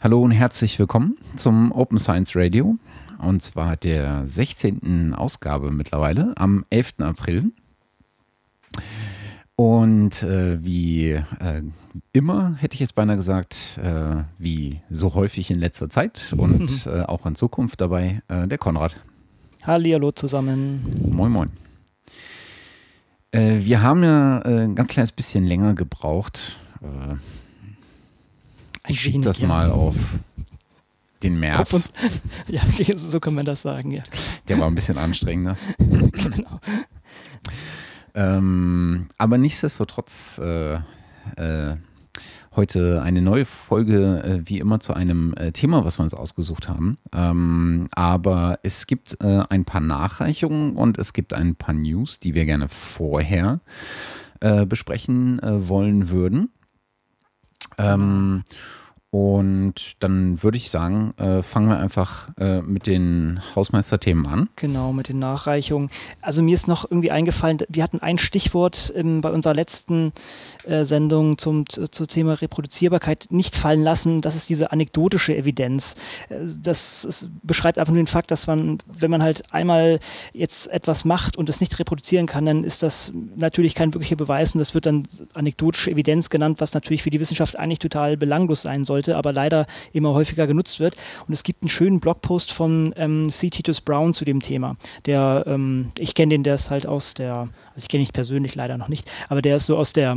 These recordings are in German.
Hallo und herzlich willkommen zum Open Science Radio und zwar der 16. Ausgabe mittlerweile am 11. April. Und äh, wie äh, immer, hätte ich jetzt beinahe gesagt, äh, wie so häufig in letzter Zeit und äh, auch in Zukunft dabei, äh, der Konrad. Hallihallo zusammen. Moin, moin. Äh, wir haben ja ein ganz kleines bisschen länger gebraucht. Ich schiebe das ja. mal auf den März. Und, ja, so kann man das sagen, ja. Der war ein bisschen anstrengender. genau. Ähm, aber nichtsdestotrotz äh, äh, heute eine neue Folge, äh, wie immer, zu einem äh, Thema, was wir uns ausgesucht haben. Ähm, aber es gibt äh, ein paar Nachreichungen und es gibt ein paar News, die wir gerne vorher äh, besprechen wollen würden. Ähm, und dann würde ich sagen, äh, fangen wir einfach äh, mit den Hausmeisterthemen an. Genau, mit den Nachreichungen. Also mir ist noch irgendwie eingefallen, wir hatten ein Stichwort ähm, bei unserer letzten äh, Sendung zum, zum Thema Reproduzierbarkeit nicht fallen lassen. Das ist diese anekdotische Evidenz. Äh, das ist, beschreibt einfach nur den Fakt, dass man, wenn man halt einmal jetzt etwas macht und es nicht reproduzieren kann, dann ist das natürlich kein wirklicher Beweis und das wird dann anekdotische Evidenz genannt, was natürlich für die Wissenschaft eigentlich total belanglos sein soll sollte, aber leider immer häufiger genutzt wird. Und es gibt einen schönen Blogpost von ähm, C. Titus Brown zu dem Thema. Der, ähm, ich kenne den, der ist halt aus der, also ich kenne ihn persönlich leider noch nicht, aber der ist so aus der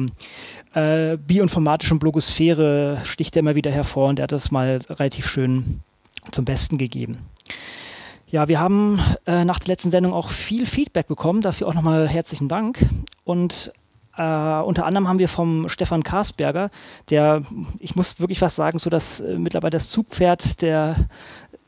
äh, bioinformatischen Blogosphäre, sticht er immer wieder hervor und der hat das mal relativ schön zum Besten gegeben. Ja, wir haben äh, nach der letzten Sendung auch viel Feedback bekommen. Dafür auch nochmal herzlichen Dank. Und äh, unter anderem haben wir vom Stefan Karsberger, der, ich muss wirklich was sagen, so dass äh, mittlerweile das Zugpferd der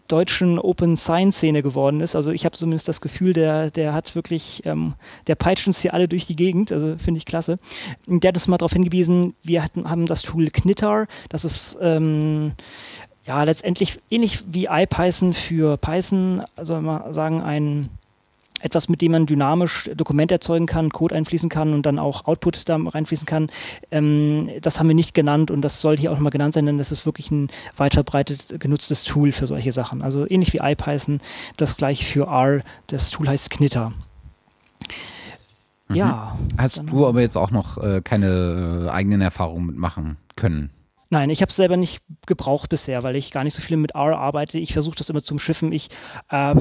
deutschen Open Science Szene geworden ist. Also ich habe zumindest das Gefühl, der, der hat wirklich, ähm, der peitscht uns hier alle durch die Gegend. Also finde ich klasse. Der hat uns mal darauf hingewiesen, wir hatten, haben das Tool Knitter. Das ist ähm, ja letztendlich ähnlich wie IPython für Python, also mal sagen ein etwas, mit dem man dynamisch Dokumente erzeugen kann, Code einfließen kann und dann auch Output da reinfließen kann. Ähm, das haben wir nicht genannt und das soll hier auch nochmal genannt sein, denn das ist wirklich ein weit verbreitet genutztes Tool für solche Sachen. Also ähnlich wie IPython, das gleiche für R. Das Tool heißt Knitter. Mhm. Ja. Hast du aber jetzt auch noch äh, keine äh, eigenen Erfahrungen mitmachen können? Nein, ich habe es selber nicht gebraucht bisher, weil ich gar nicht so viel mit R arbeite. Ich versuche das immer zum Schiffen. Ich, äh,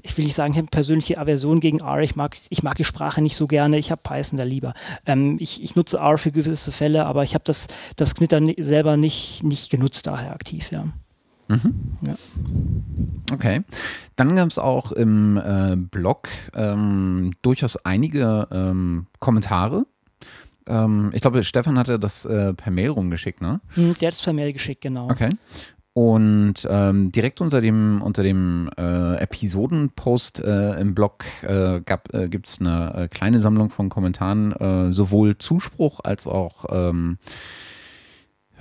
ich will nicht sagen, ich habe persönliche Aversion gegen R. Ich mag, ich mag die Sprache nicht so gerne. Ich habe Python da lieber. Ähm, ich, ich, nutze R für gewisse Fälle, aber ich habe das, das Knitter selber nicht, nicht genutzt, daher aktiv, ja. Mhm. ja. Okay. Dann gab es auch im äh, Blog ähm, durchaus einige ähm, Kommentare ähm, ich glaube, Stefan hatte das äh, per Mail rumgeschickt, ne? Hm, der hat es per Mail geschickt, genau. Okay. Und ähm, direkt unter dem, unter dem äh, Episodenpost äh, im Blog äh, äh, gibt es eine äh, kleine Sammlung von Kommentaren, äh, sowohl Zuspruch als auch ähm,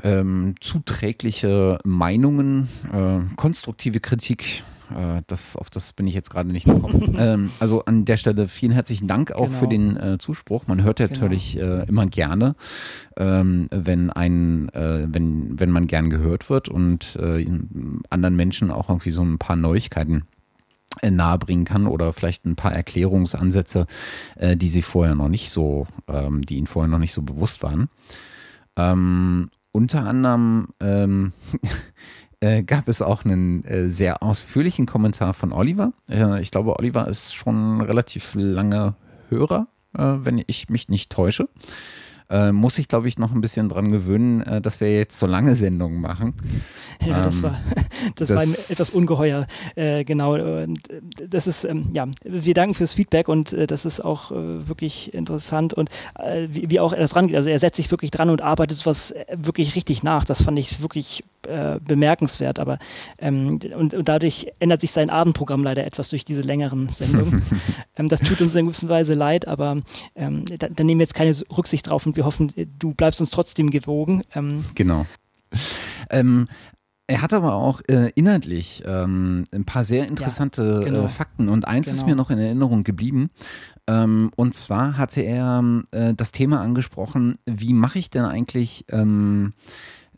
ähm, zuträgliche Meinungen, äh, konstruktive Kritik äh, das, auf das bin ich jetzt gerade nicht gekommen. ähm, also an der Stelle vielen herzlichen Dank auch genau. für den äh, Zuspruch. Man hört ja genau. natürlich äh, immer gerne, ähm, wenn ein, äh, wenn, wenn man gern gehört wird und äh, anderen Menschen auch irgendwie so ein paar Neuigkeiten äh, nahebringen kann oder vielleicht ein paar Erklärungsansätze, die sie vorher noch nicht so, ähm, die ihnen vorher noch nicht so bewusst waren. Ähm, unter anderem ähm, äh, gab es auch einen äh, sehr ausführlichen Kommentar von Oliver. Äh, ich glaube, Oliver ist schon relativ lange Hörer, äh, wenn ich mich nicht täusche. Äh, muss ich, glaube ich, noch ein bisschen dran gewöhnen, äh, dass wir jetzt so lange Sendungen machen. Ja, ähm, das, war, das, das war etwas ungeheuer. Äh, genau. Das ist, ähm, ja, wir danken fürs Feedback und äh, das ist auch äh, wirklich interessant und äh, wie, wie, auch er das rangeht. Also er setzt sich wirklich dran und arbeitet sowas wirklich richtig nach. Das fand ich wirklich bemerkenswert. Aber ähm, und, und, dadurch ändert sich sein Abendprogramm leider etwas durch diese längeren Sendungen. Ähm, das tut uns in gewisser Weise leid, aber ähm, da, da nehmen wir jetzt keine Rücksicht drauf und wir hoffen, du bleibst uns trotzdem gewogen. Ähm, genau. Ähm, er hat aber auch äh, inhaltlich ähm, ein paar sehr interessante ja, genau. äh, Fakten und eins genau. ist mir noch in Erinnerung geblieben. Ähm, und zwar hatte er äh, das Thema angesprochen, wie mache ich denn eigentlich ähm,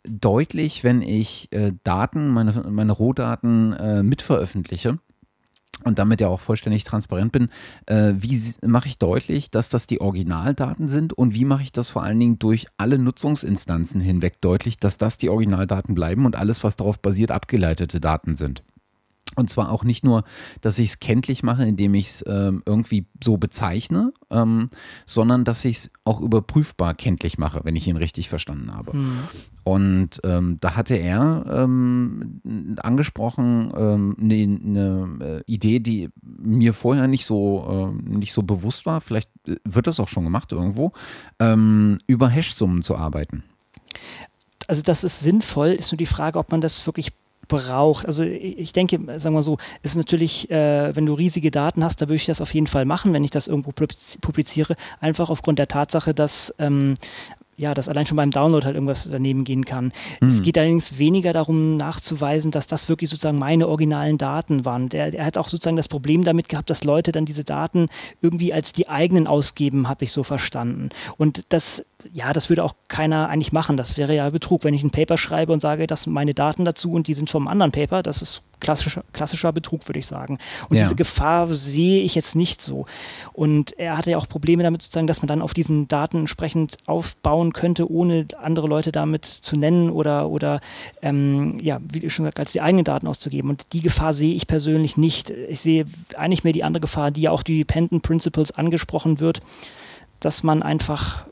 deutlich, wenn ich äh, Daten, meine, meine Rohdaten äh, mitveröffentliche und damit ja auch vollständig transparent bin, äh, wie mache ich deutlich, dass das die Originaldaten sind und wie mache ich das vor allen Dingen durch alle Nutzungsinstanzen hinweg deutlich, dass das die Originaldaten bleiben und alles, was darauf basiert, abgeleitete Daten sind. Und zwar auch nicht nur, dass ich es kenntlich mache, indem ich es ähm, irgendwie so bezeichne, ähm, sondern dass ich es auch überprüfbar kenntlich mache, wenn ich ihn richtig verstanden habe. Mhm. Und ähm, da hatte er ähm, angesprochen eine ähm, ne, ne äh, Idee, die mir vorher nicht so, äh, nicht so bewusst war. Vielleicht äh, wird das auch schon gemacht irgendwo, ähm, über Hash-Summen zu arbeiten. Also das ist sinnvoll, ist nur die Frage, ob man das wirklich braucht. Also ich denke, sagen wir so, ist natürlich, äh, wenn du riesige Daten hast, da würde ich das auf jeden Fall machen, wenn ich das irgendwo publiziere, einfach aufgrund der Tatsache, dass ähm, ja, dass allein schon beim Download halt irgendwas daneben gehen kann. Mhm. Es hm. geht allerdings weniger darum nachzuweisen, dass das wirklich sozusagen meine originalen Daten waren. Der, der hat auch sozusagen das Problem damit gehabt, dass Leute dann diese Daten irgendwie als die eigenen ausgeben, habe ich so verstanden. Und das ja, das würde auch keiner eigentlich machen. Das wäre ja Betrug, wenn ich ein Paper schreibe und sage, das sind meine Daten dazu und die sind vom anderen Paper. Das ist klassischer, klassischer Betrug, würde ich sagen. Und ja. diese Gefahr sehe ich jetzt nicht so. Und er hatte ja auch Probleme damit, sozusagen, dass man dann auf diesen Daten entsprechend aufbauen könnte, ohne andere Leute damit zu nennen oder, oder ähm, ja, wie schon gesagt, als die eigenen Daten auszugeben. Und die Gefahr sehe ich persönlich nicht. Ich sehe eigentlich mehr die andere Gefahr, die ja auch die Dependent Principles angesprochen wird, dass man einfach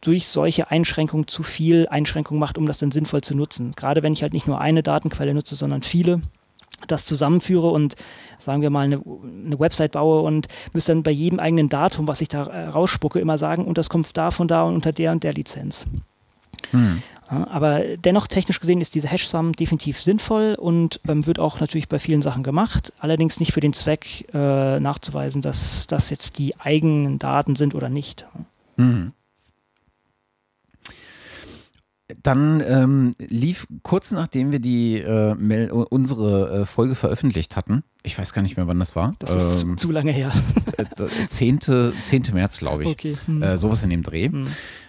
durch solche Einschränkungen zu viel Einschränkungen macht, um das dann sinnvoll zu nutzen. Gerade wenn ich halt nicht nur eine Datenquelle nutze, sondern viele, das zusammenführe und sagen wir mal eine, eine Website baue und müsste dann bei jedem eigenen Datum, was ich da äh, rausspucke, immer sagen, und das kommt da von da und unter der und der Lizenz. Hm. aber dennoch technisch gesehen ist diese Hash-Sum definitiv sinnvoll und ähm, wird auch natürlich bei vielen Sachen gemacht, allerdings nicht für den Zweck äh, nachzuweisen, dass das jetzt die eigenen Daten sind oder nicht. Hm. Dann ähm, lief kurz nachdem wir die äh, unsere äh, Folge veröffentlicht hatten, ich weiß gar nicht mehr, wann das war. Das ist ähm, zu, zu, lange her. 10. Äh, 10. März, glaube ich. Okay. Hm. Äh, sowas in dem Dreh. Hm.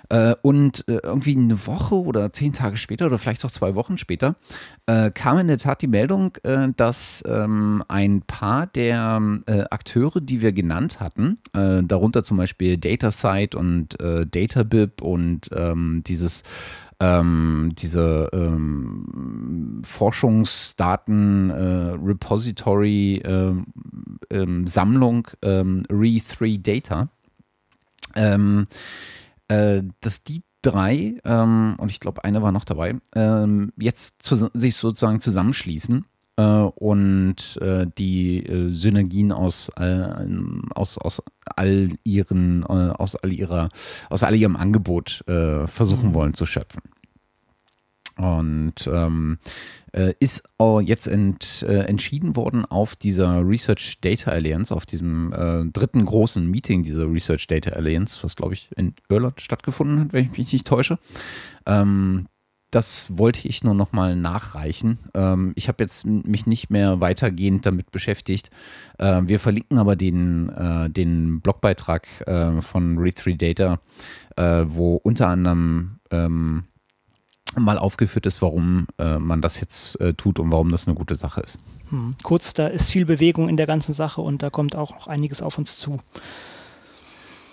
Äh, und äh, irgendwie eine Woche oder zehn Tage später oder vielleicht auch zwei Wochen später kam in der Tat die Meldung, dass ähm, ein paar der Akteure, die wir genannt hatten, darunter zum Beispiel DataSite und DataBib und ähm, dieses ähm, diese ähm, Forschungsdaten äh, äh, ähm, Sammlung ähm, Re3 Data, ähm, äh, dass die drei, ähm, und ich glaube, eine war noch dabei, ähm, jetzt zu, sich sozusagen zusammenschließen und äh, die äh, Synergien aus, aus, aus all ihren, aus all ihrer, aus all ihrem Angebot versuchen mhm. wollen zu schöpfen. Und ähm, äh, ist jetzt ent, äh, entschieden worden auf dieser Research Data Alliance, auf diesem äh, dritten großen Meeting dieser Research Data Alliance, was glaube ich in Irland stattgefunden hat, wenn ich mich nicht täusche. Ähm, das wollte ich nur noch mal nachreichen. Ähm, ich habe jetzt mich nicht mehr weitergehend damit beschäftigt. Äh, wir verlinken aber den, äh, den Blogbeitrag äh, von Re3 Data, wo unter anderem ähm, mal aufgeführt ist, warum äh, man das jetzt äh, tut und warum das eine gute Sache ist. Hm. Kurz, da ist viel Bewegung in der ganzen Sache und da kommt auch noch einiges auf uns zu.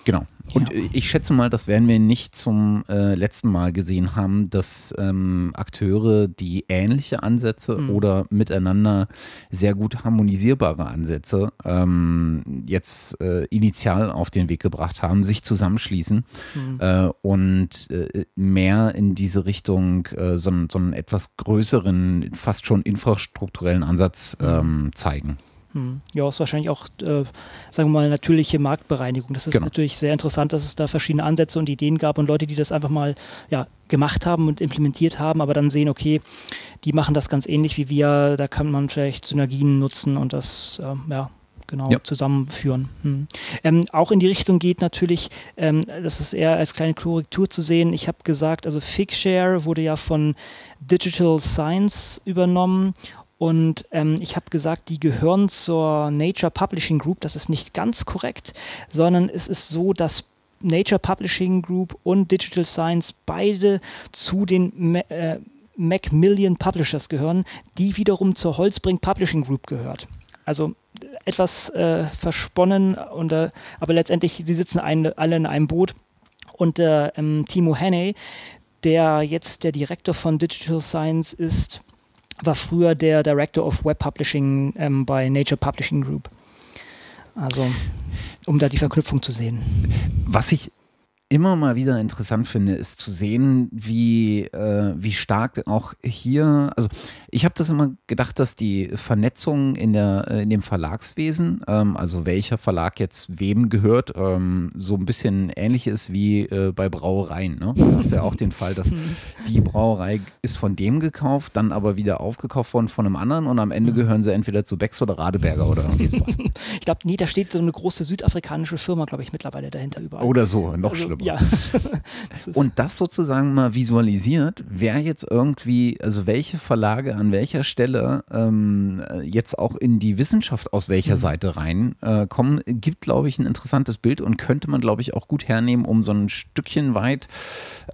Genau. Und ja. ich schätze mal, das werden wir nicht zum äh, letzten Mal gesehen haben, dass ähm, Akteure, die ähnliche Ansätze mhm. oder miteinander sehr gut harmonisierbare Ansätze ähm, jetzt äh, initial auf den Weg gebracht haben, sich zusammenschließen mhm. äh, und äh, mehr in diese Richtung äh, so, so, einen etwas größeren, fast schon infrastrukturellen Ansatz mhm. ähm, zeigen. Hm. Ja, ist wahrscheinlich auch, äh, sagen wir mal, natürliche Marktbereinigung. Das ist genau. natürlich sehr interessant, dass es da verschiedene Ansätze und Ideen gab und Leute, die das einfach mal ja, gemacht haben und implementiert haben, aber dann sehen, okay, die machen das ganz ähnlich wie wir, da kann man vielleicht Synergien nutzen und das, äh, ja, genau ja. zusammenführen. Hm. Ähm, auch in die Richtung geht natürlich, ähm, das ist eher als kleine Korrektur zu sehen. Ich habe gesagt, also Figshare wurde ja von Digital Science übernommen und ähm, ich habe gesagt, die gehören zur Nature Publishing Group. Das ist nicht ganz korrekt, sondern es ist so, dass Nature Publishing Group und Digital Science beide zu den äh, Macmillan Publishers gehören, die wiederum zur Holzbring Publishing Group gehört. Also etwas äh, versponnen, und, äh, aber letztendlich, sie sitzen ein, alle in einem Boot. Und äh, ähm, Timo Hannay, der jetzt der Direktor von Digital Science ist, war früher der Director of Web Publishing ähm, bei Nature Publishing Group. Also, um da die Verknüpfung zu sehen. Was ich immer mal wieder interessant finde, ist zu sehen, wie, äh, wie stark auch hier, also ich habe das immer gedacht, dass die Vernetzung in, der, äh, in dem Verlagswesen, ähm, also welcher Verlag jetzt wem gehört, ähm, so ein bisschen ähnlich ist wie äh, bei Brauereien. Ne? Da du ja auch den Fall, dass mhm. die Brauerei ist von dem gekauft, dann aber wieder aufgekauft worden von einem anderen und am Ende mhm. gehören sie entweder zu Becks oder Radeberger oder irgendwie sowas. ich glaube, nee, da steht so eine große südafrikanische Firma, glaube ich, mittlerweile dahinter überall. Oder so, noch also, schlimmer. Ja. und das sozusagen mal visualisiert, wer jetzt irgendwie, also welche Verlage an welcher Stelle ähm, jetzt auch in die Wissenschaft aus welcher mhm. Seite reinkommen, äh, gibt, glaube ich, ein interessantes Bild und könnte man, glaube ich, auch gut hernehmen, um so ein Stückchen weit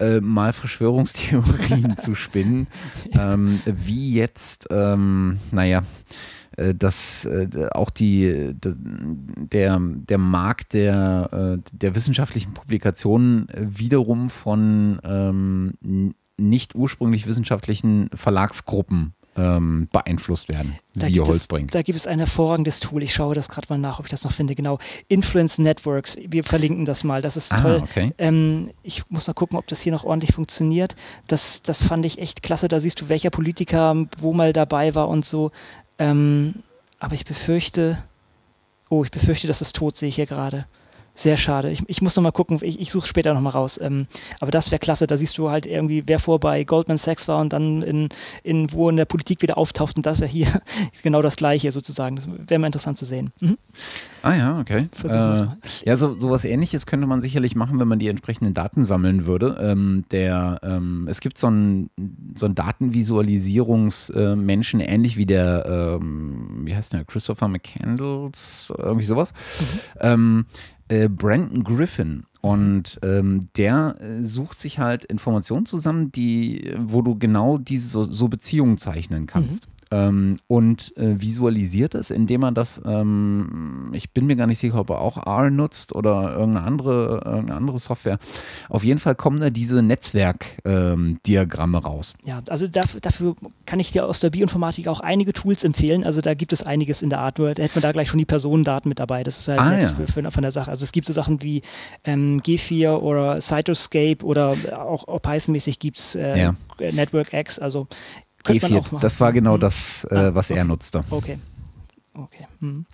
äh, mal Verschwörungstheorien zu spinnen, ähm, wie jetzt, ähm, naja, dass äh, auch die, der, der Markt der, äh, der wissenschaftlichen Publikationen wiederum von ähm, nicht ursprünglich wissenschaftlichen Verlagsgruppen ähm, beeinflusst werden. Da Siehe Holzbring. Es, da gibt es ein hervorragendes Tool. Ich schaue das gerade mal nach, ob ich das noch finde. Genau. Influence Networks. Wir verlinken das mal. Das ist ah, toll. Okay. Ähm, ich muss noch gucken, ob das hier noch ordentlich funktioniert. Das, das fand ich echt klasse. Da siehst du, welcher Politiker wo mal dabei war und so. Ähm, aber ich befürchte, oh, ich befürchte, das ist tot, sehe ich hier gerade. Sehr schade. Ich, ich muss noch mal gucken, ich, ich suche später noch mal raus. Ähm, aber das wäre klasse. Da siehst du halt irgendwie, wer vor bei Goldman Sachs war und dann in, in wo in der Politik wieder auftaucht. Und das wäre hier genau das Gleiche sozusagen. Das wäre mal interessant zu sehen. Mhm. Ah ja, okay. Äh, ja, so sowas ähnliches könnte man sicherlich machen, wenn man die entsprechenden Daten sammeln würde. Ähm, der, ähm, es gibt so einen so ein Datenvisualisierungsmenschen, äh, ähnlich wie der, ähm, wie heißt der, Christopher McCandles, irgendwie sowas. Mhm. Äh, Brandon Griffin. Und ähm, der äh, sucht sich halt Informationen zusammen, die, wo du genau diese so, so Beziehungen zeichnen kannst. Mhm ähm, und äh, visualisiert es, indem er das, ähm, ich bin mir gar nicht sicher, ob er auch R nutzt oder irgendeine andere, irgendeine andere Software. Auf jeden Fall kommen da diese Netzwerkdiagramme ähm, raus. Ja, also dafür, dafür kann ich dir aus der Bioinformatik auch einige Tools empfehlen. Also da gibt es einiges in der Art, nur da hätte man da gleich schon die Personendaten mit dabei. Das ist halt ah, ja. für, für, von der Sache. Also es gibt so Sachen wie ähm, G4 oder Cytoscape oder auch, auch Python-mäßig gibt es äh, ja. Network X. Also G4, das war genau mhm. das, äh, ah, was okay. er nutzte. Okay. Okay. Hm.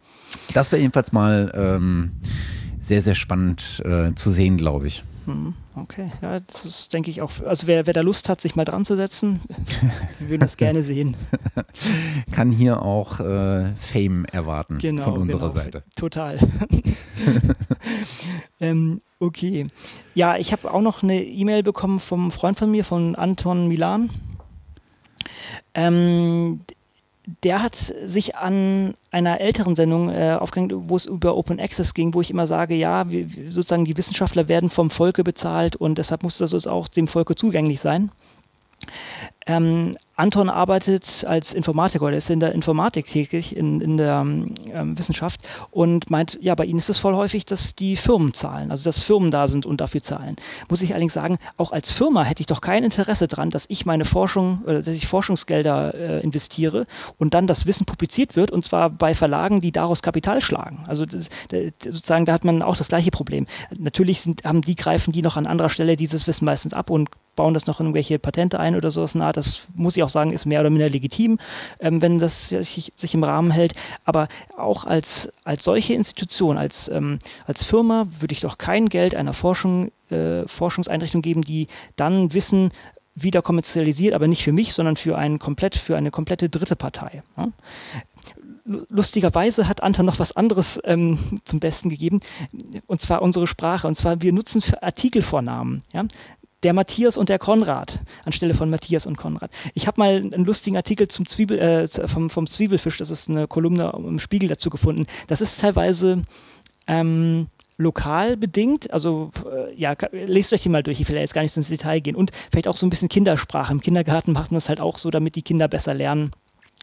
Das wäre jedenfalls mal ähm, sehr, sehr spannend äh, zu sehen, glaube ich. Hm. Okay, ja, das ist, denke ich auch. Also wer, wer da Lust hat, sich mal dran zu setzen, wir würden das gerne sehen. Kann hier auch äh, Fame erwarten genau, von unserer genau. Seite. Total. ähm, okay. Ja, ich habe auch noch eine E-Mail bekommen vom Freund von mir, von Anton Milan. Ähm, der hat sich an einer älteren Sendung äh, aufgehängt, wo es über Open Access ging, wo ich immer sage, ja, wir, sozusagen die Wissenschaftler werden vom Volke bezahlt und deshalb muss das auch dem Volke zugänglich sein. Ähm, Anton arbeitet als Informatiker, der ist in der Informatik tätig, in, in der ähm, Wissenschaft und meint, ja, bei ihnen ist es voll häufig, dass die Firmen zahlen, also dass Firmen da sind und dafür zahlen. Muss ich allerdings sagen, auch als Firma hätte ich doch kein Interesse daran, dass ich meine Forschung, oder dass ich Forschungsgelder äh, investiere und dann das Wissen publiziert wird und zwar bei Verlagen, die daraus Kapital schlagen. Also das, sozusagen, da hat man auch das gleiche Problem. Natürlich sind, haben die, greifen die noch an anderer Stelle dieses Wissen meistens ab und bauen das noch in irgendwelche Patente ein oder sowas. Na, das muss ich auch sagen, ist mehr oder minder legitim, ähm, wenn das sich, sich, im Rahmen hält. Aber auch als, als solche Institution, als, ähm, als Firma würde ich doch kein Geld einer Forschung, äh, Forschungseinrichtung geben, die dann Wissen wieder kommerzialisiert, aber nicht für mich, sondern für, ein komplett, für eine komplette dritte Partei. Ja? lustigerweise hat Anton noch was anderes ähm, zum Besten gegeben, und zwar unsere Sprache. Und zwar, wir nutzen Artikelvornamen. Ja? Der Matthias und der Konrad anstelle von Matthias und Konrad. Ich habe mal einen lustigen Artikel zum Zwiebel, äh, vom, vom Zwiebelfisch, das ist eine Kolumne im Spiegel dazu gefunden. Das ist teilweise ähm, lokal bedingt. Also äh, ja, lest euch die mal durch. Ich will ja jetzt gar nicht ins Detail gehen. Und vielleicht auch so ein bisschen Kindersprache. Im Kindergarten macht man das halt auch so, damit die Kinder besser lernen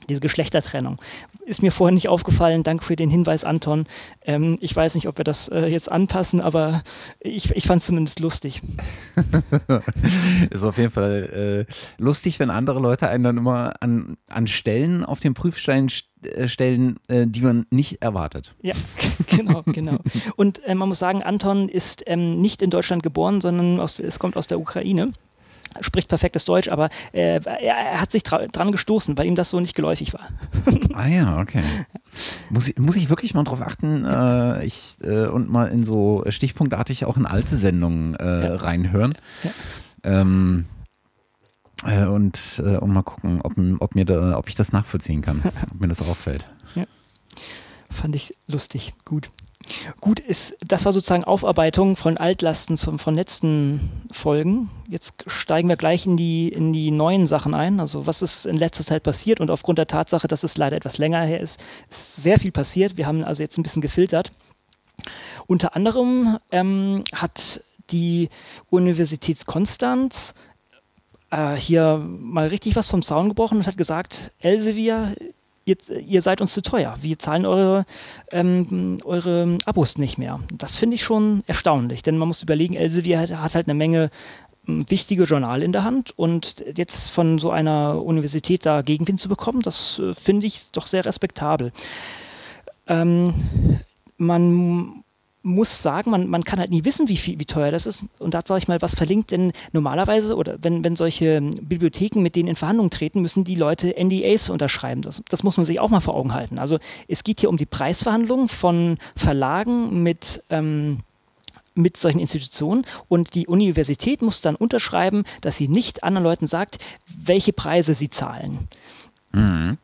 diese Geschlechtertrennung. Ist mir vorher nicht aufgefallen. Danke für den Hinweis, Anton. Ähm, ich weiß nicht, ob wir das äh, jetzt anpassen, aber ich, ich fand es zumindest lustig. ist auf jeden Fall äh, lustig, wenn andere Leute einen dann immer an, an Stellen auf den Prüfstein äh, stellen, äh, die man nicht erwartet. Ja, genau, genau. Und äh, man muss sagen, Anton ist ähm, nicht in Deutschland geboren, sondern aus, es kommt aus der Ukraine spricht perfektes Deutsch, aber äh, er, hat sich dran gestoßen, weil ihm das so nicht geläufig war. ah ja, okay. Muss ich, muss ich wirklich mal drauf achten äh, ich, äh, und mal in so stichpunktartig auch in alte Sendungen äh, ja. reinhören. Ja. Ähm, äh, und, äh, und mal gucken, ob, ob, mir da, ob ich das nachvollziehen kann, ob mir das auffällt. Ja. Fand ich lustig, gut. Gut, ist, das war sozusagen Aufarbeitung von Altlasten zum, von letzten Folgen. Jetzt steigen wir gleich in die, in die neuen Sachen ein. Also was ist in letzter Zeit passiert und aufgrund der Tatsache, dass es leider etwas länger her ist, ist sehr viel passiert. Wir haben also jetzt ein bisschen gefiltert. Unter anderem ähm, hat die Universität Konstanz äh, hier mal richtig was vom Zaun gebrochen und hat gesagt, Elsevier ihr, ihr seid uns zu teuer, wir zahlen eure, ähm, eure Abos nicht mehr. Das finde ich schon erstaunlich, denn man muss überlegen, Elsevier hat, hat halt eine Menge ähm, wichtige Journal in der Hand und jetzt von so einer Universität da Gegenwind zu bekommen, das äh, finde ich doch sehr respektabel. Ähm, man muss sagen, man, man kann halt nie wissen, wie, viel, wie teuer das ist. Und da sage ich mal, was verlinkt denn normalerweise oder wenn, wenn solche Bibliotheken mit denen in Verhandlungen treten, müssen die Leute NDAs unterschreiben. Das, das muss man sich auch mal vor Augen halten. Also es geht hier um die Preisverhandlung von Verlagen mit ähm, mit solchen Institutionen und die Universität muss dann unterschreiben, dass sie nicht anderen Leuten sagt, welche Preise sie zahlen. Mhm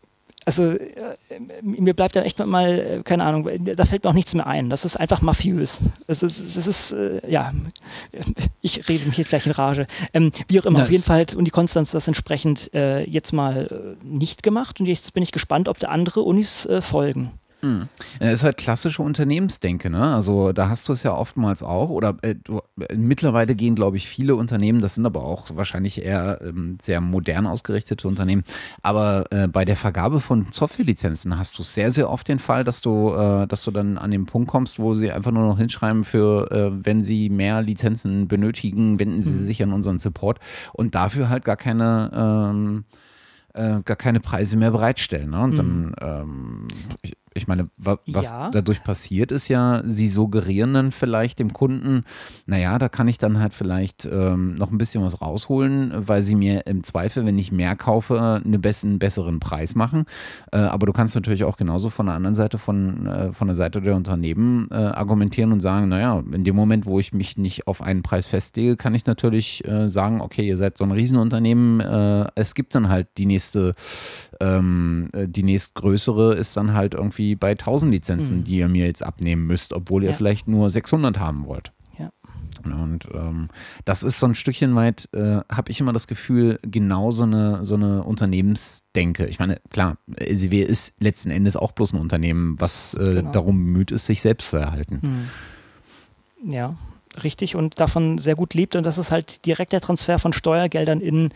also äh, mir bleibt da echt mal, äh, keine Ahnung, da fällt mir auch nichts mehr ein. Das ist einfach mafiös. Das ist, das ist äh, ja, ich rede mich jetzt gleich in Rage. Ähm, wie auch immer, nice. auf jeden Fall hat Uni Konstanz das entsprechend äh, jetzt mal nicht gemacht und jetzt bin ich gespannt, ob da andere Unis äh, folgen. Mhm. Es ist halt klassische Unternehmensdenke, ne? Also da hast du es ja oftmals auch. Oder äh, du, äh, mittlerweile gehen, glaube ich, viele Unternehmen, das sind aber auch wahrscheinlich eher ähm, sehr modern ausgerichtete Unternehmen. Aber äh, bei der Vergabe von Softwarelizenzen hast du sehr, sehr oft den Fall, dass du, äh, dass du dann an den Punkt kommst, wo sie einfach nur noch hinschreiben für, äh, wenn sie mehr Lizenzen benötigen, wenden sie mhm. sich an unseren Support und dafür halt gar keine ähm, äh, gar keine Preise mehr bereitstellen. Ne? Und mhm. dann, ähm, ich, ich meine, wa was ja. dadurch passiert ist ja, sie suggerieren dann vielleicht dem Kunden, naja, da kann ich dann halt vielleicht ähm, noch ein bisschen was rausholen, weil sie mir im Zweifel, wenn ich mehr kaufe, eine bess einen besseren Preis machen. Äh, aber du kannst natürlich auch genauso von der anderen Seite, von, äh, von der Seite der Unternehmen äh, argumentieren und sagen, naja, in dem Moment, wo ich mich nicht auf einen Preis festlege, kann ich natürlich äh, sagen, okay, ihr seid so ein Riesenunternehmen, äh, es gibt dann halt die nächste, ähm, äh, die nächstgrößere ist dann halt irgendwie irgendwie bei 1000 Lizenzen, mhm. die ihr mir jetzt abnehmen müsst, obwohl ihr ja. vielleicht nur 600 haben wollt. Ja. Und ähm, das ist so ein Stückchen weit, äh, habe ich immer das Gefühl, genau so eine, so eine Unternehmensdenke. Ich meine, klar, SEW ist letzten Endes auch bloß ein Unternehmen, was äh, genau. darum bemüht ist, sich selbst zu erhalten. Mhm. Ja, richtig und davon sehr gut lebt. Und das ist halt direkt der Transfer von Steuergeldern in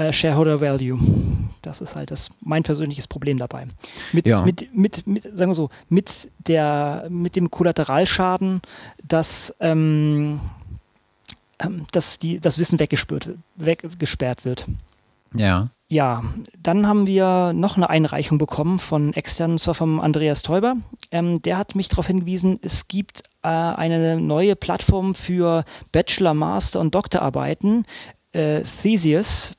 äh, Shareholder Value. Das ist halt das mein persönliches Problem dabei. Mit, ja. mit, mit, mit, sagen wir so, mit der, mit dem Kollateralschaden, dass, ähm, ähm dass die, das Wissen weggesperrt, weggesperrt wird. Ja. Ja, dann haben wir noch eine Einreichung bekommen von externen, zwar vom Andreas Teuber. Ähm, der hat mich darauf hingewiesen, es gibt äh, eine neue Plattform für Bachelor, Master und Doktorarbeiten, äh, Theseus,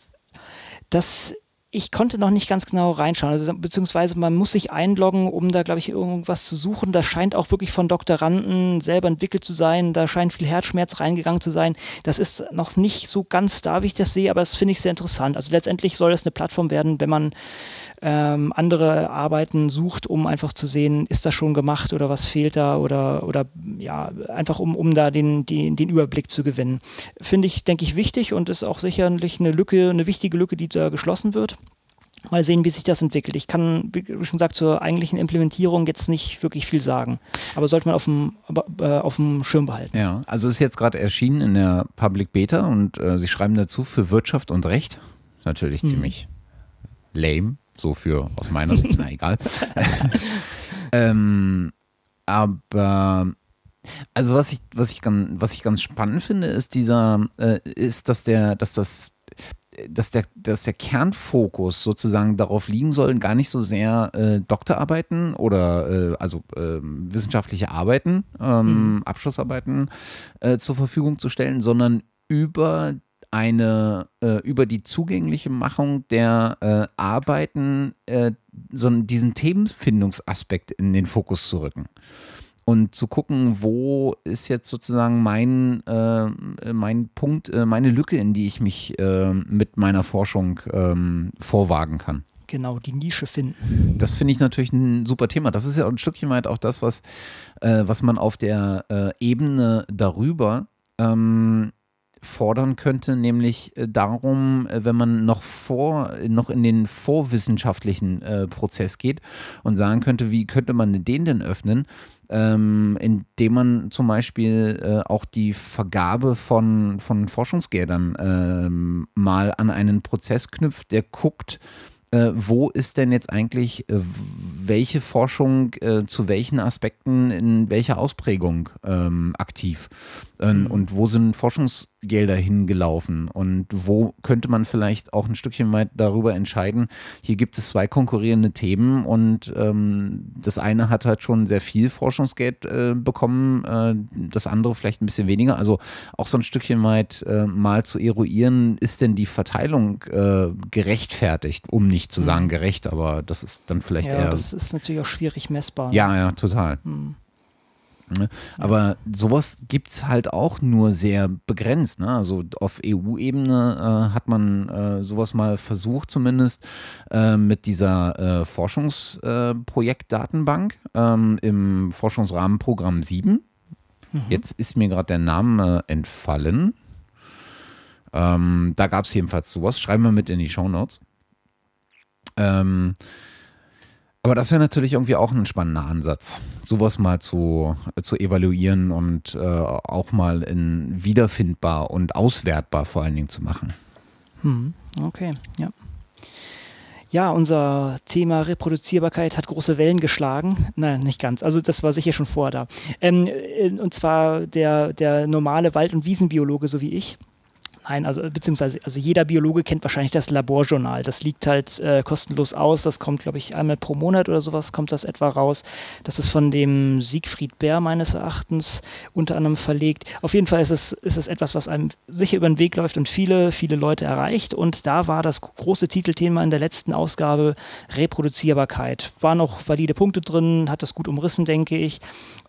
das ich konnte noch nicht ganz genau reinschauen, also, beziehungsweise man muss sich einloggen, um da, glaube ich, irgendwas zu suchen. Das scheint auch wirklich von Doktoranden selber entwickelt zu sein. Da scheint viel Herzschmerz reingegangen zu sein. Das ist noch nicht so ganz da, wie ich das sehe, aber das finde ich sehr interessant. Also letztendlich soll das eine Plattform werden, wenn man ähm, andere Arbeiten sucht, um einfach zu sehen, ist das schon gemacht oder was fehlt da oder, oder ja, einfach um, um da den, den, den Überblick zu gewinnen. Finde ich, denke ich, wichtig und ist auch sicherlich eine Lücke, eine wichtige Lücke, die da geschlossen wird. Mal sehen, wie sich das entwickelt. Ich kann, wie schon gesagt, zur eigentlichen Implementierung jetzt nicht wirklich viel sagen. Aber sollte man auf dem, äh, auf dem Schirm behalten. Ja, also ist jetzt gerade erschienen in der Public Beta und äh, sie schreiben dazu für Wirtschaft und Recht. Natürlich hm. ziemlich lame, so für aus meiner Sicht, na egal. ähm, aber also was ich, was ich ganz, was ich ganz spannend finde, ist dieser, äh, ist, dass der, dass das dass der, dass der Kernfokus sozusagen darauf liegen soll, gar nicht so sehr äh, Doktorarbeiten oder äh, also äh, wissenschaftliche Arbeiten, ähm, mhm. Abschlussarbeiten äh, zur Verfügung zu stellen, sondern über eine äh, über die zugängliche Machung der äh, Arbeiten so diesen Themenfindungsaspekt in den Fokus zu rücken und zu gucken, wo ist jetzt sozusagen mein, äh, mein Punkt, äh, meine Lücke, in die ich mich äh, mit meiner Forschung ähm, vorwagen kann. Genau, die Nische finden. Das finde ich natürlich ein super Thema. Das ist ja ein Stückchen weit auch das, was, äh, was man auf der äh, Ebene darüber ähm, fordern könnte, nämlich äh, darum, äh, wenn man noch vor, noch in den vorwissenschaftlichen äh, Prozess geht und sagen könnte, wie könnte man den denn öffnen, ähm, indem man zum Beispiel äh, auch die Vergabe von, von Forschungsgeldern ähm, mal an einen Prozess knüpft, der guckt, äh, wo ist denn jetzt eigentlich äh, welche Forschung äh, zu welchen Aspekten in welcher Ausprägung ähm, aktiv? Ähm, mhm. Und wo sind Forschungsgelder hingelaufen? Und wo könnte man vielleicht auch ein Stückchen weit darüber entscheiden, hier gibt es zwei konkurrierende Themen und ähm, das eine hat halt schon sehr viel Forschungsgeld äh, bekommen, äh, das andere vielleicht ein bisschen weniger. Also auch so ein Stückchen weit äh, mal zu eruieren, ist denn die Verteilung gerechtfertigt, um nicht zu sagen mhm. gerecht, aber das ist dann vielleicht ja, eher. Das ist natürlich auch schwierig messbar. Ja, ja, total. Mhm. Ne? Aber sowas gibt es halt auch nur sehr begrenzt. Ne? Also auf EU-Ebene äh, hat man äh, sowas mal versucht, zumindest äh, mit dieser äh, Forschungsprojektdatenbank ähm, im Forschungsrahmenprogramm 7. Mhm. Jetzt ist mir gerade der Name entfallen. Ähm, da gab es jedenfalls sowas. Schreiben wir mit in die Show Notes. Ähm, aber das wäre natürlich irgendwie auch ein spannender Ansatz, sowas mal zu, zu evaluieren und äh, auch mal in wiederfindbar und auswertbar vor allen Dingen zu machen. Hm, okay, ja. Ja, unser Thema Reproduzierbarkeit hat große Wellen geschlagen. Nein, nicht ganz. Also das war sicher schon vor da. Ähm, äh, und zwar der, der normale Wald- und Wiesenbiologe, so wie ich, Nein, also beziehungsweise also jeder Biologe kennt wahrscheinlich das Laborjournal. Das liegt halt äh, kostenlos aus. Das kommt, glaube ich, einmal pro Monat oder sowas kommt das etwa raus. Das ist von dem Siegfried Bär meines Erachtens unter anderem verlegt. Auf jeden Fall ist es, ist es etwas, was einem sicher über den Weg läuft und viele, viele Leute erreicht. Und da war das große Titelthema in der letzten Ausgabe Reproduzierbarkeit. Waren noch valide Punkte drin, hat das gut umrissen, denke ich.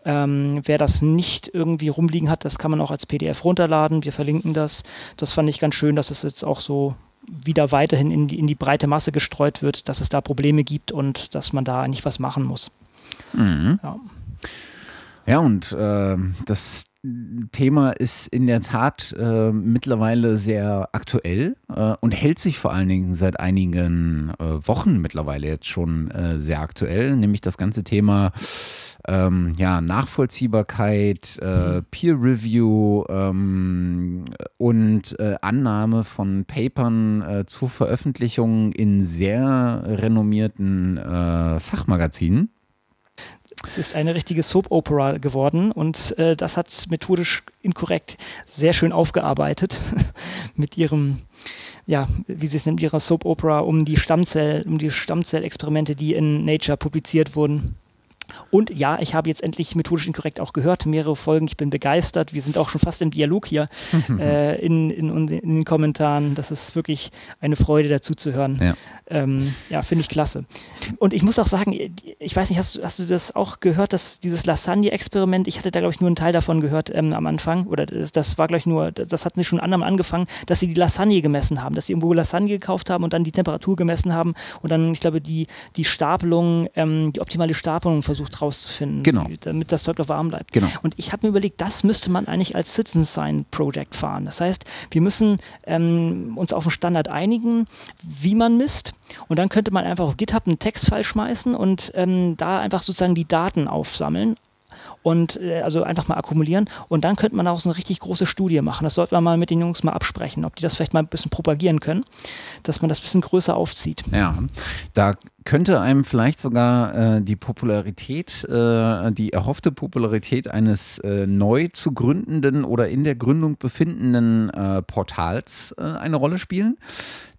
Ähm, wer das nicht irgendwie rumliegen hat, das kann man auch als PDF runterladen. Wir verlinken das. Das fand ich ganz schön, dass es jetzt auch so wieder weiterhin in die, in die breite Masse gestreut wird, dass es da Probleme gibt und dass man da eigentlich was machen muss. Mhm. Ja. ja, und äh, das Thema ist in der Tat äh, mittlerweile sehr aktuell äh, und hält sich vor allen Dingen seit einigen äh, Wochen mittlerweile jetzt schon äh, sehr aktuell, nämlich das ganze Thema ähm, ja, Nachvollziehbarkeit, äh, mhm. Peer Review ähm, und äh, Annahme von Papern zur Veröffentlichung in sehr renommierten Fachmagazinen. Es ist eine richtige Soap-Opera geworden und äh, das hat methodisch inkorrekt sehr schön aufgearbeitet mit ihrem, ja, wie sie es nennt, ihrer Soap-Opera um die Stammzell, um die Stammzellexperimente, die in Nature publiziert wurden. Und ja, ich habe jetzt endlich methodisch inkorrekt auch gehört, mehrere Folgen. Ich bin begeistert. Wir sind auch schon fast im Dialog hier äh, in, in, in, den Kommentaren. Das ist wirklich eine Freude, dazu zu hören. Ja, ähm, ja finde ich klasse. Und ich muss auch sagen, ich weiß nicht, hast, hast du das auch gehört, dass dieses Lasagne-Experiment, ich hatte da, glaube ich, nur einen Teil davon gehört ähm, am Anfang, oder das, das war, glaube ich, nur, das hatten sie schon anderem angefangen, dass sie die Lasagne gemessen haben, dass sie irgendwo Lasagne gekauft haben und dann die Temperatur gemessen haben und dann, ich glaube, die, die Stapelung, ähm, die optimale Stapelung versucht rauszufinden, genau. damit das Zeug noch warm bleibt. Genau. Und ich habe mir überlegt, das müsste man eigentlich als Citizen Sign Project fahren. Das heißt, wir müssen ähm, uns auf einen Standard einigen, wie man misst und dann könnte man einfach auf GitHub einen Textfile schmeißen und ähm, da einfach sozusagen die Daten aufsammeln und äh, also einfach mal akkumulieren und dann könnte man auch so eine richtig große Studie machen. Das sollte man mal mit den Jungs mal absprechen, ob die das vielleicht mal ein bisschen propagieren können, dass man das ein bisschen größer aufzieht. Ja, da könnte einem vielleicht sogar äh, die Popularität, äh, die erhoffte Popularität eines äh, neu zu gründenden oder in der Gründung befindenden äh, Portals äh, eine Rolle spielen.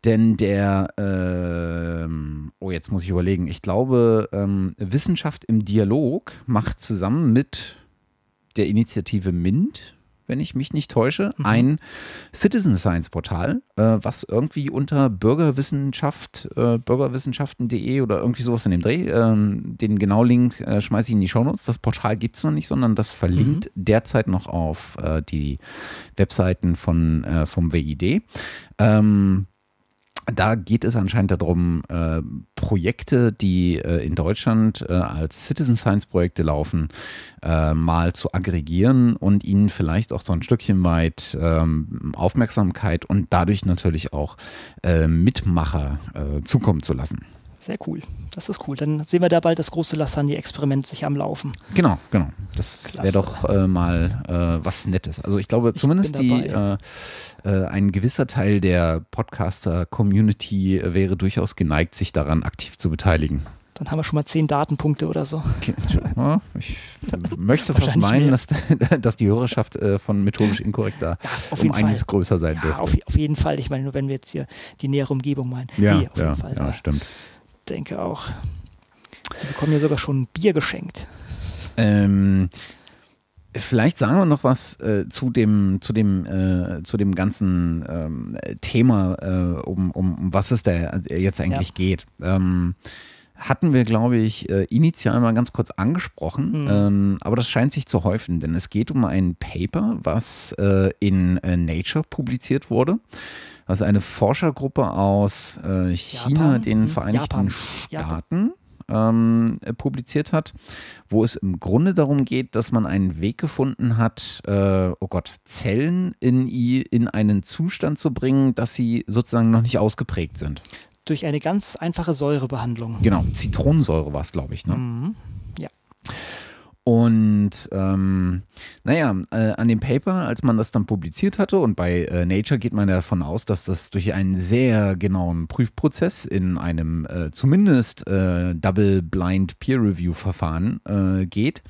Denn der, ähm, oh jetzt muss ich überlegen, ich glaube, ähm, Wissenschaft im Dialog macht zusammen mit der Initiative MINT, wenn ich mich nicht täusche, mhm. ein Citizen Science Portal, äh, was irgendwie unter Bürgerwissenschaft, äh, bürgerwissenschaften.de oder irgendwie sowas in dem Dreh, äh, den genau Link äh, schmeiße ich in die Shownotes. Das Portal gibt es noch nicht, sondern das verlinkt mhm. derzeit noch auf äh, die Webseiten von, äh, vom WID. Ähm, da geht es anscheinend darum, äh, Projekte, die äh, in Deutschland äh, als Citizen Science Projekte laufen, äh, mal zu aggregieren und ihnen vielleicht auch so ein Stückchen weit ähm, Aufmerksamkeit und dadurch natürlich auch äh, Mitmacher äh, zukommen zu lassen. Sehr cool. Das ist cool. Dann sehen wir da bald das große Lasagne-Experiment sich am Laufen. Genau, genau. Das wäre doch äh, mal äh, was Nettes. Also ich glaube, ich zumindest die, äh, äh, ein gewisser Teil der Podcaster-Community wäre durchaus geneigt, sich daran aktiv zu beteiligen. Dann haben wir schon mal zehn Datenpunkte oder so. Ja, ich möchte fast meinen, dass, dass, die Hörerschaft äh, von methodisch inkorrekt da ja, um einiges Fall. größer sein dürfte. Auf, auf, jeden Fall. Ich meine, nur wenn wir jetzt hier die nähere Umgebung meinen. Ja, nee, ja, ja, stimmt denke auch. Wir bekommen ja sogar schon Bier geschenkt. Ähm, vielleicht sagen wir noch was äh, zu dem, zu dem, äh, zu dem ganzen ähm, Thema, äh, um, um, um was es da jetzt eigentlich ja. geht. Ähm, hatten wir, glaube ich, äh, initial mal ganz kurz angesprochen, mhm. ähm, aber das scheint sich zu häufen, denn es geht um ein Paper, was äh, in äh, Nature publiziert wurde was eine Forschergruppe aus äh, China, Japan? den mhm. Vereinigten Japan. Staaten, ähm, publiziert hat, wo es im Grunde darum geht, dass man einen Weg gefunden hat, äh, oh Gott, Zellen in, in einen Zustand zu bringen, dass sie sozusagen noch nicht ausgeprägt sind. Durch eine ganz einfache Säurebehandlung. Genau, Zitronensäure war es, glaube ich. Ne? Mhm. Ja. Und ähm, naja, äh, an dem Paper, als man das dann publiziert hatte, und bei äh, Nature geht man ja davon aus, dass das durch einen sehr genauen Prüfprozess in einem äh, zumindest äh, Double-Blind Peer-Review-Verfahren äh, geht.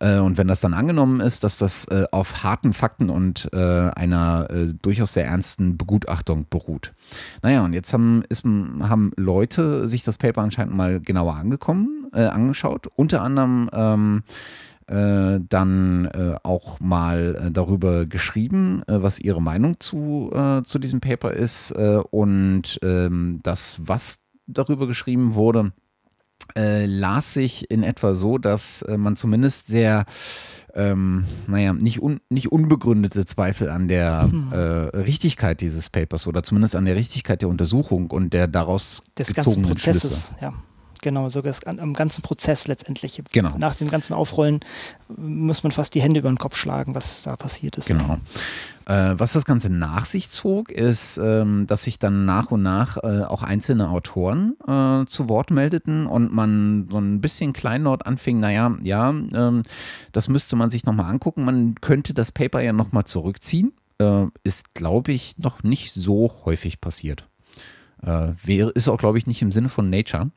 Äh, und wenn das dann angenommen ist, dass das äh, auf harten Fakten und äh, einer durchaus sehr ernsten Begutachtung beruht. Naja, und jetzt haben, ist, haben Leute sich das Paper anscheinend mal genauer angekommen, äh, angeschaut. Unter anderem ähm, äh, dann äh, auch mal darüber geschrieben, was ihre Meinung zu, zu diesem Paper ist und ähm, das, was darüber geschrieben wurde, äh, las sich in etwa so, dass äh, man zumindest sehr, ähm, naja, nicht, un, nicht unbegründete Zweifel an der hm. äh, Richtigkeit dieses Papers oder zumindest an der Richtigkeit der Untersuchung und der daraus Des gezogenen Schlüsse. Ja. Genau, sogar am ganzen Prozess letztendlich. Genau. Nach dem ganzen Aufrollen muss man fast die Hände über den Kopf schlagen, was da passiert ist. Genau. Äh, was das Ganze nach sich zog, ist, ähm, dass sich dann nach und nach äh, auch einzelne Autoren äh, zu Wort meldeten und man so ein bisschen kleinlaut anfing, naja, ja, ähm, das müsste man sich nochmal angucken. Man könnte das Paper ja nochmal zurückziehen. Ist, glaube ich, noch nicht so häufig passiert. Wäre, ist auch, glaube ich, nicht im Sinne von Nature.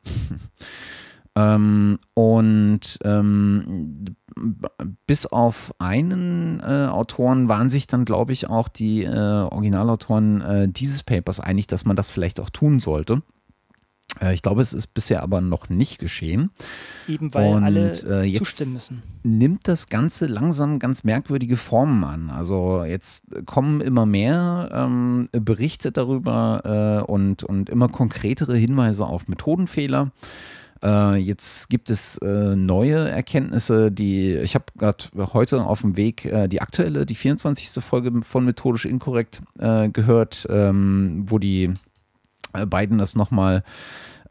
ähm, und ähm, bis auf einen äh, Autoren waren sich dann, glaube ich, auch die äh, Originalautoren äh, dieses Papers einig, dass man das vielleicht auch tun sollte. Äh, ich glaube, es ist bisher aber noch nicht geschehen. Eben weil und, alle äh, zustimmen müssen. Nimmt das Ganze langsam ganz merkwürdige Formen an. Also jetzt kommen immer mehr ähm, Berichte darüber äh, und, und immer konkretere Hinweise auf Methodenfehler. Äh, jetzt gibt es äh, neue Erkenntnisse, die ich habe gerade heute auf dem Weg äh, die aktuelle, die 24. Folge von Methodisch Inkorrekt äh, gehört, ähm, wo die äh, beiden das nochmal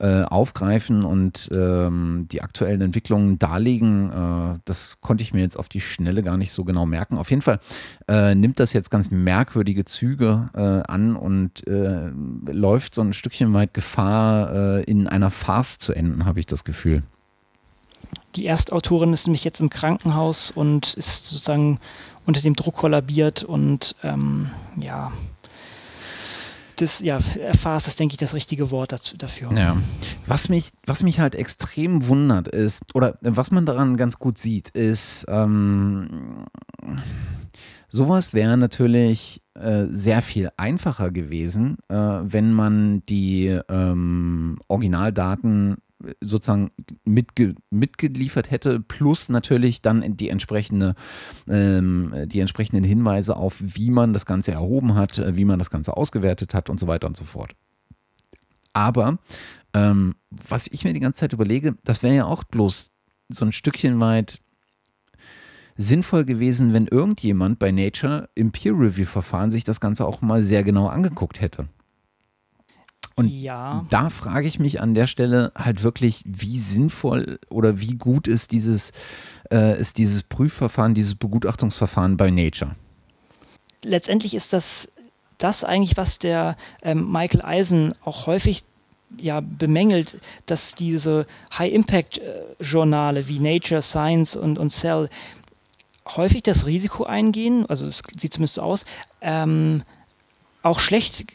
äh, aufgreifen und ähm, die aktuellen Entwicklungen darlegen. Äh, das konnte ich mir jetzt auf die Schnelle gar nicht so genau merken. Auf jeden Fall äh, nimmt das jetzt ganz merkwürdige Züge äh, an und äh, läuft so ein Stückchen weit Gefahr, in einer Farce zu enden, habe ich das Gefühl. Die Erstautorin ist nämlich jetzt im Krankenhaus und ist sozusagen unter dem Druck kollabiert und ähm, ja, das, ja, erfahrst ist, denke ich, das richtige Wort dazu, dafür. Ja. Was mich, was mich halt extrem wundert ist, oder was man daran ganz gut sieht, ist, ähm, sowas wäre natürlich äh, sehr viel einfacher gewesen, äh, wenn man die ähm, Originaldaten sozusagen mitge mitgeliefert hätte, plus natürlich dann die entsprechende, ähm, die entsprechenden Hinweise auf, wie man das Ganze erhoben hat, äh, wie man das Ganze ausgewertet hat und so weiter und so fort. Aber ähm, was ich mir die ganze Zeit überlege, das wäre ja auch bloß so ein Stückchen weit sinnvoll gewesen, wenn irgendjemand bei Nature im Peer-Review-Verfahren sich das Ganze auch mal sehr genau angeguckt hätte. Und ja. da frage ich mich an der Stelle halt wirklich, wie sinnvoll oder wie gut ist dieses, äh, ist dieses Prüfverfahren, dieses Begutachtungsverfahren bei Nature? Letztendlich ist das das eigentlich, was der ähm, Michael Eisen auch häufig ja, bemängelt, dass diese High-Impact-Journale wie Nature, Science und, und Cell häufig das Risiko eingehen, also es sieht zumindest so aus, ähm, auch schlecht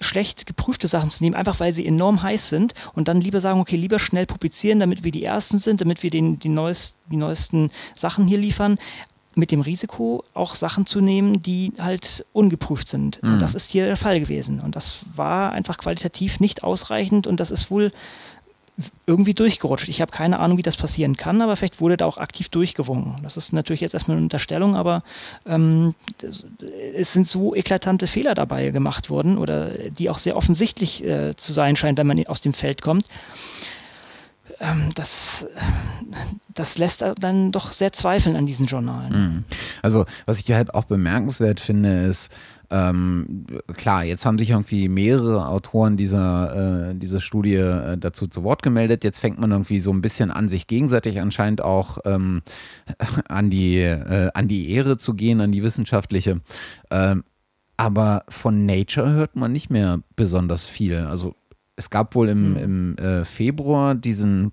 schlecht geprüfte Sachen zu nehmen, einfach weil sie enorm heiß sind und dann lieber sagen, okay, lieber schnell publizieren, damit wir die Ersten sind, damit wir den, die, neuest, die neuesten Sachen hier liefern, mit dem Risiko auch Sachen zu nehmen, die halt ungeprüft sind. Mhm. Und das ist hier der Fall gewesen. Und das war einfach qualitativ nicht ausreichend und das ist wohl irgendwie durchgerutscht. Ich habe keine Ahnung, wie das passieren kann, aber vielleicht wurde da auch aktiv durchgewungen. Das ist natürlich jetzt erstmal eine Unterstellung, aber ähm, es sind so eklatante Fehler dabei gemacht worden oder die auch sehr offensichtlich äh, zu sein scheinen, wenn man aus dem Feld kommt. Ähm, das, das lässt dann doch sehr zweifeln an diesen Journalen. Mhm. Also, was ich halt auch bemerkenswert finde, ist, ähm, klar, jetzt haben sich irgendwie mehrere Autoren dieser, äh, dieser Studie äh, dazu zu Wort gemeldet. Jetzt fängt man irgendwie so ein bisschen an, sich gegenseitig anscheinend auch ähm, an, die, äh, an die Ehre zu gehen, an die wissenschaftliche. Ähm, aber von Nature hört man nicht mehr besonders viel. Also es gab wohl im, hm. im äh, Februar diesen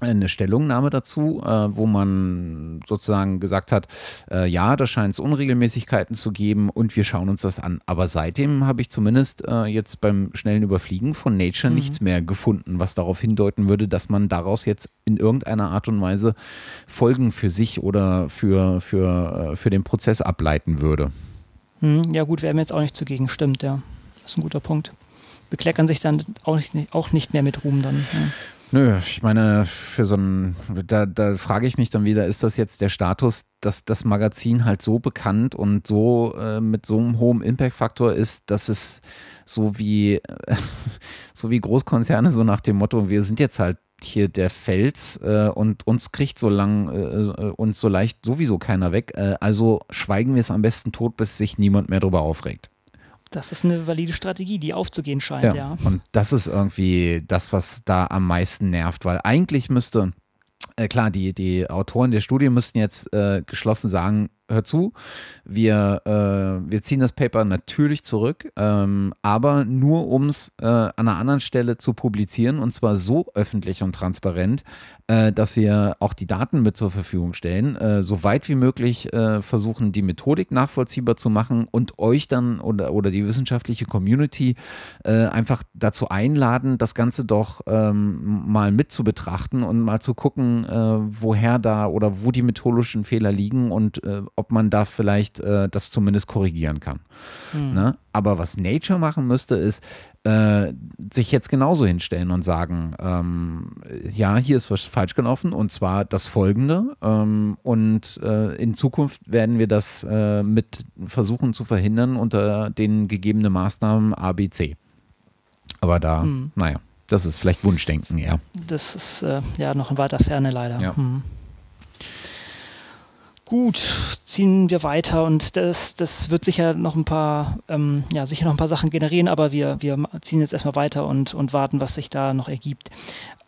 eine Stellungnahme dazu, äh, wo man sozusagen gesagt hat, äh, ja, da scheint es Unregelmäßigkeiten zu geben und wir schauen uns das an. Aber seitdem habe ich zumindest äh, jetzt beim schnellen Überfliegen von Nature mhm. nichts mehr gefunden, was darauf hindeuten würde, dass man daraus jetzt in irgendeiner Art und Weise Folgen für sich oder für, für, äh, für den Prozess ableiten würde. Mhm, ja gut, wäre mir jetzt auch nicht zugegen, stimmt, ja. Das ist ein guter Punkt. Bekleckern sich dann auch nicht, auch nicht mehr mit Ruhm dann. Ja. Nö, ich meine, für so ein, da, da frage ich mich dann wieder, ist das jetzt der Status, dass das Magazin halt so bekannt und so äh, mit so einem hohen Impact-Faktor ist, dass es so wie, äh, so wie Großkonzerne, so nach dem Motto, wir sind jetzt halt hier der Fels äh, und uns kriegt so lang, äh, uns so leicht sowieso keiner weg. Äh, also schweigen wir es am besten tot, bis sich niemand mehr darüber aufregt. Das ist eine valide Strategie, die aufzugehen scheint, ja. ja. Und das ist irgendwie das, was da am meisten nervt, weil eigentlich müsste, äh, klar, die, die Autoren der Studie müssten jetzt äh, geschlossen sagen, hör zu, wir, äh, wir ziehen das Paper natürlich zurück, ähm, aber nur um es äh, an einer anderen Stelle zu publizieren und zwar so öffentlich und transparent, äh, dass wir auch die Daten mit zur Verfügung stellen, äh, so weit wie möglich äh, versuchen, die Methodik nachvollziehbar zu machen und euch dann oder, oder die wissenschaftliche Community äh, einfach dazu einladen, das Ganze doch ähm, mal mit zu betrachten und mal zu gucken, woher da oder wo die methodischen Fehler liegen und ob man da vielleicht äh, das zumindest korrigieren kann. Mhm. Ne? Aber was Nature machen müsste, ist äh, sich jetzt genauso hinstellen und sagen, ähm, ja, hier ist was falsch gelaufen und zwar das folgende. Ähm, und äh, in Zukunft werden wir das äh, mit versuchen zu verhindern unter den gegebenen Maßnahmen ABC. Aber da, mhm. naja. Das ist vielleicht Wunschdenken, ja. Das ist äh, ja noch in weiter Ferne leider. Ja. Hm. Gut, ziehen wir weiter und das, das wird sicher noch ein paar, ähm, ja, sicher noch ein paar Sachen generieren, aber wir, wir ziehen jetzt erstmal weiter und, und warten, was sich da noch ergibt.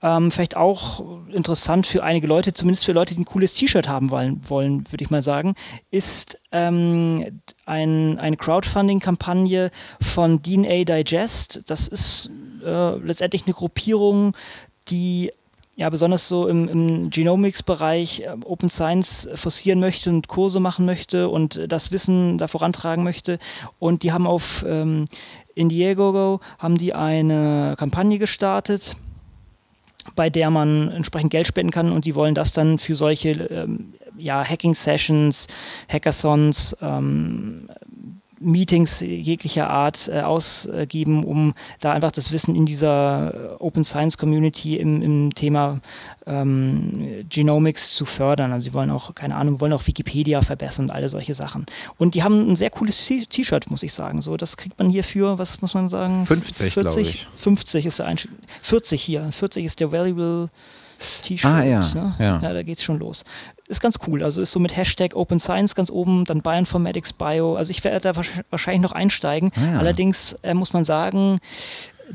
Ähm, vielleicht auch interessant für einige Leute, zumindest für Leute, die ein cooles T-Shirt haben wollen, wollen würde ich mal sagen, ist ähm, ein, eine Crowdfunding-Kampagne von DNA Digest. Das ist äh, letztendlich eine Gruppierung, die ja, besonders so im, im Genomics-Bereich äh, Open Science forcieren möchte und Kurse machen möchte und das Wissen da vorantragen möchte. Und die haben auf ähm, Indiegogo haben die eine Kampagne gestartet, bei der man entsprechend Geld spenden kann und die wollen das dann für solche ähm, ja, Hacking-Sessions, Hackathons, ähm, Meetings jeglicher Art äh, ausgeben, um da einfach das Wissen in dieser äh, Open Science Community im, im Thema ähm, Genomics zu fördern. Also sie wollen auch, keine Ahnung, wollen auch Wikipedia verbessern und alle solche Sachen. Und die haben ein sehr cooles T-Shirt, muss ich sagen. So, das kriegt man hier für, was muss man sagen? 50, glaube ich. 50 ist der Einstieg. 40 hier. 40 ist der Valuable T-Shirt. Ah, ja. Ne? Ja. ja, da geht's schon los. Ist ganz cool. Also ist so mit Hashtag Open Science ganz oben, dann Bioinformatics Bio. Also ich werde da wahrscheinlich noch einsteigen. Ah, ja. Allerdings äh, muss man sagen,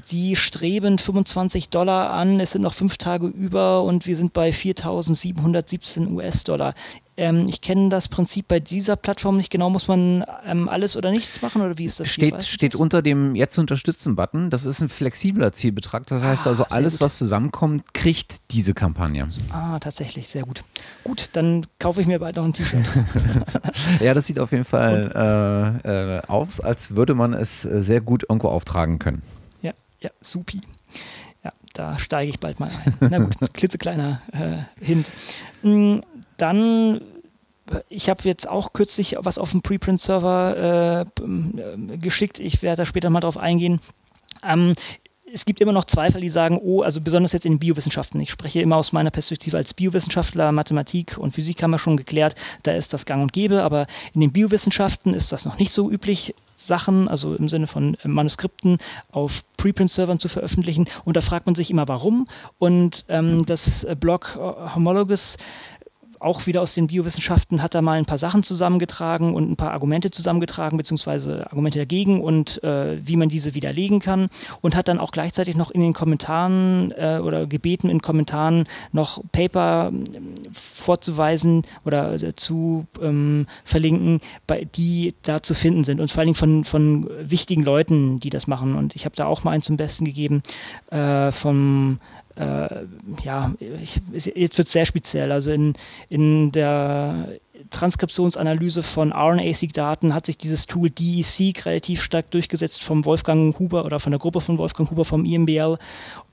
die streben 25 Dollar an, es sind noch fünf Tage über und wir sind bei 4.717 US-Dollar. Ähm, ich kenne das Prinzip bei dieser Plattform nicht genau. Muss man ähm, alles oder nichts machen oder wie ist das? Steht, steht unter dem Jetzt unterstützen Button. Das ist ein flexibler Zielbetrag. Das heißt Ah, also, alles, gut. was zusammenkommt, kriegt diese Kampagne. Ah, tatsächlich, sehr gut. Gut, dann kaufe ich mir bald noch ein T-Shirt. Ja, das sieht auf jeden Fall äh, äh, aus, als würde man es äh, sehr gut irgendwo auftragen können. Ja, supi. Ja, da steige ich bald mal ein. Na gut, klitzekleiner äh, Hint. Mm, Dann, äh, ich habe jetzt auch kürzlich was auf dem Preprint-Server äh, äh, geschickt. Ich werde da später mal drauf eingehen. Ähm, es gibt immer noch Zweifel, die sagen, oh, also besonders jetzt in den Biowissenschaften. Ich spreche immer aus meiner Perspektive als Biowissenschaftler, Mathematik und Physik haben wir schon geklärt, da ist das gang und gäbe, aber in den Biowissenschaften ist das noch nicht so üblich, Sachen, also im Sinne von äh, Manuskripten auf Preprint-Servern zu veröffentlichen. Und da fragt man sich immer, warum. Und ähm, das äh, Blog äh, Homologous auch wieder aus den Biowissenschaften, hat da mal ein paar Sachen zusammengetragen und ein paar Argumente zusammengetragen, beziehungsweise Argumente dagegen und äh, wie man diese widerlegen kann. Und hat dann auch gleichzeitig noch in den Kommentaren äh, oder gebeten, in Kommentaren noch Paper ähm, vorzuweisen oder äh, zu ähm, verlinken, bei, die da zu finden sind. Und vor allen Dingen von, von wichtigen Leuten, die das machen. Und ich habe da auch mal einen zum Besten gegeben äh, vom äh, ja, ich, jetzt wird es sehr speziell. Also in, in der Transkriptionsanalyse von RNA-seq-Daten hat sich dieses Tool DESeq relativ stark durchgesetzt vom Wolfgang Huber oder von der Gruppe von Wolfgang Huber vom IMBL.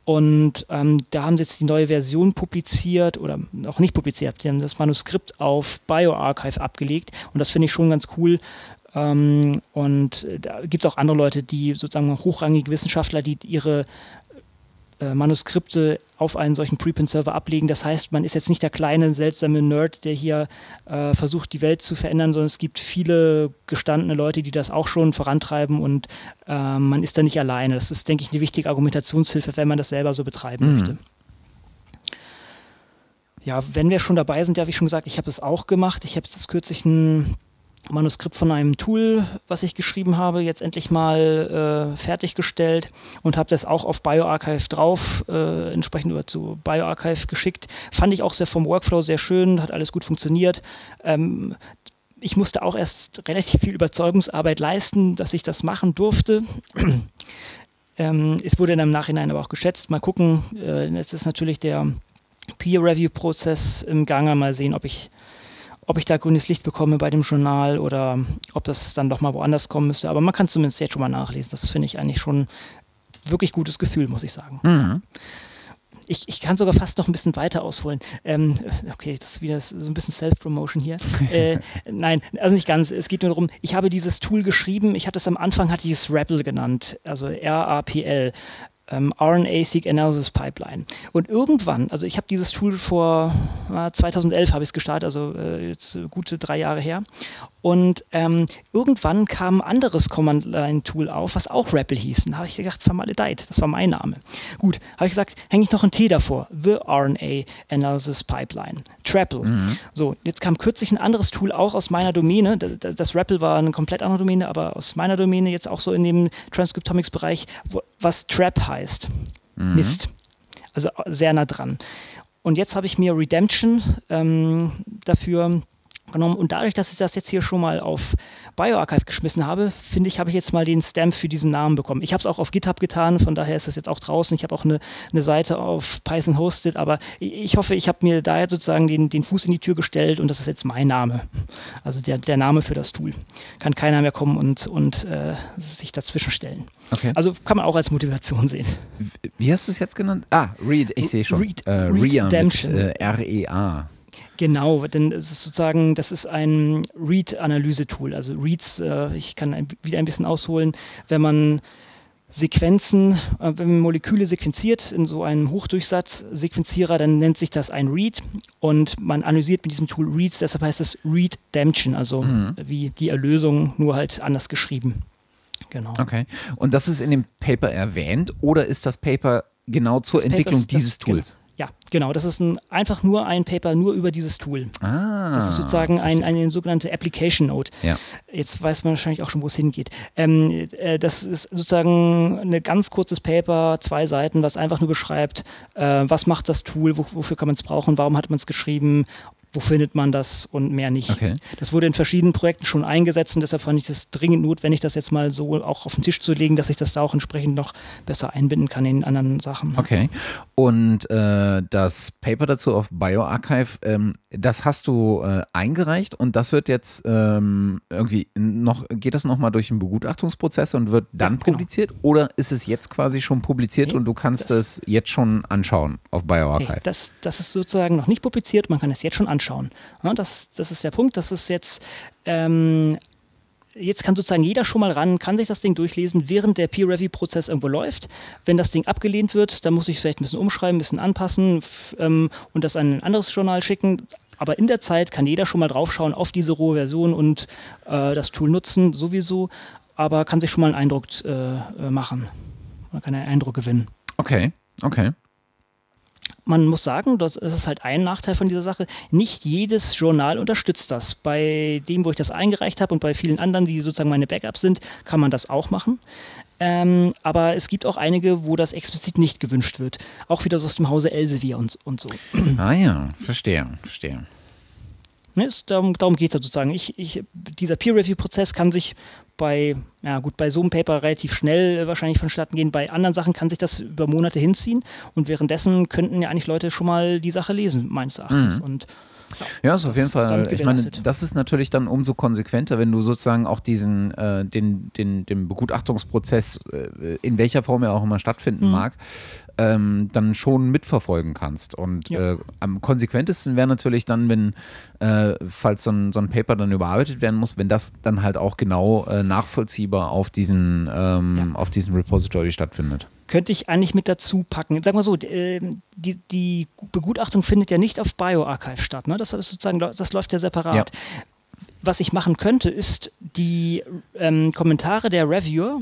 Und ähm, da haben sie jetzt die neue Version publiziert oder noch nicht publiziert. Die haben das Manuskript auf BioArchive abgelegt und das finde ich schon ganz cool. Ähm, und äh, da gibt es auch andere Leute, die sozusagen hochrangige Wissenschaftler, die ihre Manuskripte auf einen solchen Preprint-Server ablegen. Das heißt, man ist jetzt nicht der kleine, seltsame Nerd, der hier äh, versucht, die Welt zu verändern, sondern es gibt viele gestandene Leute, die das auch schon vorantreiben und äh, man ist da nicht alleine. Das ist, denke ich, eine wichtige Argumentationshilfe, wenn man das selber so betreiben Mhm. möchte. Ja, wenn wir schon dabei sind, ja, wie schon gesagt, ich habe es auch gemacht. Ich habe jetzt kürzlich ein Manuskript von einem Tool, was ich geschrieben habe, jetzt endlich mal äh, fertiggestellt und habe das auch auf BioArchive drauf, äh, entsprechend über zu BioArchive geschickt. Fand ich auch sehr vom Workflow sehr schön, hat alles gut funktioniert. Ähm, ich musste auch erst relativ viel Überzeugungsarbeit leisten, dass ich das machen durfte. ähm, es wurde dann im Nachhinein aber auch geschätzt. Mal gucken, äh, jetzt ist natürlich der Peer-Review-Prozess im Gange. Mal sehen, ob ich ob ich da grünes Licht bekomme bei dem Journal oder ob das dann doch mal woanders kommen müsste. Aber man kann zumindest jetzt schon mal nachlesen. Das finde ich eigentlich schon wirklich gutes Gefühl, muss ich sagen. Mhm. Ich, ich kann sogar fast noch ein bisschen weiter ausholen. Ähm, okay, das ist wieder so ein bisschen Self-Promotion hier. äh, nein, also nicht ganz. Es geht nur darum, ich habe dieses Tool geschrieben. Ich hatte es am Anfang, hatte ich es RAPL genannt, also R-A-P-L. Ähm, RNA-seq Analysis Pipeline. Und irgendwann, also ich habe dieses Tool vor äh, 2011 habe ich es gestartet, also äh, jetzt gute drei Jahre her. Und ähm, irgendwann kam ein anderes Command-Line-Tool auf, was auch REPL hieß. Und da habe ich gedacht, vermaledeit, das war mein Name. Gut, habe ich gesagt, hänge ich noch ein T davor. The RNA Analysis Pipeline. TRAPL. Mhm. So, jetzt kam kürzlich ein anderes Tool auch aus meiner Domäne. Das, das REPL war eine komplett andere Domäne, aber aus meiner Domäne jetzt auch so in dem Transcriptomics-Bereich, was TRAP heißt. Mhm. Mist. Also sehr nah dran. Und jetzt habe ich mir Redemption ähm, dafür genommen. Und dadurch, dass ich das jetzt hier schon mal auf BioArchive geschmissen habe, finde ich, habe ich jetzt mal den Stamp für diesen Namen bekommen. Ich habe es auch auf GitHub getan, von daher ist das jetzt auch draußen. Ich habe auch eine, eine Seite auf Python hosted, aber ich hoffe, ich habe mir da jetzt sozusagen den, den Fuß in die Tür gestellt und das ist jetzt mein Name. Also der, der Name für das Tool. Kann keiner mehr kommen und, und äh, sich dazwischen stellen. Okay. Also kann man auch als Motivation sehen. Wie hast du es jetzt genannt? Ah, Read, ich sehe schon. Read, äh, mit äh, R-E-A. Genau, denn es ist sozusagen, das ist ein Read-Analyse-Tool. Also Reads, äh, ich kann ein, wieder ein bisschen ausholen, wenn man Sequenzen, äh, wenn man Moleküle sequenziert in so einem Hochdurchsatz-Sequenzierer, dann nennt sich das ein Read und man analysiert mit diesem Tool Reads, deshalb heißt es Redemption, also mhm. wie die Erlösung, nur halt anders geschrieben. Genau. Okay. Und das ist in dem Paper erwähnt oder ist das Paper genau zur das Entwicklung Paper, dieses Tools? Ja, genau. Das ist ein, einfach nur ein Paper nur über dieses Tool. Ah, das ist sozusagen ein, eine sogenannte Application Note. Ja. Jetzt weiß man wahrscheinlich auch schon, wo es hingeht. Ähm, äh, das ist sozusagen ein ganz kurzes Paper, zwei Seiten, was einfach nur beschreibt, äh, was macht das Tool, wo, wofür kann man es brauchen, warum hat man es geschrieben wo findet man das und mehr nicht. Okay. Das wurde in verschiedenen Projekten schon eingesetzt und deshalb fand ich es dringend notwendig, das jetzt mal so auch auf den Tisch zu legen, dass ich das da auch entsprechend noch besser einbinden kann in anderen Sachen. Okay. Und äh, das Paper dazu auf BioArchive, ähm, das hast du äh, eingereicht und das wird jetzt ähm, irgendwie noch, geht das nochmal durch einen Begutachtungsprozess und wird dann ja, genau. publiziert oder ist es jetzt quasi schon publiziert nee, und du kannst es jetzt schon anschauen auf BioArchive? Nee, das, das ist sozusagen noch nicht publiziert, man kann es jetzt schon anschauen anschauen. Ja, das, das ist der Punkt. Das ist jetzt ähm, jetzt kann sozusagen jeder schon mal ran, kann sich das Ding durchlesen, während der Peer-Review-Prozess irgendwo läuft. Wenn das Ding abgelehnt wird, dann muss ich vielleicht ein bisschen umschreiben, ein bisschen anpassen ähm, und das an ein anderes Journal schicken. Aber in der Zeit kann jeder schon mal draufschauen auf diese rohe Version und äh, das Tool nutzen, sowieso, aber kann sich schon mal einen Eindruck äh, machen. Man kann einen Eindruck gewinnen. Okay, okay man muss sagen, das ist halt ein Nachteil von dieser Sache. Nicht jedes Journal unterstützt das. Bei dem, wo ich das eingereicht habe und bei vielen anderen, die sozusagen meine Backups sind, kann man das auch machen. Ähm, aber es gibt auch einige, wo das explizit nicht gewünscht wird. Auch wieder so aus dem Hause Elsevier und, und so. Ah ja, verstehe, verstehe. Ne, ist, darum darum geht es halt sozusagen. Ich, ich, dieser Peer-Review-Prozess kann sich bei, ja gut, bei so einem Paper relativ schnell wahrscheinlich vonstatten gehen. Bei anderen Sachen kann sich das über Monate hinziehen und währenddessen könnten ja eigentlich Leute schon mal die Sache lesen, meines Erachtens. Mhm. Und ja, ja ist auf jeden Fall. Ich meine, das ist natürlich dann umso konsequenter, wenn du sozusagen auch diesen, äh, den, den, den Begutachtungsprozess, äh, in welcher Form er auch immer stattfinden mhm. mag, ähm, dann schon mitverfolgen kannst. Und ja. äh, am konsequentesten wäre natürlich dann, wenn, äh, falls so ein, so ein Paper dann überarbeitet werden muss, wenn das dann halt auch genau äh, nachvollziehbar auf diesen, ähm, ja. auf diesem Repository stattfindet könnte ich eigentlich mit dazu packen. Sag mal so, ähm, die, die Begutachtung findet ja nicht auf BioArchive statt. Ne? Das ist sozusagen, das läuft ja separat. Ja. Was ich machen könnte, ist die ähm, Kommentare der Reviewer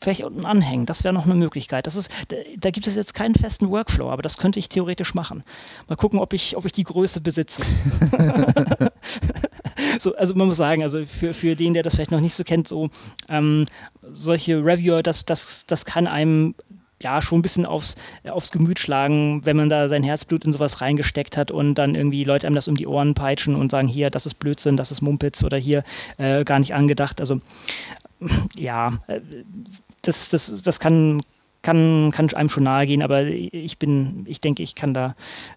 vielleicht unten anhängen. Das wäre noch eine Möglichkeit. Das ist, da, gibt es jetzt keinen festen Workflow, aber das könnte ich theoretisch machen. Mal gucken, ob ich, ob ich die Größe besitze. so, also man muss sagen, also für, für den, der das vielleicht noch nicht so kennt, so ähm, solche Reviewer, das, das, das kann einem ja schon ein bisschen aufs, aufs Gemüt schlagen, wenn man da sein Herzblut in sowas reingesteckt hat und dann irgendwie Leute einem das um die Ohren peitschen und sagen, hier, das ist Blödsinn, das ist Mumpitz oder hier äh, gar nicht angedacht. Also ja, äh, das, das, das kann, kann, kann einem schon nahe gehen, aber ich bin, ich denke, ich kann da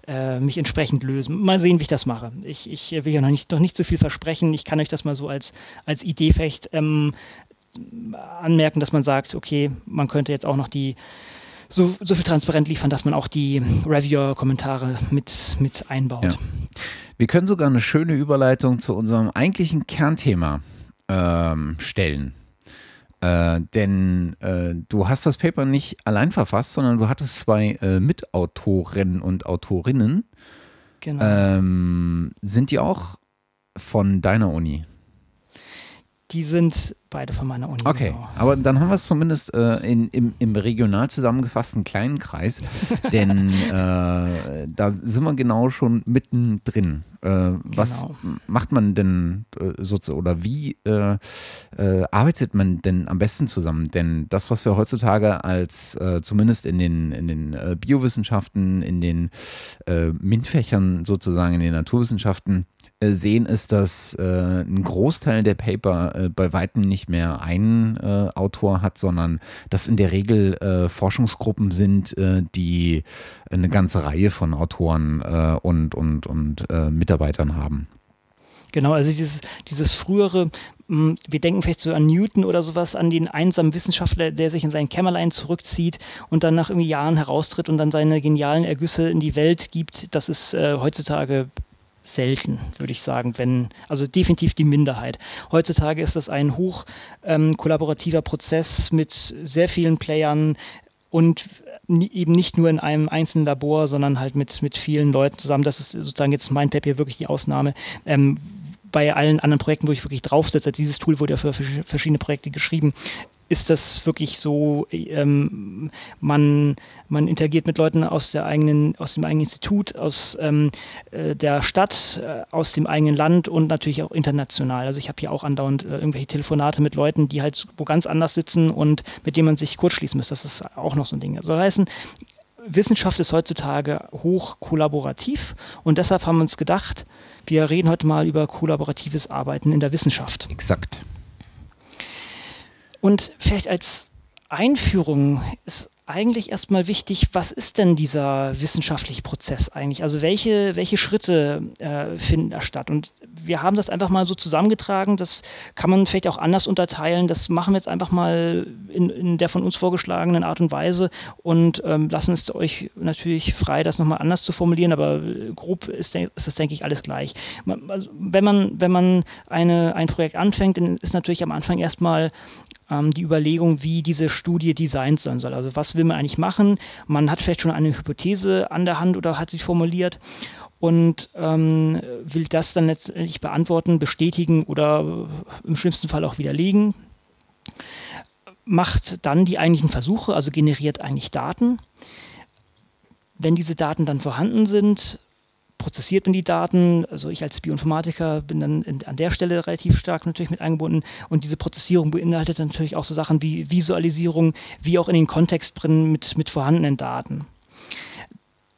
äh, mich entsprechend lösen. Mal sehen, wie ich das mache. Ich, ich will ja noch nicht, noch nicht so viel versprechen. Ich kann euch das mal so als, als Idee ähm, anmerken, dass man sagt, okay, man könnte jetzt auch noch die so, so viel transparent liefern, dass man auch die Reviewer-Kommentare mit, mit einbaut. Ja. Wir können sogar eine schöne Überleitung zu unserem eigentlichen Kernthema ähm, stellen. Äh, denn äh, du hast das Paper nicht allein verfasst, sondern du hattest zwei äh, Mitautorinnen und Autorinnen. Genau. Ähm, sind die auch von deiner Uni? Die sind beide von meiner Uni. Okay, genau. aber dann haben wir es zumindest äh, in, im, im, regional zusammengefassten kleinen Kreis, denn äh, da sind wir genau schon mittendrin. Äh, was genau. macht man denn äh, sozusagen oder wie äh, äh, arbeitet man denn am besten zusammen? Denn das, was wir heutzutage als zumindest in den, in den Biowissenschaften, in den MINT-Fächern sozusagen, in den Naturwissenschaften sehen, ist, dass äh, ein Großteil der Paper äh, bei weitem nicht mehr einen äh, Autor hat, sondern dass in der Regel äh, Forschungsgruppen sind, äh, die eine ganze Reihe von Autoren und, und, und Mitarbeitern haben. Genau, also dieses, dieses frühere, hm, wir denken vielleicht so an Newton oder sowas, an den einsamen Wissenschaftler, der sich in sein Kämmerlein zurückzieht und dann nach irgendwie Jahren heraustritt und dann seine genialen Ergüsse in die Welt gibt. Das ist äh, heutzutage selten, würde ich sagen, wenn, also definitiv die Minderheit. Heutzutage ist das ein hoch ähm, kollaborativer Prozess mit sehr vielen Playern und eben nicht nur in einem einzelnen Labor, sondern halt mit, mit vielen Leuten zusammen. Das ist sozusagen jetzt mein Papier wirklich die Ausnahme. Ähm, bei allen anderen Projekten, wo ich wirklich draufsetze, dieses Tool wurde ja für verschiedene Projekte geschrieben, ist das wirklich so, ähm, man, man interagiert mit Leuten aus der eigenen, aus dem eigenen Institut, aus ähm, äh, der Stadt, äh, aus dem eigenen Land und natürlich auch international. Also ich habe hier auch andauernd äh, irgendwelche Telefonate mit Leuten, die halt wo ganz anders sitzen und mit denen man sich kurzschließen muss. Das ist auch noch so ein Ding. Das heißen, Wissenschaft ist heutzutage hoch kollaborativ und deshalb haben wir uns gedacht, wir reden heute mal über kollaboratives Arbeiten in der Wissenschaft. Exakt. Und vielleicht als Einführung ist eigentlich erstmal wichtig, was ist denn dieser wissenschaftliche Prozess eigentlich? Also welche, welche Schritte äh, finden da statt? Und wir haben das einfach mal so zusammengetragen. Das kann man vielleicht auch anders unterteilen. Das machen wir jetzt einfach mal in, in der von uns vorgeschlagenen Art und Weise und ähm, lassen es euch natürlich frei, das nochmal anders zu formulieren. Aber grob ist, ist das, denke ich, alles gleich. Also wenn man, wenn man eine, ein Projekt anfängt, dann ist natürlich am Anfang erstmal ähm, die Überlegung, wie diese Studie designt sein soll. Also was will man eigentlich machen? Man hat vielleicht schon eine Hypothese an der Hand oder hat sie formuliert und ähm, will das dann letztendlich beantworten, bestätigen oder im schlimmsten Fall auch widerlegen. Macht dann die eigentlichen Versuche, also generiert eigentlich Daten. Wenn diese Daten dann vorhanden sind, prozessiert man die Daten. Also ich als Bioinformatiker bin dann in, an der Stelle relativ stark natürlich mit eingebunden. Und diese Prozessierung beinhaltet natürlich auch so Sachen wie Visualisierung, wie auch in den Kontext bringen mit, mit vorhandenen Daten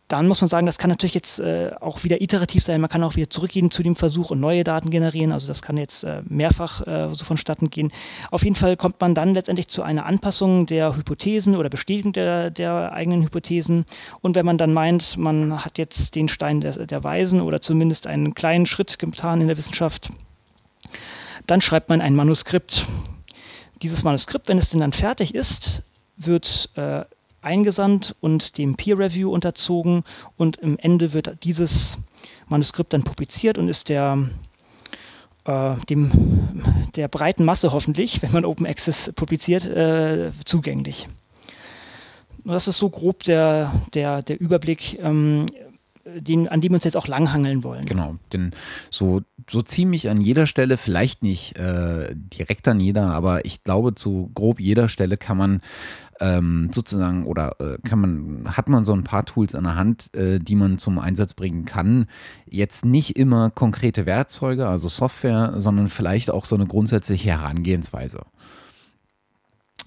dann muss man sagen, das kann natürlich jetzt äh, auch wieder iterativ sein. Man kann auch wieder zurückgehen zu dem Versuch und neue Daten generieren. Also das kann jetzt äh, mehrfach äh, so vonstatten gehen. Auf jeden Fall kommt man dann letztendlich zu einer Anpassung der Hypothesen oder Bestätigung der, der eigenen Hypothesen. Und wenn man dann meint, man hat jetzt den Stein der, der Weisen oder zumindest einen kleinen Schritt getan in der Wissenschaft, dann schreibt man ein Manuskript. Dieses Manuskript, wenn es denn dann fertig ist, wird äh, eingesandt und dem Peer Review unterzogen und im Ende wird dieses Manuskript dann publiziert und ist der äh, dem, der breiten Masse hoffentlich, wenn man Open Access publiziert, äh, zugänglich. Das ist so grob der, der, der Überblick, ähm, den, an dem wir uns jetzt auch langhangeln wollen. Genau, denn so, so ziemlich an jeder Stelle, vielleicht nicht äh, direkt an jeder, aber ich glaube, zu grob jeder Stelle kann man ähm, sozusagen oder äh, kann man, hat man so ein paar Tools an der Hand, äh, die man zum Einsatz bringen kann. Jetzt nicht immer konkrete Werkzeuge, also Software, sondern vielleicht auch so eine grundsätzliche Herangehensweise.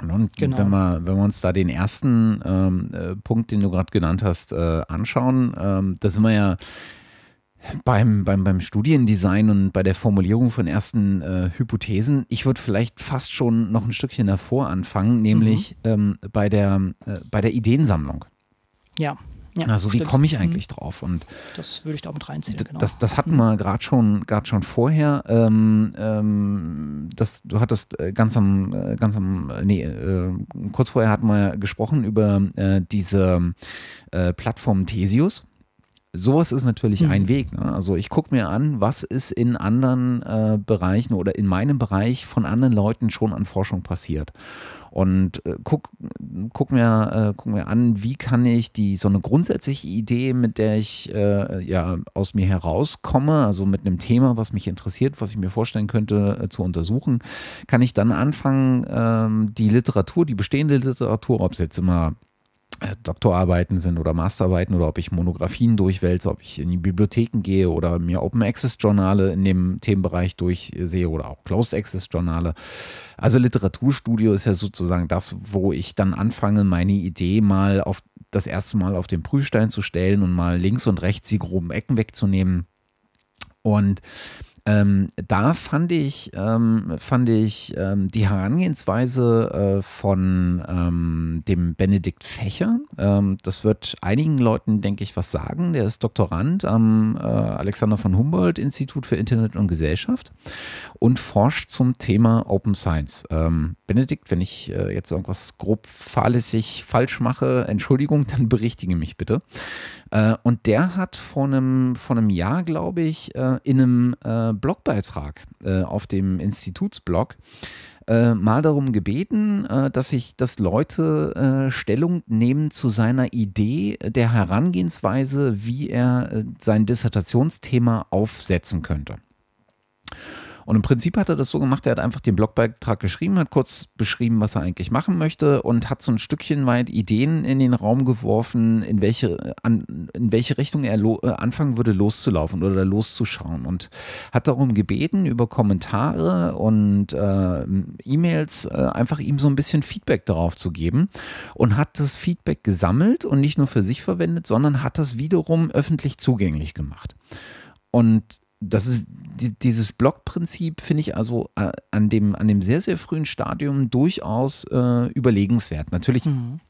Und genau. wenn, wir, wenn wir uns da den ersten ähm, äh, Punkt, den du gerade genannt hast, äh, anschauen, ähm, da sind wir ja beim, beim, beim Studiendesign und bei der Formulierung von ersten äh, Hypothesen, ich würde vielleicht fast schon noch ein Stückchen davor anfangen, nämlich mhm. ähm, bei, der, äh, bei der Ideensammlung. Ja. Ja, also wie komme ich mhm. eigentlich mhm. drauf? Und das würde ich da auch mit reinziehen. Genau. Das, das hatten wir gerade schon, schon vorher. Ähm, ähm, das, du hattest äh, ganz am, äh, ganz am, äh, nee, äh, kurz vorher hatten wir gesprochen über diese Plattform Thesius sowas ist natürlich mhm. ein Weg. Ne? Also ich gucke mir an, was ist in anderen äh, Bereichen oder in meinem Bereich von anderen Leuten schon an Forschung passiert. Und äh, guck, guck, mir, äh, guck mir an, wie kann ich die so eine grundsätzliche Idee, mit der ich äh, ja aus mir herauskomme, also mit einem Thema, was mich interessiert, was ich mir vorstellen könnte äh, zu untersuchen, kann ich dann anfangen, ähm, die Literatur, die bestehende Literatur, ob es jetzt immer Doktorarbeiten sind oder Masterarbeiten oder ob ich Monographien durchwälze, ob ich in die Bibliotheken gehe oder mir Open Access Journale in dem Themenbereich durchsehe oder auch Closed Access Journale. Also Literaturstudio ist ja sozusagen das, wo ich dann anfange, meine Idee mal auf das erste Mal auf den Prüfstein zu stellen und mal links und rechts die groben Ecken wegzunehmen. Und ähm, da fand ich, ähm, fand ich ähm, die Herangehensweise äh, von ähm, dem Benedikt Fächer, ähm, das wird einigen Leuten, denke ich, was sagen. Der ist Doktorand am äh, Alexander von Humboldt Institut für Internet und Gesellschaft und forscht zum Thema Open Science. Ähm, Benedikt, wenn ich äh, jetzt irgendwas grob fahrlässig falsch mache, Entschuldigung, dann berichtige mich bitte. Äh, und der hat vor einem, vor einem Jahr, glaube ich, äh, in einem äh, Blogbeitrag auf dem Institutsblog mal darum gebeten, dass sich, dass Leute Stellung nehmen zu seiner Idee der Herangehensweise, wie er sein Dissertationsthema aufsetzen könnte. Und im Prinzip hat er das so gemacht, er hat einfach den Blogbeitrag geschrieben, hat kurz beschrieben, was er eigentlich machen möchte und hat so ein Stückchen weit Ideen in den Raum geworfen, in welche, an, in welche Richtung er äh, anfangen würde loszulaufen oder loszuschauen und hat darum gebeten, über Kommentare und äh, E-Mails äh, einfach ihm so ein bisschen Feedback darauf zu geben und hat das Feedback gesammelt und nicht nur für sich verwendet, sondern hat das wiederum öffentlich zugänglich gemacht. Und das ist dieses Blockprinzip finde ich also äh, an dem, an dem sehr, sehr frühen Stadium durchaus äh, überlegenswert. Natürlich mhm.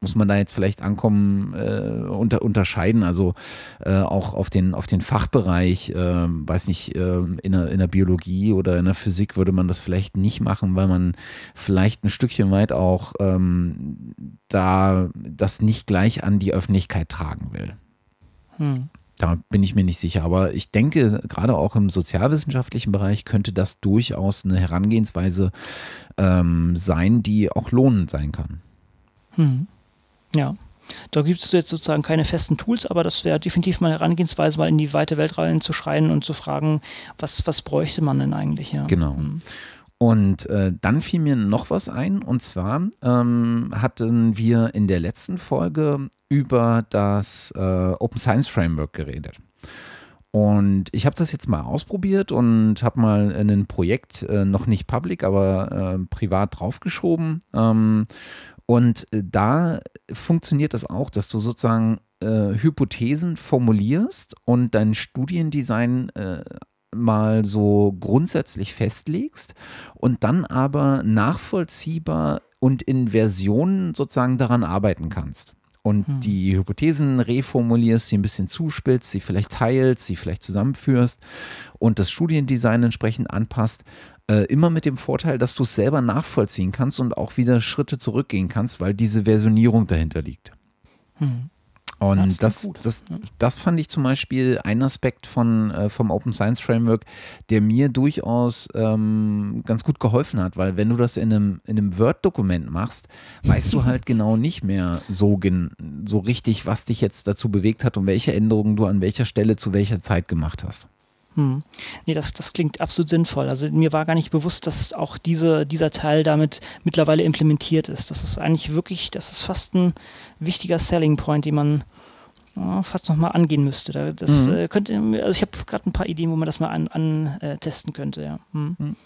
muss man da jetzt vielleicht ankommen, äh, unter, unterscheiden, also äh, auch auf den, auf den Fachbereich, äh, weiß nicht, äh, in, der, in der Biologie oder in der Physik würde man das vielleicht nicht machen, weil man vielleicht ein Stückchen weit auch ähm, da das nicht gleich an die Öffentlichkeit tragen will. Mhm. Da bin ich mir nicht sicher. Aber ich denke, gerade auch im sozialwissenschaftlichen Bereich könnte das durchaus eine Herangehensweise ähm, sein, die auch lohnend sein kann. Hm. Ja. Da gibt es jetzt sozusagen keine festen Tools, aber das wäre definitiv mal eine Herangehensweise, mal in die weite Welt rein zu schreien und zu fragen, was, was bräuchte man denn eigentlich? Ja. Genau. Hm. Und äh, dann fiel mir noch was ein, und zwar ähm, hatten wir in der letzten Folge über das äh, Open Science Framework geredet. Und ich habe das jetzt mal ausprobiert und habe mal ein Projekt, äh, noch nicht public, aber äh, privat draufgeschoben. Ähm, und äh, da funktioniert das auch, dass du sozusagen äh, Hypothesen formulierst und dein Studiendesign mal so grundsätzlich festlegst und dann aber nachvollziehbar und in Versionen sozusagen daran arbeiten kannst. Und hm. die Hypothesen reformulierst, sie ein bisschen zuspitzt, sie vielleicht teilst, sie vielleicht zusammenführst und das Studiendesign entsprechend anpasst. Äh, immer mit dem Vorteil, dass du es selber nachvollziehen kannst und auch wieder Schritte zurückgehen kannst, weil diese Versionierung dahinter liegt. Hm. Und das, das, das, das, fand ich zum Beispiel ein Aspekt von, äh, vom Open Science Framework, der mir durchaus ähm, ganz gut geholfen hat, weil wenn du das in einem, in einem Word-Dokument machst, weißt du halt genau nicht mehr so, so richtig, was dich jetzt dazu bewegt hat und welche Änderungen du an welcher Stelle zu welcher Zeit gemacht hast. Hm. Nee, das, das klingt absolut sinnvoll. Also mir war gar nicht bewusst, dass auch diese, dieser Teil damit mittlerweile implementiert ist. Das ist eigentlich wirklich, das ist fast ein wichtiger Selling Point, den man ja, fast nochmal angehen müsste. Das mhm. äh, könnte, also ich habe gerade ein paar Ideen, wo man das mal antesten an, äh, könnte, ja. Mhm. mhm.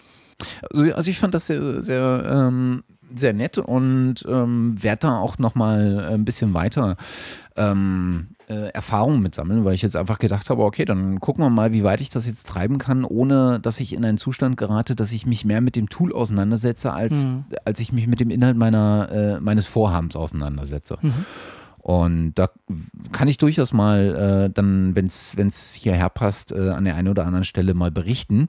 Also, also, ich fand das sehr, sehr, ähm, sehr nett und ähm, werde da auch nochmal ein bisschen weiter ähm, äh, Erfahrungen mitsammeln, weil ich jetzt einfach gedacht habe, okay, dann gucken wir mal, wie weit ich das jetzt treiben kann, ohne dass ich in einen Zustand gerate, dass ich mich mehr mit dem Tool auseinandersetze, als, mhm. als ich mich mit dem Inhalt meiner, äh, meines Vorhabens auseinandersetze. Mhm. Und da kann ich durchaus mal äh, dann, wenn es hierher passt, äh, an der einen oder anderen Stelle mal berichten.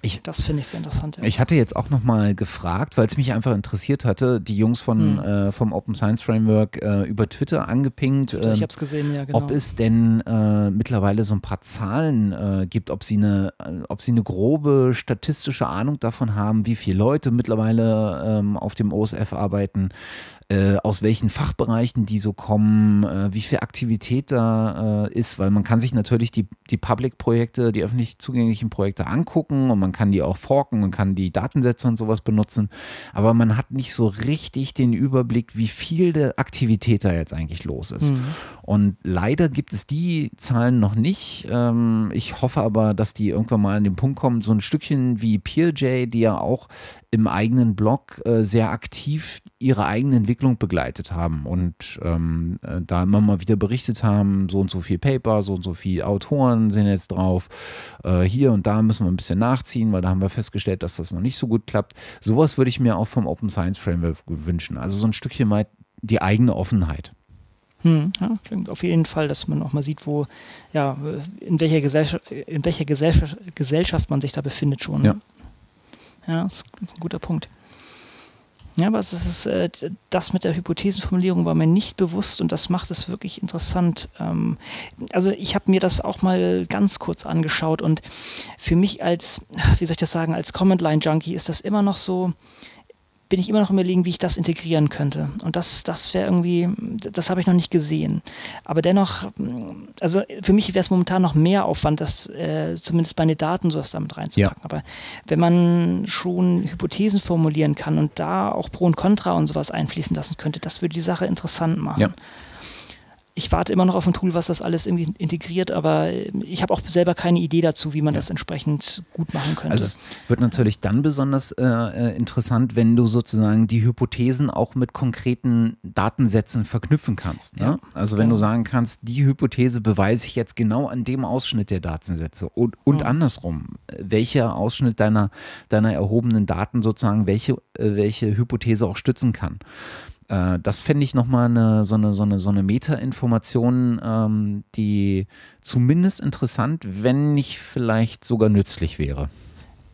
Ich, das finde ich sehr interessant. Ja. Ich hatte jetzt auch nochmal gefragt, weil es mich einfach interessiert hatte, die Jungs von, hm. äh, vom Open Science Framework äh, über Twitter angepinkt. Twitter, ich habe es gesehen, ja, genau. Ob es denn äh, mittlerweile so ein paar Zahlen äh, gibt, ob sie, eine, ob sie eine grobe statistische Ahnung davon haben, wie viele Leute mittlerweile ähm, auf dem OSF arbeiten, äh, aus welchen Fachbereichen die so kommen, äh, wie viel Aktivität da äh, ist, weil man kann sich natürlich die, die Public-Projekte, die öffentlich zugänglichen Projekte angucken und man kann die auch forken und kann die Datensätze und sowas benutzen, aber man hat nicht so richtig den Überblick, wie viel der Aktivität da jetzt eigentlich los ist. Mhm. Und leider gibt es die Zahlen noch nicht. Ähm, ich hoffe aber, dass die irgendwann mal an den Punkt kommen, so ein Stückchen wie PeerJ, die ja auch im eigenen Blog äh, sehr aktiv ihre eigene Entwicklung begleitet haben und ähm, äh, da immer mal wieder berichtet haben, so und so viel Paper, so und so viele Autoren sind jetzt drauf, äh, hier und da müssen wir ein bisschen nachziehen, weil da haben wir festgestellt, dass das noch nicht so gut klappt. Sowas würde ich mir auch vom Open Science Framework wünschen. Also so ein Stückchen weit die eigene Offenheit. Hm, ja, klingt auf jeden Fall, dass man auch mal sieht, wo, ja, in welcher Gesellschaft, in welcher Gesellschaft, Gesellschaft man sich da befindet schon. Ja. Ja, das ist ein guter Punkt. Ja, aber es ist, äh, das mit der Hypothesenformulierung war mir nicht bewusst und das macht es wirklich interessant. Ähm, also ich habe mir das auch mal ganz kurz angeschaut und für mich als, wie soll ich das sagen, als Command-Line-Junkie ist das immer noch so, bin ich immer noch überlegen, wie ich das integrieren könnte. Und das, das wäre irgendwie, das habe ich noch nicht gesehen. Aber dennoch, also für mich wäre es momentan noch mehr Aufwand, das äh, zumindest meine Daten sowas damit reinzupacken. Ja. Aber wenn man schon Hypothesen formulieren kann und da auch Pro und Contra und sowas einfließen lassen könnte, das würde die Sache interessant machen. Ja ich warte immer noch auf ein Tool, was das alles irgendwie integriert, aber ich habe auch selber keine Idee dazu, wie man ja. das entsprechend gut machen könnte. Also es wird natürlich dann besonders äh, äh, interessant, wenn du sozusagen die Hypothesen auch mit konkreten Datensätzen verknüpfen kannst. Ne? Ja. Also wenn ja. du sagen kannst, die Hypothese beweise ich jetzt genau an dem Ausschnitt der Datensätze und, und andersrum, welcher Ausschnitt deiner, deiner erhobenen Daten sozusagen welche, äh, welche Hypothese auch stützen kann. Äh, das fände ich nochmal eine, so eine, so eine, so eine Meta-Information, ähm, die zumindest interessant, wenn nicht vielleicht sogar nützlich wäre.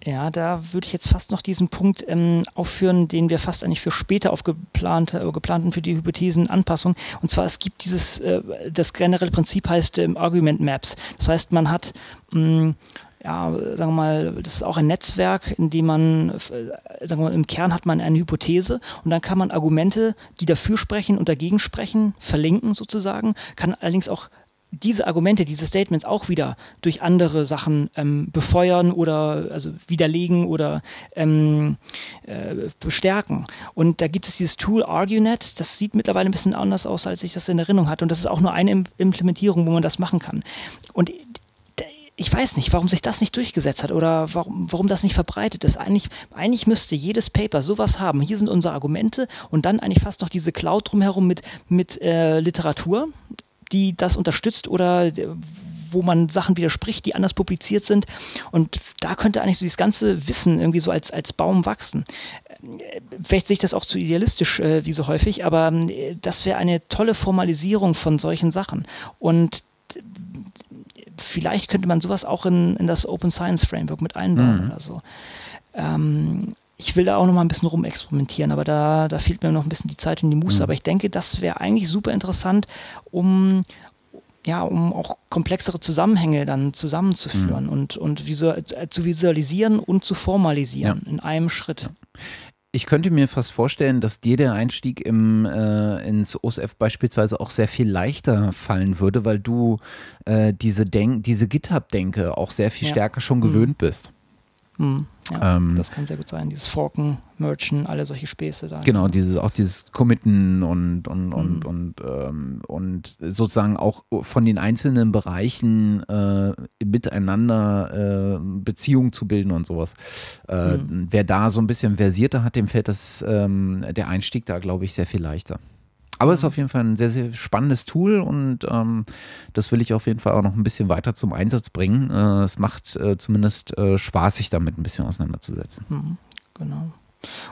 Ja, da würde ich jetzt fast noch diesen Punkt ähm, aufführen, den wir fast eigentlich für später aufgeplant äh, geplanten für die Hypothesenanpassung. Und zwar, es gibt dieses, äh, das generelle Prinzip heißt ähm, Argument Maps. Das heißt, man hat mh, mm, ja, sagen wir mal, das ist auch ein Netzwerk, in dem man, äh, sagen wir mal, im Kern hat man eine Hypothese und dann kann man Argumente, die dafür sprechen und dagegen sprechen, verlinken sozusagen, kann allerdings auch diese Argumente, diese Statements auch wieder durch andere Sachen ähm, befeuern oder also widerlegen oder ähm, äh, bestärken. Und da gibt es dieses Tool ArgueNet, das sieht mittlerweile ein bisschen anders aus, als ich das in Erinnerung hatte. Und das ist auch nur eine Implementierung, wo man das machen kann. Und ich weiß nicht, warum sich das nicht durchgesetzt hat oder warum, warum das nicht verbreitet ist. Eigentlich, eigentlich müsste jedes Paper sowas haben. Hier sind unsere Argumente und dann eigentlich fast noch diese Cloud drumherum mit, mit äh, Literatur, die das unterstützt oder äh, wo man Sachen widerspricht, die anders publiziert sind. Und da könnte eigentlich so dieses ganze Wissen irgendwie so als, als Baum wachsen. Äh, vielleicht sehe ich das auch zu idealistisch, äh, wie so häufig, aber äh, das wäre eine tolle Formalisierung von solchen Sachen. Und vielleicht könnte man sowas auch in, in das Open Science Framework mit einbauen mhm. oder so. Ähm, ich will da auch noch mal ein bisschen rumexperimentieren, aber da, da fehlt mir noch ein bisschen die Zeit und die Muße. Mhm. Aber ich denke, das wäre eigentlich super interessant, um ja, um auch komplexere Zusammenhänge dann zusammenzuführen mhm. und, und visual, zu visualisieren und zu formalisieren ja. in einem Schritt. Ich könnte mir fast vorstellen, dass dir der Einstieg im, äh, ins OSF beispielsweise auch sehr viel leichter fallen würde, weil du äh, diese, Denk diese GitHub-Denke auch sehr viel ja. stärker schon gewöhnt mhm. bist. Mhm. Ja, ähm, das kann sehr gut sein. Dieses Forken, Merchen, alle solche Späße da. Genau, dieses, auch dieses Committen und, und, und, mhm. und, ähm, und sozusagen auch von den einzelnen Bereichen äh, miteinander äh, Beziehungen zu bilden und sowas. Äh, mhm. Wer da so ein bisschen versierter hat, dem fällt das, ähm, der Einstieg da, glaube ich, sehr viel leichter. Aber es ist auf jeden Fall ein sehr, sehr spannendes Tool und ähm, das will ich auf jeden Fall auch noch ein bisschen weiter zum Einsatz bringen. Äh, es macht äh, zumindest äh, Spaß, sich damit ein bisschen auseinanderzusetzen. Mhm, genau.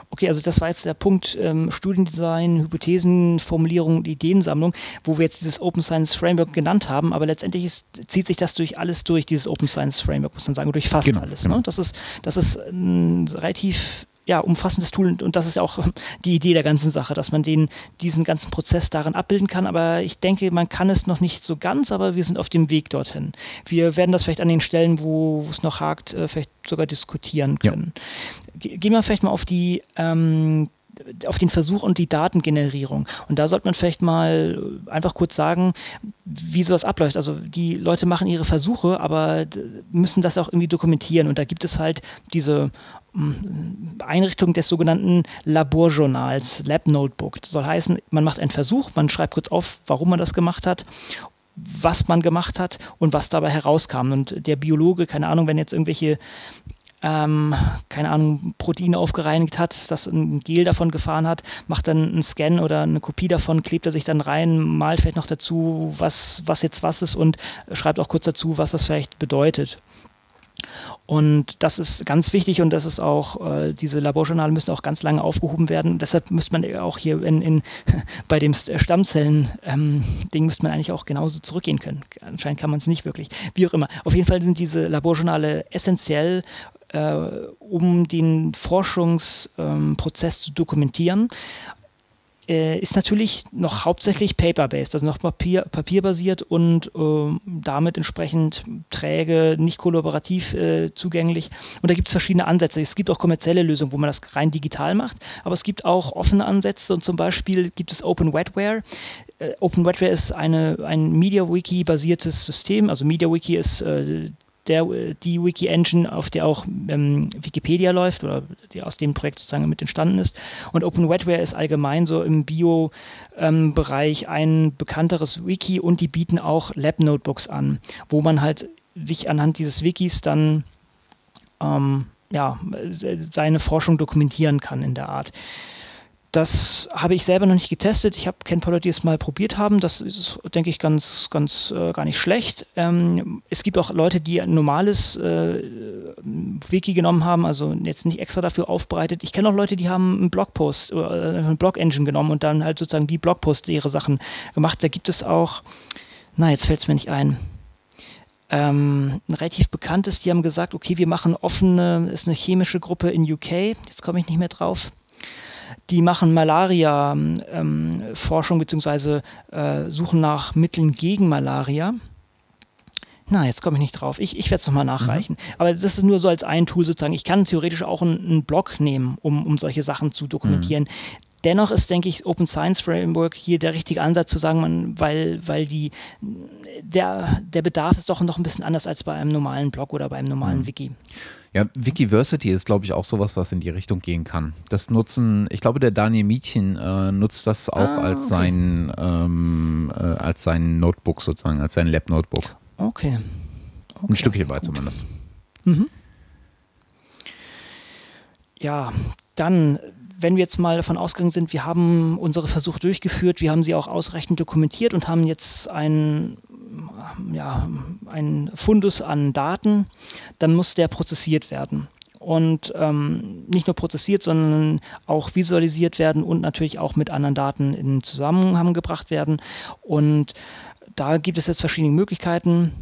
Okay, also das war jetzt der Punkt ähm, Studiendesign, Hypothesen, Formulierung, Ideensammlung, wo wir jetzt dieses Open Science Framework genannt haben, aber letztendlich ist, zieht sich das durch alles durch, dieses Open Science Framework, muss man sagen, durch fast genau, alles. Genau. Ne? Das ist, das ist ein relativ ja, umfassendes Tool und, und, das ist ja auch die Idee der ganzen Sache, dass man den, diesen ganzen Prozess darin abbilden kann. Aber ich denke, man kann es noch nicht so ganz, aber wir sind auf dem Weg dorthin. Wir werden das vielleicht an den Stellen, wo es noch hakt, äh, vielleicht sogar diskutieren können. Ja. Gehen wir vielleicht mal auf die ähm, auf den Versuch und die Datengenerierung. Und da sollte man vielleicht mal einfach kurz sagen, wie sowas abläuft. Also die Leute machen ihre Versuche, aber müssen das auch irgendwie dokumentieren. Und da gibt es halt diese Einrichtung des sogenannten Laborjournals, Lab Notebook. Das soll heißen, man macht einen Versuch, man schreibt kurz auf, warum man das gemacht hat was man gemacht hat und was dabei herauskam. Und der Biologe, keine Ahnung, wenn jetzt irgendwelche ähm, keine Ahnung, Proteine aufgereinigt hat, das ein Gel davon gefahren hat, macht dann einen Scan oder eine Kopie davon, klebt er sich dann rein, malt vielleicht noch dazu, was, was jetzt was ist und schreibt auch kurz dazu, was das vielleicht bedeutet. Und das ist ganz wichtig und das ist auch, äh, diese Laborjournale müssen auch ganz lange aufgehoben werden. Deshalb müsste man auch hier in, in bei dem Stammzellen-Ding ähm, müsste man eigentlich auch genauso zurückgehen können. Anscheinend kann man es nicht wirklich. Wie auch immer. Auf jeden Fall sind diese Laborjournale essentiell, äh, um den Forschungsprozess ähm, zu dokumentieren äh, ist natürlich noch hauptsächlich paper-based, also noch Papier, papierbasiert und äh, damit entsprechend träge, nicht kollaborativ äh, zugänglich. Und da gibt es verschiedene Ansätze. Es gibt auch kommerzielle Lösungen, wo man das rein digital macht, aber es gibt auch offene Ansätze und zum Beispiel gibt es Open Wetware. Äh, Open Wetware ist eine, ein MediaWiki-basiertes System. Also MediaWiki ist äh, der, die Wiki-Engine, auf der auch ähm, Wikipedia läuft oder die aus dem Projekt sozusagen mit entstanden ist. Und Open Wetware ist allgemein so im Bio-Bereich ähm, ein bekannteres Wiki und die bieten auch Lab-Notebooks an, wo man halt sich anhand dieses Wikis dann ähm, ja, seine Forschung dokumentieren kann in der Art. Das habe ich selber noch nicht getestet. Ich habe Leute, die es mal probiert haben. Das ist, denke ich, ganz, ganz äh, gar nicht schlecht. Ähm, es gibt auch Leute, die ein normales äh, Wiki genommen haben, also jetzt nicht extra dafür aufbereitet. Ich kenne auch Leute, die haben einen Blogpost oder äh, eine Blog-Engine genommen und dann halt sozusagen wie Blogpost ihre Sachen gemacht. Da gibt es auch, na, jetzt fällt es mir nicht ein. Ähm, ein relativ bekanntes, die haben gesagt, okay, wir machen offene, ist eine chemische Gruppe in UK, jetzt komme ich nicht mehr drauf die machen Malaria-Forschung ähm, beziehungsweise äh, suchen nach Mitteln gegen Malaria. Na, jetzt komme ich nicht drauf. Ich, ich werde es nochmal mhm. nachreichen. Mhm. Aber das ist nur so als ein Tool sozusagen. Ich kann theoretisch auch einen, einen Blog nehmen, um, um solche Sachen zu dokumentieren. Mhm. Dennoch ist, denke ich, Open Science Framework hier der richtige Ansatz zu sagen, man, weil, weil die, der, der Bedarf ist doch noch ein bisschen anders als bei einem normalen Blog oder bei einem normalen mhm. Wiki. Ja, Wikiversity ist, glaube ich, auch sowas, was in die Richtung gehen kann. Das nutzen, ich glaube, der Daniel Mietchen äh, nutzt das auch ah, als, okay. sein, ähm, äh, als sein Notebook sozusagen, als sein Lab-Notebook. Okay. okay. Ein Stückchen weit zumindest. Mhm. Ja, dann, wenn wir jetzt mal davon ausgegangen sind, wir haben unsere Versuche durchgeführt, wir haben sie auch ausreichend dokumentiert und haben jetzt ein ja, ein Fundus an Daten, dann muss der prozessiert werden. Und ähm, nicht nur prozessiert, sondern auch visualisiert werden und natürlich auch mit anderen Daten in Zusammenhang gebracht werden. Und da gibt es jetzt verschiedene Möglichkeiten,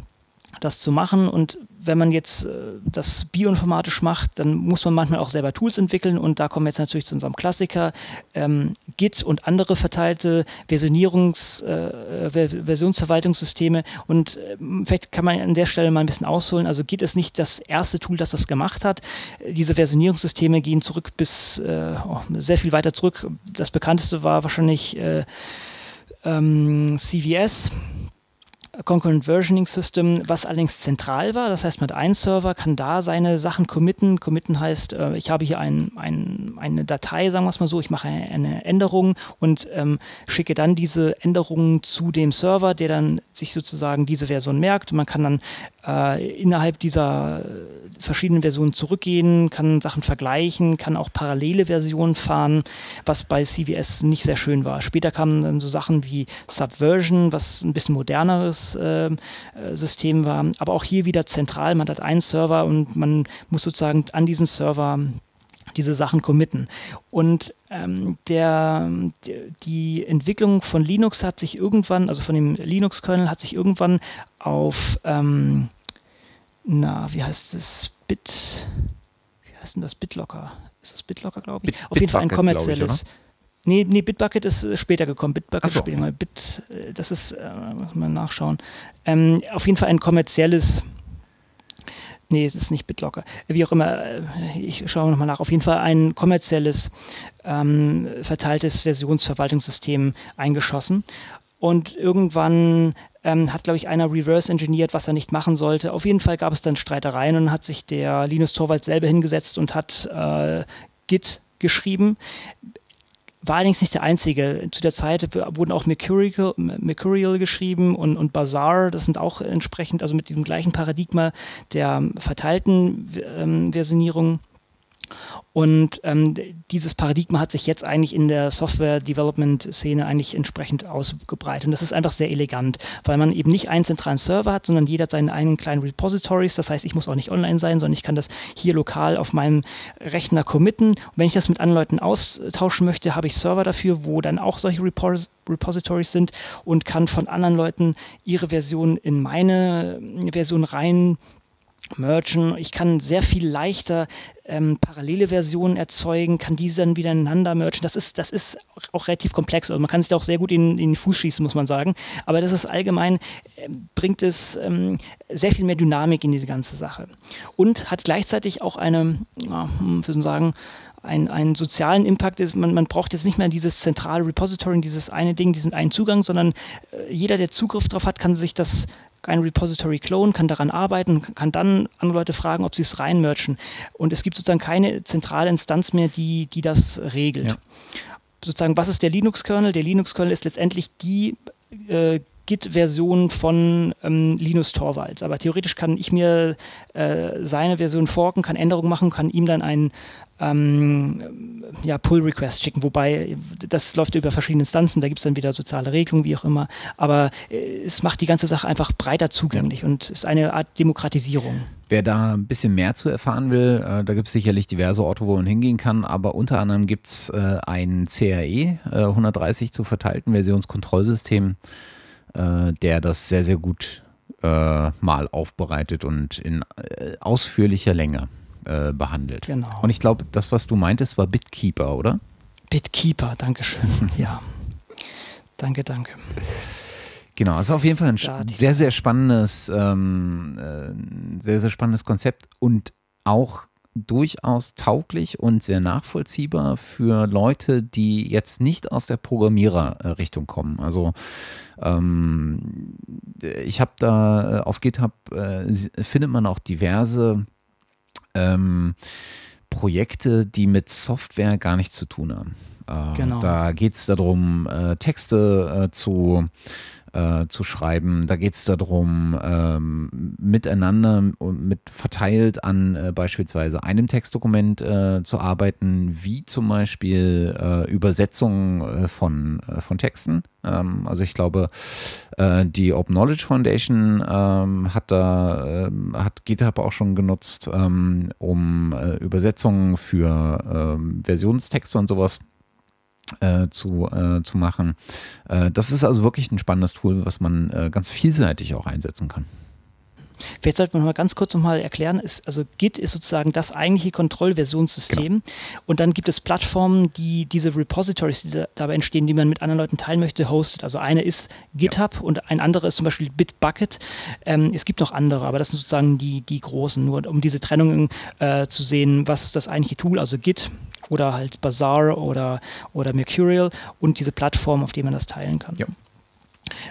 das zu machen. Und wenn man jetzt äh, das bioinformatisch macht, dann muss man manchmal auch selber Tools entwickeln und da kommen wir jetzt natürlich zu unserem Klassiker ähm, Git und andere verteilte Versionierungs, äh, Versionsverwaltungssysteme und äh, vielleicht kann man an der Stelle mal ein bisschen ausholen. Also Git ist nicht das erste Tool, das das gemacht hat. Diese Versionierungssysteme gehen zurück bis äh, oh, sehr viel weiter zurück. Das bekannteste war wahrscheinlich äh, ähm, CVS Concurrent Versioning System, was allerdings zentral war. Das heißt, mit einem Server kann da seine Sachen committen. Committen heißt, äh, ich habe hier ein, ein, eine Datei, sagen wir es mal so, ich mache eine Änderung und ähm, schicke dann diese Änderungen zu dem Server, der dann sich sozusagen diese Version merkt. Man kann dann äh, innerhalb dieser verschiedenen Versionen zurückgehen, kann Sachen vergleichen, kann auch parallele Versionen fahren, was bei CVS nicht sehr schön war. Später kamen dann so Sachen wie Subversion, was ein bisschen moderneres äh, System war, aber auch hier wieder zentral. Man hat einen Server und man muss sozusagen an diesen Server diese Sachen committen. Und ähm, der, die Entwicklung von Linux hat sich irgendwann, also von dem Linux-Kernel, hat sich irgendwann auf, ähm, na, wie heißt es, Bit, wie heißt denn das, BitLocker? Ist das BitLocker, glaube ich? Bit, auf jeden Fall ein kommerzielles. Nee, nee, Bitbucket ist äh, später gekommen. Bitbucket so. später mal. Bit, äh, das ist, äh, muss man nachschauen. Ähm, auf jeden Fall ein kommerzielles. Nee, es ist nicht BitLocker. Wie auch immer, äh, ich schaue nochmal nach. Auf jeden Fall ein kommerzielles, ähm, verteiltes Versionsverwaltungssystem eingeschossen. Und irgendwann ähm, hat, glaube ich, einer reverse engineert, was er nicht machen sollte. Auf jeden Fall gab es dann Streitereien und hat sich der Linus Torvalds selber hingesetzt und hat äh, Git geschrieben war allerdings nicht der einzige. Zu der Zeit wurden auch Mercurial, Mercurial geschrieben und, und Bazaar. Das sind auch entsprechend, also mit diesem gleichen Paradigma der verteilten ähm, Versionierung. Und ähm, dieses Paradigma hat sich jetzt eigentlich in der Software-Development-Szene eigentlich entsprechend ausgebreitet. Und das ist einfach sehr elegant, weil man eben nicht einen zentralen Server hat, sondern jeder hat seine eigenen kleinen Repositories. Das heißt, ich muss auch nicht online sein, sondern ich kann das hier lokal auf meinem Rechner committen. Und wenn ich das mit anderen Leuten austauschen möchte, habe ich Server dafür, wo dann auch solche Repos Repositories sind und kann von anderen Leuten ihre Version in meine Version rein mergen. Ich kann sehr viel leichter ähm, parallele Versionen erzeugen, kann diese dann wieder ineinander mergen. Das ist, das ist auch relativ komplex. Also man kann sich da auch sehr gut in, in den Fuß schießen, muss man sagen. Aber das ist allgemein, äh, bringt es ähm, sehr viel mehr Dynamik in diese ganze Sache. Und hat gleichzeitig auch eine, ja, hm, würde sagen, einen, einen sozialen Impact ist, man, man braucht jetzt nicht mehr dieses zentrale Repository, dieses eine Ding, diesen einen Zugang, sondern äh, jeder, der Zugriff darauf hat, kann sich das ein Repository clone, kann daran arbeiten, kann dann andere Leute fragen, ob sie es reinmerchen. Und es gibt sozusagen keine zentrale Instanz mehr, die, die das regelt. Ja. Sozusagen, was ist der Linux-Kernel? Der Linux-Kernel ist letztendlich die äh, Git-Version von ähm, Linus Torvalds. Aber theoretisch kann ich mir äh, seine Version forken, kann Änderungen machen, kann ihm dann ein, ähm, ja, Pull-Request schicken, wobei das läuft über verschiedene Instanzen, da gibt es dann wieder soziale Regelungen, wie auch immer. Aber äh, es macht die ganze Sache einfach breiter zugänglich ja. und ist eine Art Demokratisierung. Wer da ein bisschen mehr zu erfahren will, äh, da gibt es sicherlich diverse Orte, wo man hingehen kann, aber unter anderem gibt es äh, ein CRE äh, 130 zu verteilten Versionskontrollsystem, äh, der das sehr, sehr gut äh, mal aufbereitet und in ausführlicher Länge äh, behandelt. Genau. Und ich glaube, das, was du meintest, war Bitkeeper, oder? Bitkeeper, danke schön. ja. Danke, danke. Genau, es ist auf jeden Fall ein ja, sehr, sehr spannendes, ähm, äh, sehr, sehr spannendes Konzept und auch durchaus tauglich und sehr nachvollziehbar für Leute, die jetzt nicht aus der Programmiererrichtung kommen. Also ähm, ich habe da äh, auf GitHub äh, findet man auch diverse ähm, Projekte, die mit Software gar nichts zu tun haben. Äh, genau. Da geht es darum, äh, Texte äh, zu äh, zu schreiben. Da geht es darum, ähm, miteinander und mit verteilt an äh, beispielsweise einem Textdokument äh, zu arbeiten, wie zum Beispiel äh, Übersetzungen äh, von, äh, von Texten. Ähm, also ich glaube, die Open Knowledge Foundation ähm, hat da ähm, hat GitHub auch schon genutzt, ähm, um Übersetzungen für ähm, Versionstexte und sowas äh, zu, äh, zu machen. Äh, das ist also wirklich ein spannendes Tool, was man äh, ganz vielseitig auch einsetzen kann. Vielleicht sollte man mal ganz kurz nochmal erklären, ist, also Git ist sozusagen das eigentliche Kontrollversionssystem genau. und dann gibt es Plattformen, die diese Repositories, die da, dabei entstehen, die man mit anderen Leuten teilen möchte, hostet. Also eine ist GitHub ja. und ein anderer ist zum Beispiel Bitbucket. Ähm, es gibt noch andere, aber das sind sozusagen die, die großen, nur um diese Trennung äh, zu sehen, was ist das eigentliche Tool, also Git oder halt Bazaar oder, oder Mercurial und diese Plattform, auf die man das teilen kann. Ja.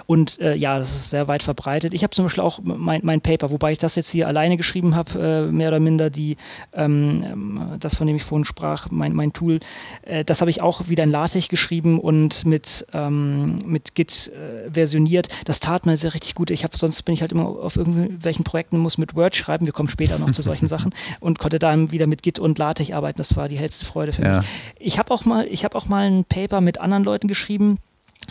Und äh, ja, das ist sehr weit verbreitet. Ich habe zum Beispiel auch mein, mein Paper, wobei ich das jetzt hier alleine geschrieben habe, äh, mehr oder minder die, ähm, ähm, das von dem ich vorhin sprach, mein, mein Tool, äh, das habe ich auch wieder in LaTeX geschrieben und mit, ähm, mit Git äh, versioniert. Das tat mir sehr richtig gut. Ich habe sonst bin ich halt immer auf irgendwelchen Projekten muss mit Word schreiben. Wir kommen später noch zu solchen Sachen und konnte dann wieder mit Git und LaTeX arbeiten. Das war die hellste Freude für ja. mich. Ich habe auch mal, ich habe auch mal ein Paper mit anderen Leuten geschrieben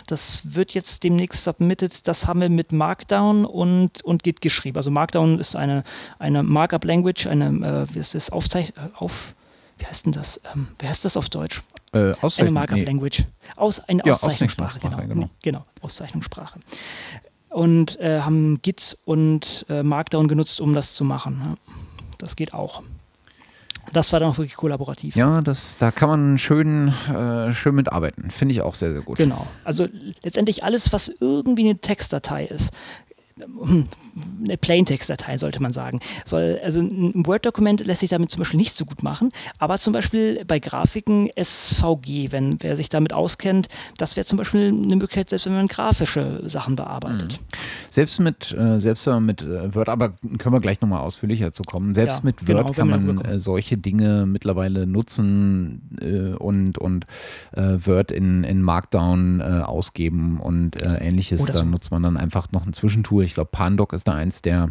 das wird jetzt demnächst submitted. Das haben wir mit Markdown und, und Git geschrieben. Also Markdown ist eine, eine Markup-Language, eine, äh, wie ist das, Aufzeich auf, wie heißt denn das? Ähm, wer heißt das auf Deutsch? Äh, eine Markup nee. Language. Aus, eine ja, Auszeichnungssprache, genau. genau. Genau, Auszeichnungssprache. Und äh, haben Git und äh, Markdown genutzt, um das zu machen. Ja. Das geht auch. Das war dann auch wirklich kollaborativ. Ja, das, da kann man schön, äh, schön mitarbeiten. Finde ich auch sehr, sehr gut. Genau. Also letztendlich alles, was irgendwie eine Textdatei ist, eine Plaintext-Datei, sollte man sagen. Soll, also ein Word-Dokument lässt sich damit zum Beispiel nicht so gut machen, aber zum Beispiel bei Grafiken SVG, wenn wer sich damit auskennt, das wäre zum Beispiel eine Möglichkeit, selbst wenn man grafische Sachen bearbeitet. Mhm. Selbst mit, äh, selbst mit äh, Word, aber können wir gleich nochmal ausführlicher zu kommen. Selbst ja, mit Word genau, kann man äh, solche Dinge mittlerweile nutzen äh, und, und äh, Word in, in Markdown äh, ausgeben und ähnliches. So. Da nutzt man dann einfach noch ein Zwischentool ich glaube, Pandoc ist da eins der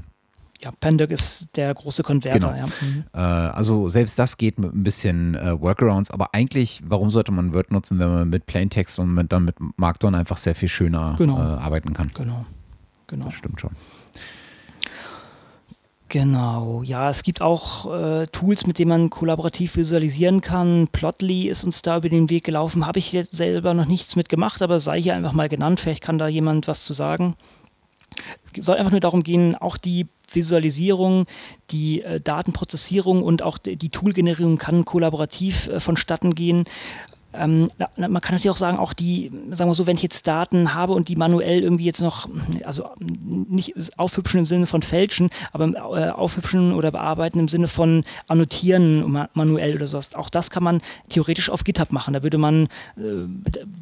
ja, Pandoc ist der große Konverter. Genau. Ja. Mhm. Äh, also selbst das geht mit ein bisschen äh, Workarounds, aber eigentlich, warum sollte man Word nutzen, wenn man mit Plaintext und mit, dann mit Markdown einfach sehr viel schöner genau. äh, arbeiten kann? Genau, genau. Das stimmt schon. Genau, ja, es gibt auch äh, Tools, mit denen man kollaborativ visualisieren kann. Plotly ist uns da über den Weg gelaufen. Habe ich jetzt selber noch nichts mitgemacht, aber sei hier einfach mal genannt. Vielleicht kann da jemand was zu sagen. Es soll einfach nur darum gehen, auch die Visualisierung, die äh, Datenprozessierung und auch die, die Toolgenerierung kann kollaborativ äh, vonstatten gehen. Ähm, man kann natürlich auch sagen, auch die, sagen wir so, wenn ich jetzt Daten habe und die manuell irgendwie jetzt noch, also nicht aufhübschen im Sinne von fälschen, aber äh, aufhübschen oder bearbeiten im Sinne von annotieren manuell oder sowas. Auch das kann man theoretisch auf GitHub machen. Da würde man, äh,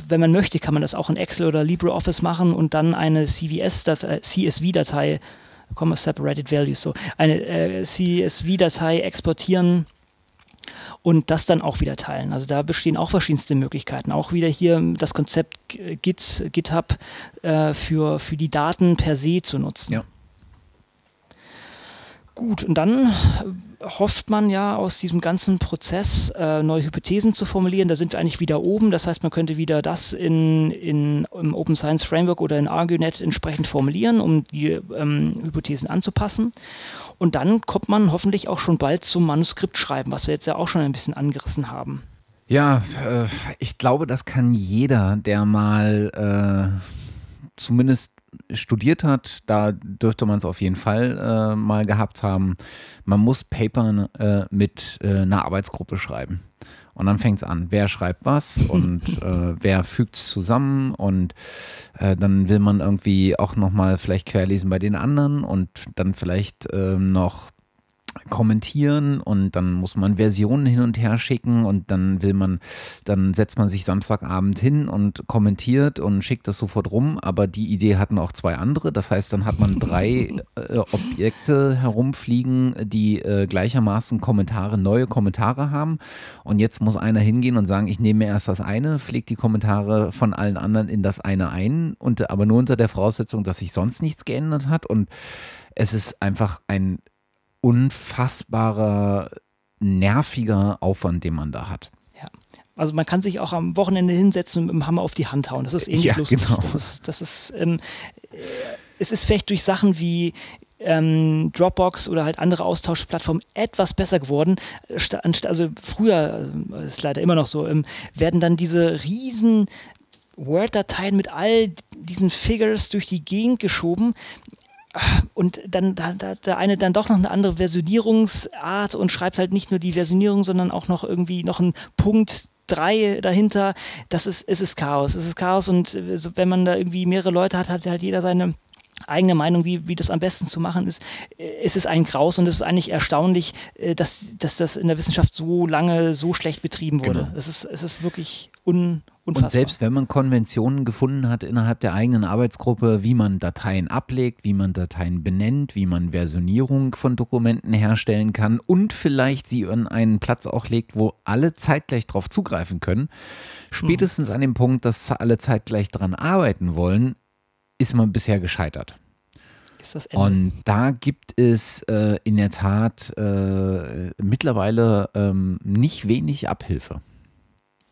wenn man möchte, kann man das auch in Excel oder LibreOffice machen und dann eine CVS-Datei, CSV-Datei, Comma Separated Values, so eine äh, CSV-Datei exportieren und das dann auch wieder teilen. Also da bestehen auch verschiedenste Möglichkeiten. Auch wieder hier das Konzept Git, GitHub äh, für, für die Daten per se zu nutzen. Ja. Gut, und dann hofft man ja aus diesem ganzen Prozess äh, neue Hypothesen zu formulieren. Da sind wir eigentlich wieder oben. Das heißt, man könnte wieder das in, in, im Open Science Framework oder in ArgueNet entsprechend formulieren, um die ähm, Hypothesen anzupassen. Und dann kommt man hoffentlich auch schon bald zum Manuskriptschreiben, was wir jetzt ja auch schon ein bisschen angerissen haben. Ja, äh, ich glaube, das kann jeder, der mal äh, zumindest studiert hat, da dürfte man es auf jeden Fall äh, mal gehabt haben. Man muss Paper äh, mit äh, einer Arbeitsgruppe schreiben. Und dann fängt es an, wer schreibt was und äh, wer fügt es zusammen? Und äh, dann will man irgendwie auch nochmal vielleicht querlesen bei den anderen und dann vielleicht ähm, noch kommentieren und dann muss man Versionen hin und her schicken und dann will man, dann setzt man sich Samstagabend hin und kommentiert und schickt das sofort rum, aber die Idee hatten auch zwei andere, das heißt, dann hat man drei äh, Objekte herumfliegen, die äh, gleichermaßen Kommentare, neue Kommentare haben. Und jetzt muss einer hingehen und sagen, ich nehme erst das eine, pflegt die Kommentare von allen anderen in das eine ein. Und aber nur unter der Voraussetzung, dass sich sonst nichts geändert hat. Und es ist einfach ein unfassbarer, nerviger Aufwand, den man da hat. Ja. Also man kann sich auch am Wochenende hinsetzen und mit dem Hammer auf die Hand hauen. Das ist ähnlich ja, lustig. Genau. Das ist, das ist, ähm, äh, es ist vielleicht durch Sachen wie ähm, Dropbox oder halt andere Austauschplattformen etwas besser geworden. Also früher, äh, ist leider immer noch so, ähm, werden dann diese riesen Word-Dateien mit all diesen Figures durch die Gegend geschoben und dann hat der eine dann doch noch eine andere Versionierungsart und schreibt halt nicht nur die Versionierung, sondern auch noch irgendwie noch einen Punkt drei dahinter. Das ist, es ist Chaos. Es ist Chaos und äh, wenn man da irgendwie mehrere Leute hat, hat halt jeder seine eigene Meinung, wie, wie das am besten zu machen ist. Äh, es ist ein Graus und es ist eigentlich erstaunlich, äh, dass, dass das in der Wissenschaft so lange so schlecht betrieben wurde. Genau. Es, ist, es ist wirklich un, unfassbar. Und selbst wenn man Konventionen gefunden hat innerhalb der eigenen Arbeitsgruppe, wie man Dateien ablegt, wie man Dateien benennt, wie man Versionierung von Dokumenten herstellen kann und vielleicht sie in einen Platz auch legt, wo alle zeitgleich darauf zugreifen können, spätestens an dem Punkt, dass alle zeitgleich daran arbeiten wollen, ist man bisher gescheitert. Und da gibt es äh, in der Tat äh, mittlerweile ähm, nicht wenig Abhilfe.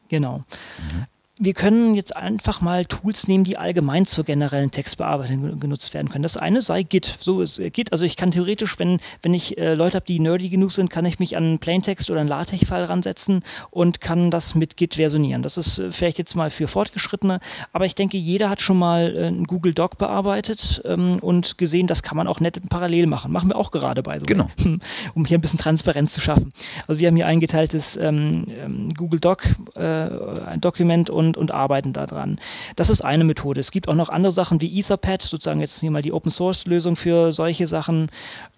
Genau. Mhm. Wir können jetzt einfach mal Tools nehmen, die allgemein zur generellen Textbearbeitung genutzt werden können. Das eine sei Git. So ist äh, Git. Also ich kann theoretisch, wenn, wenn ich äh, Leute habe, die nerdy genug sind, kann ich mich an einen Plaintext oder einen LaTeX-File ransetzen und kann das mit Git versionieren. Das ist äh, vielleicht jetzt mal für Fortgeschrittene, aber ich denke, jeder hat schon mal äh, einen Google Doc bearbeitet ähm, und gesehen, das kann man auch nett parallel machen. Machen wir auch gerade bei so. Genau. Um hier ein bisschen Transparenz zu schaffen. Also wir haben hier eingeteiltes ähm, ähm Google Doc, äh, ein Dokument und und, und arbeiten daran. Das ist eine Methode. Es gibt auch noch andere Sachen wie Etherpad, sozusagen jetzt hier mal die Open Source Lösung für solche Sachen.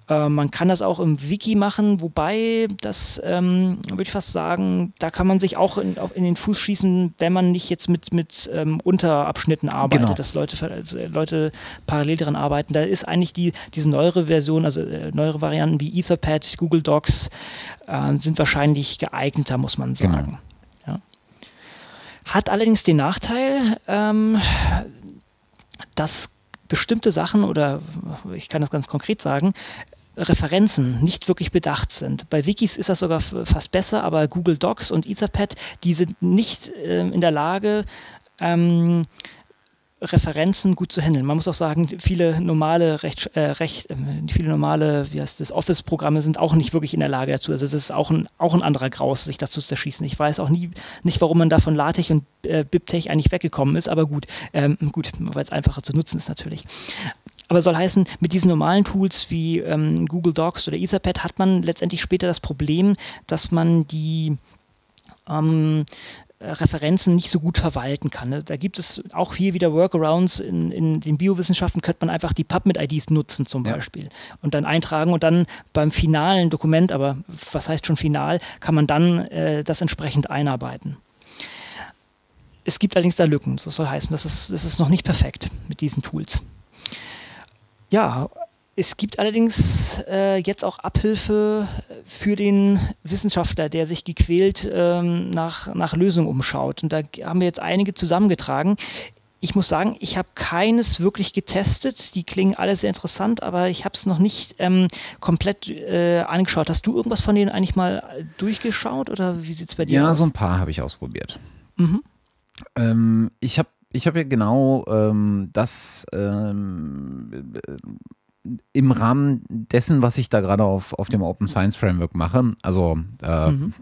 Äh, man kann das auch im Wiki machen, wobei das, ähm, würde ich fast sagen, da kann man sich auch in, auch in den Fuß schießen, wenn man nicht jetzt mit, mit ähm, Unterabschnitten arbeitet, genau. dass Leute, Leute parallel daran arbeiten. Da ist eigentlich die, diese neuere Version, also äh, neuere Varianten wie Etherpad, Google Docs, äh, sind wahrscheinlich geeigneter, muss man genau. sagen. Genau. Hat allerdings den Nachteil, ähm, dass bestimmte Sachen oder ich kann das ganz konkret sagen, Referenzen nicht wirklich bedacht sind. Bei Wikis ist das sogar fast besser, aber Google Docs und Etherpad, die sind nicht äh, in der Lage, ähm, Referenzen gut zu handeln. Man muss auch sagen, viele normale Recht, äh, Recht äh, viele normale, wie heißt das, Office-Programme sind auch nicht wirklich in der Lage dazu. Also es ist auch ein, auch ein anderer Graus, sich dazu zu zerschießen. Ich weiß auch nie nicht, warum man da von LaTeX und äh, BibTeX eigentlich weggekommen ist, aber gut, ähm, gut, weil es einfacher zu nutzen ist natürlich. Aber soll heißen, mit diesen normalen Tools wie ähm, Google Docs oder Etherpad hat man letztendlich später das Problem, dass man die ähm, äh, Referenzen nicht so gut verwalten kann. Ne? Da gibt es auch hier wieder Workarounds. In, in den Biowissenschaften könnte man einfach die PubMed-IDs nutzen zum ja. Beispiel und dann eintragen und dann beim finalen Dokument, aber was heißt schon final, kann man dann äh, das entsprechend einarbeiten. Es gibt allerdings da Lücken. Das soll heißen, das ist, das ist noch nicht perfekt mit diesen Tools. Ja, es gibt allerdings äh, jetzt auch Abhilfe für den Wissenschaftler, der sich gequält ähm, nach, nach Lösungen umschaut. Und da haben wir jetzt einige zusammengetragen. Ich muss sagen, ich habe keines wirklich getestet. Die klingen alle sehr interessant, aber ich habe es noch nicht ähm, komplett äh, angeschaut. Hast du irgendwas von denen eigentlich mal durchgeschaut oder wie sieht es bei dir ja, aus? Ja, so ein paar habe ich ausprobiert. Mhm. Ähm, ich habe ich habe ja genau ähm, das ähm, im Rahmen dessen, was ich da gerade auf, auf dem Open Science Framework mache, also äh, mhm.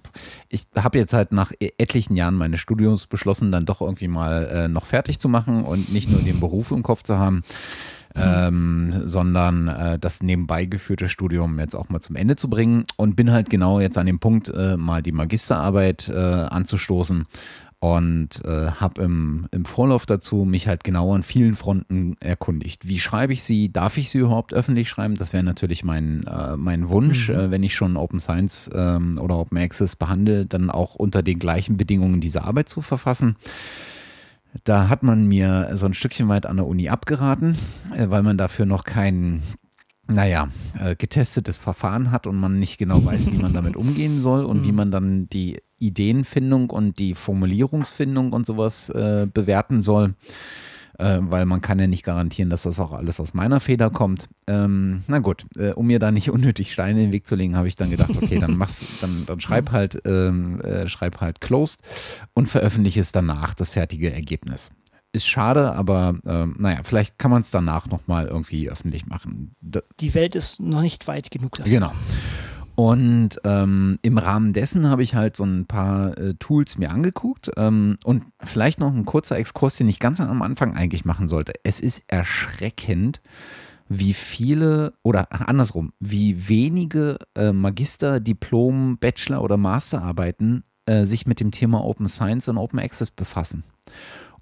ich habe jetzt halt nach e-, etlichen Jahren meines Studiums beschlossen, dann doch irgendwie mal äh, noch fertig zu machen und nicht nur den Beruf im Kopf zu haben, mhm. ähm, sondern äh, das nebenbei geführte Studium jetzt auch mal zum Ende zu bringen und bin halt genau jetzt an dem Punkt, äh, mal die Magisterarbeit äh, anzustoßen und äh, habe im, im Vorlauf dazu mich halt genau an vielen Fronten erkundigt. Wie schreibe ich sie? Darf ich sie überhaupt öffentlich schreiben? Das wäre natürlich mein, äh, mein Wunsch, mhm. äh, wenn ich schon Open Science ähm, oder Open Access behandle, dann auch unter den gleichen Bedingungen diese Arbeit zu verfassen. Da hat man mir so ein Stückchen weit an der Uni abgeraten, äh, weil man dafür noch keinen naja, äh, getestetes Verfahren hat und man nicht genau weiß, wie man damit umgehen soll und wie mhm. man dann die Ideenfindung und die Formulierungsfindung und sowas äh, bewerten soll. Äh, weil man kann ja nicht garantieren, dass das auch alles aus meiner Feder kommt. Ähm, na gut, äh, um mir da nicht unnötig Steine in den Weg zu legen, habe ich dann gedacht, okay, dann mach's, dann, dann schreib halt, ähm, äh, schreib halt closed und veröffentliche es danach, das fertige Ergebnis. Ist schade, aber ähm, naja, vielleicht kann man es danach nochmal irgendwie öffentlich machen. Die Welt ist noch nicht weit genug dafür. Genau. Und ähm, im Rahmen dessen habe ich halt so ein paar äh, Tools mir angeguckt ähm, und vielleicht noch ein kurzer Exkurs, den ich ganz am Anfang eigentlich machen sollte. Es ist erschreckend, wie viele oder andersrum, wie wenige äh, Magister, Diplom, Bachelor oder Masterarbeiten äh, sich mit dem Thema Open Science und Open Access befassen.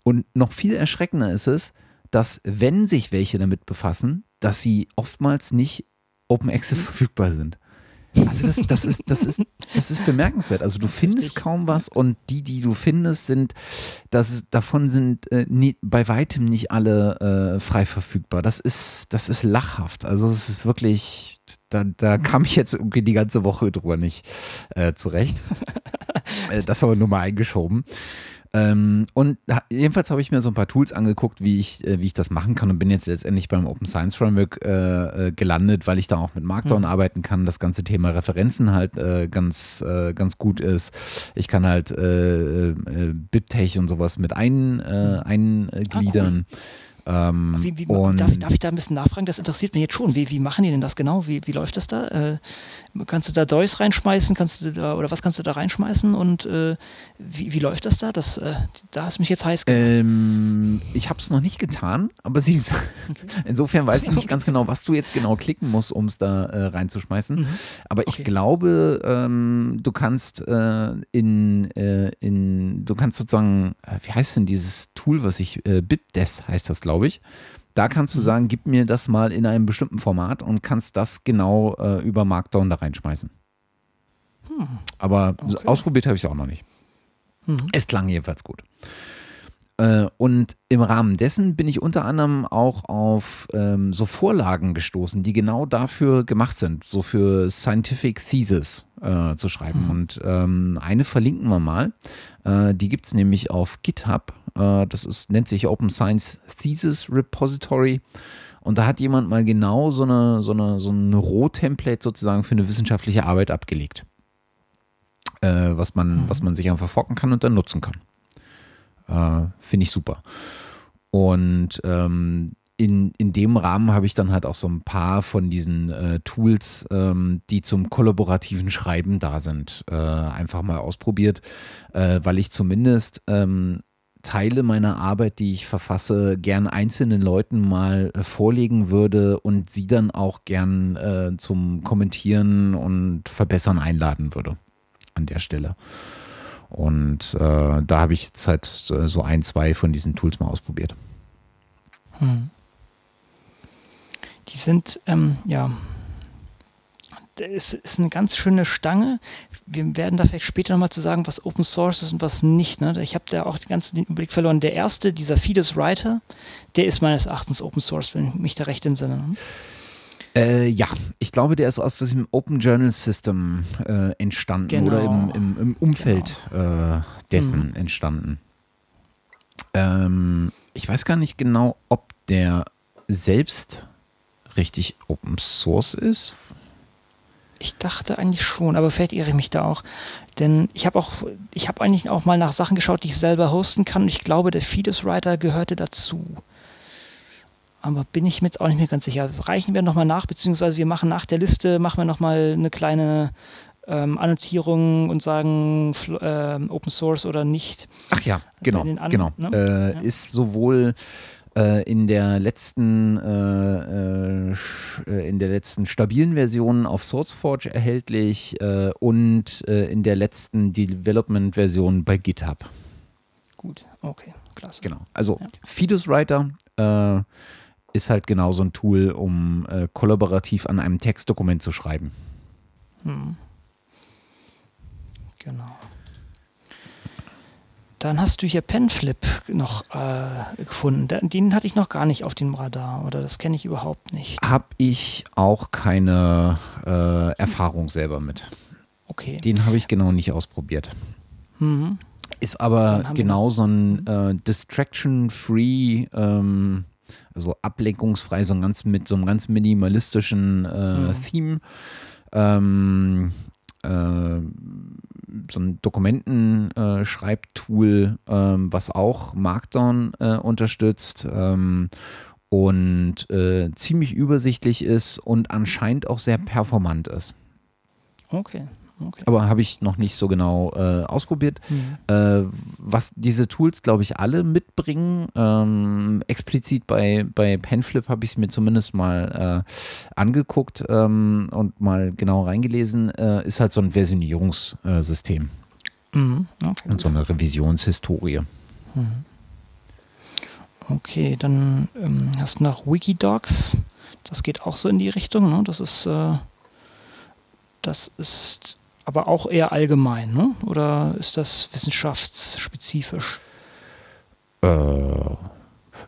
Und noch viel erschreckender ist es, dass wenn sich welche damit befassen, dass sie oftmals nicht Open Access verfügbar sind. Also das, das, ist, das, ist, das ist bemerkenswert. Also du findest kaum was und die, die du findest, sind, das, davon sind äh, nie, bei weitem nicht alle äh, frei verfügbar. Das ist, das ist lachhaft. Also es ist wirklich, da, da kam ich jetzt irgendwie die ganze Woche drüber nicht äh, zurecht. Äh, das aber nur mal eingeschoben. Ähm, und jedenfalls habe ich mir so ein paar Tools angeguckt, wie ich, äh, wie ich das machen kann und bin jetzt letztendlich beim Open Science Framework äh, äh gelandet, weil ich da auch mit Markdown mhm. arbeiten kann. Das ganze Thema Referenzen halt äh, ganz, äh, ganz gut ist. Ich kann halt äh, BibTeX und sowas mit ein, mhm. eingliedern. Ah, cool. Ähm, wie, wie, darf, darf, ich da ein bisschen nachfragen? Das interessiert mich jetzt schon. Wie, wie machen die denn das genau? Wie, wie läuft das da? Äh, kannst du da DOIs reinschmeißen? Kannst du da, oder was kannst du da reinschmeißen? Und äh, wie, wie läuft das da? Das, äh, da hast du mich jetzt heiß gemacht. Ähm, ich habe es noch nicht getan, aber sie, okay. insofern weiß ich nicht okay. ganz genau, was du jetzt genau klicken musst, um es da äh, reinzuschmeißen. Mhm. Aber okay. ich glaube, ähm, du kannst äh, in, äh, in, du kannst sozusagen, wie heißt denn dieses Tool, was ich, äh, BitDes heißt das, glaube ich. Da kannst du mhm. sagen, gib mir das mal in einem bestimmten Format und kannst das genau äh, über Markdown da reinschmeißen. Hm. Aber okay. ausprobiert habe ich es auch noch nicht. Mhm. Es klang jedenfalls gut. Äh, und im Rahmen dessen bin ich unter anderem auch auf ähm, so Vorlagen gestoßen, die genau dafür gemacht sind, so für Scientific Thesis äh, zu schreiben. Mhm. Und ähm, eine verlinken wir mal. Äh, die gibt es nämlich auf GitHub. Äh, das ist, nennt sich Open Science Thesis Repository. Und da hat jemand mal genau so eine, so eine, so ein Rohtemplate sozusagen für eine wissenschaftliche Arbeit abgelegt. Äh, was, man, mhm. was man sich einfach forken kann und dann nutzen kann. Äh, Finde ich super. Und ähm, in, in dem Rahmen habe ich dann halt auch so ein paar von diesen äh, Tools, ähm, die zum kollaborativen Schreiben da sind, äh, einfach mal ausprobiert, äh, weil ich zumindest ähm, Teile meiner Arbeit, die ich verfasse, gern einzelnen Leuten mal äh, vorlegen würde und sie dann auch gern äh, zum Kommentieren und Verbessern einladen würde an der Stelle. Und äh, da habe ich jetzt halt so ein, zwei von diesen Tools mal ausprobiert. Hm. Die sind, ähm, ja, es ist eine ganz schöne Stange. Wir werden da vielleicht später nochmal zu sagen, was Open Source ist und was nicht. Ne? Ich habe da auch den ganzen Überblick verloren. Der erste, dieser Fidus Writer, der ist meines Erachtens Open Source, wenn ich mich da recht entsinne. Äh, ja, ich glaube, der ist aus diesem Open Journal System äh, entstanden genau. oder im, im, im Umfeld genau. äh, dessen mhm. entstanden. Ähm, ich weiß gar nicht genau, ob der selbst richtig Open Source ist. Ich dachte eigentlich schon, aber vielleicht irre ich mich da auch. Denn ich habe auch, ich habe eigentlich auch mal nach Sachen geschaut, die ich selber hosten kann. Und ich glaube, der Fetus Writer gehörte dazu. Aber bin ich mir jetzt auch nicht mehr ganz sicher. Reichen wir nochmal nach, beziehungsweise wir machen nach der Liste, machen wir nochmal eine kleine ähm, Annotierung und sagen äh, Open Source oder nicht. Ach ja, genau, genau. Ne? Äh, ja. Ist sowohl äh, in der letzten äh, äh, in der letzten stabilen Version auf SourceForge erhältlich äh, und in der letzten Development Version bei GitHub. Gut, okay, klasse. Genau. Also ja. Fidus Writer ist halt genau so ein Tool, um kollaborativ an einem Textdokument zu schreiben. Hm. Genau. Dann hast du hier Penflip noch äh, gefunden. Den hatte ich noch gar nicht auf dem Radar oder das kenne ich überhaupt nicht. Habe ich auch keine äh, Erfahrung selber mit. Okay. Den habe ich genau nicht ausprobiert. Mhm. Ist aber genau so ein äh, Distraction-free, ähm, also ablenkungsfrei, so ein ganz mit so einem ganz minimalistischen äh, mhm. Theme. Ähm, äh, so ein Dokumentenschreibtool, äh, ähm, was auch Markdown äh, unterstützt ähm, und äh, ziemlich übersichtlich ist und anscheinend auch sehr performant ist. Okay. Okay. Aber habe ich noch nicht so genau äh, ausprobiert. Mhm. Äh, was diese Tools, glaube ich, alle mitbringen, ähm, explizit bei, bei Penflip habe ich es mir zumindest mal äh, angeguckt ähm, und mal genau reingelesen, äh, ist halt so ein Versionierungssystem. Mhm. Okay. Und so eine Revisionshistorie. Mhm. Okay, dann ähm, hast du noch Wikidocs. Das geht auch so in die Richtung. Ne? Das ist äh, das ist aber auch eher allgemein, ne? oder ist das wissenschaftsspezifisch? Äh,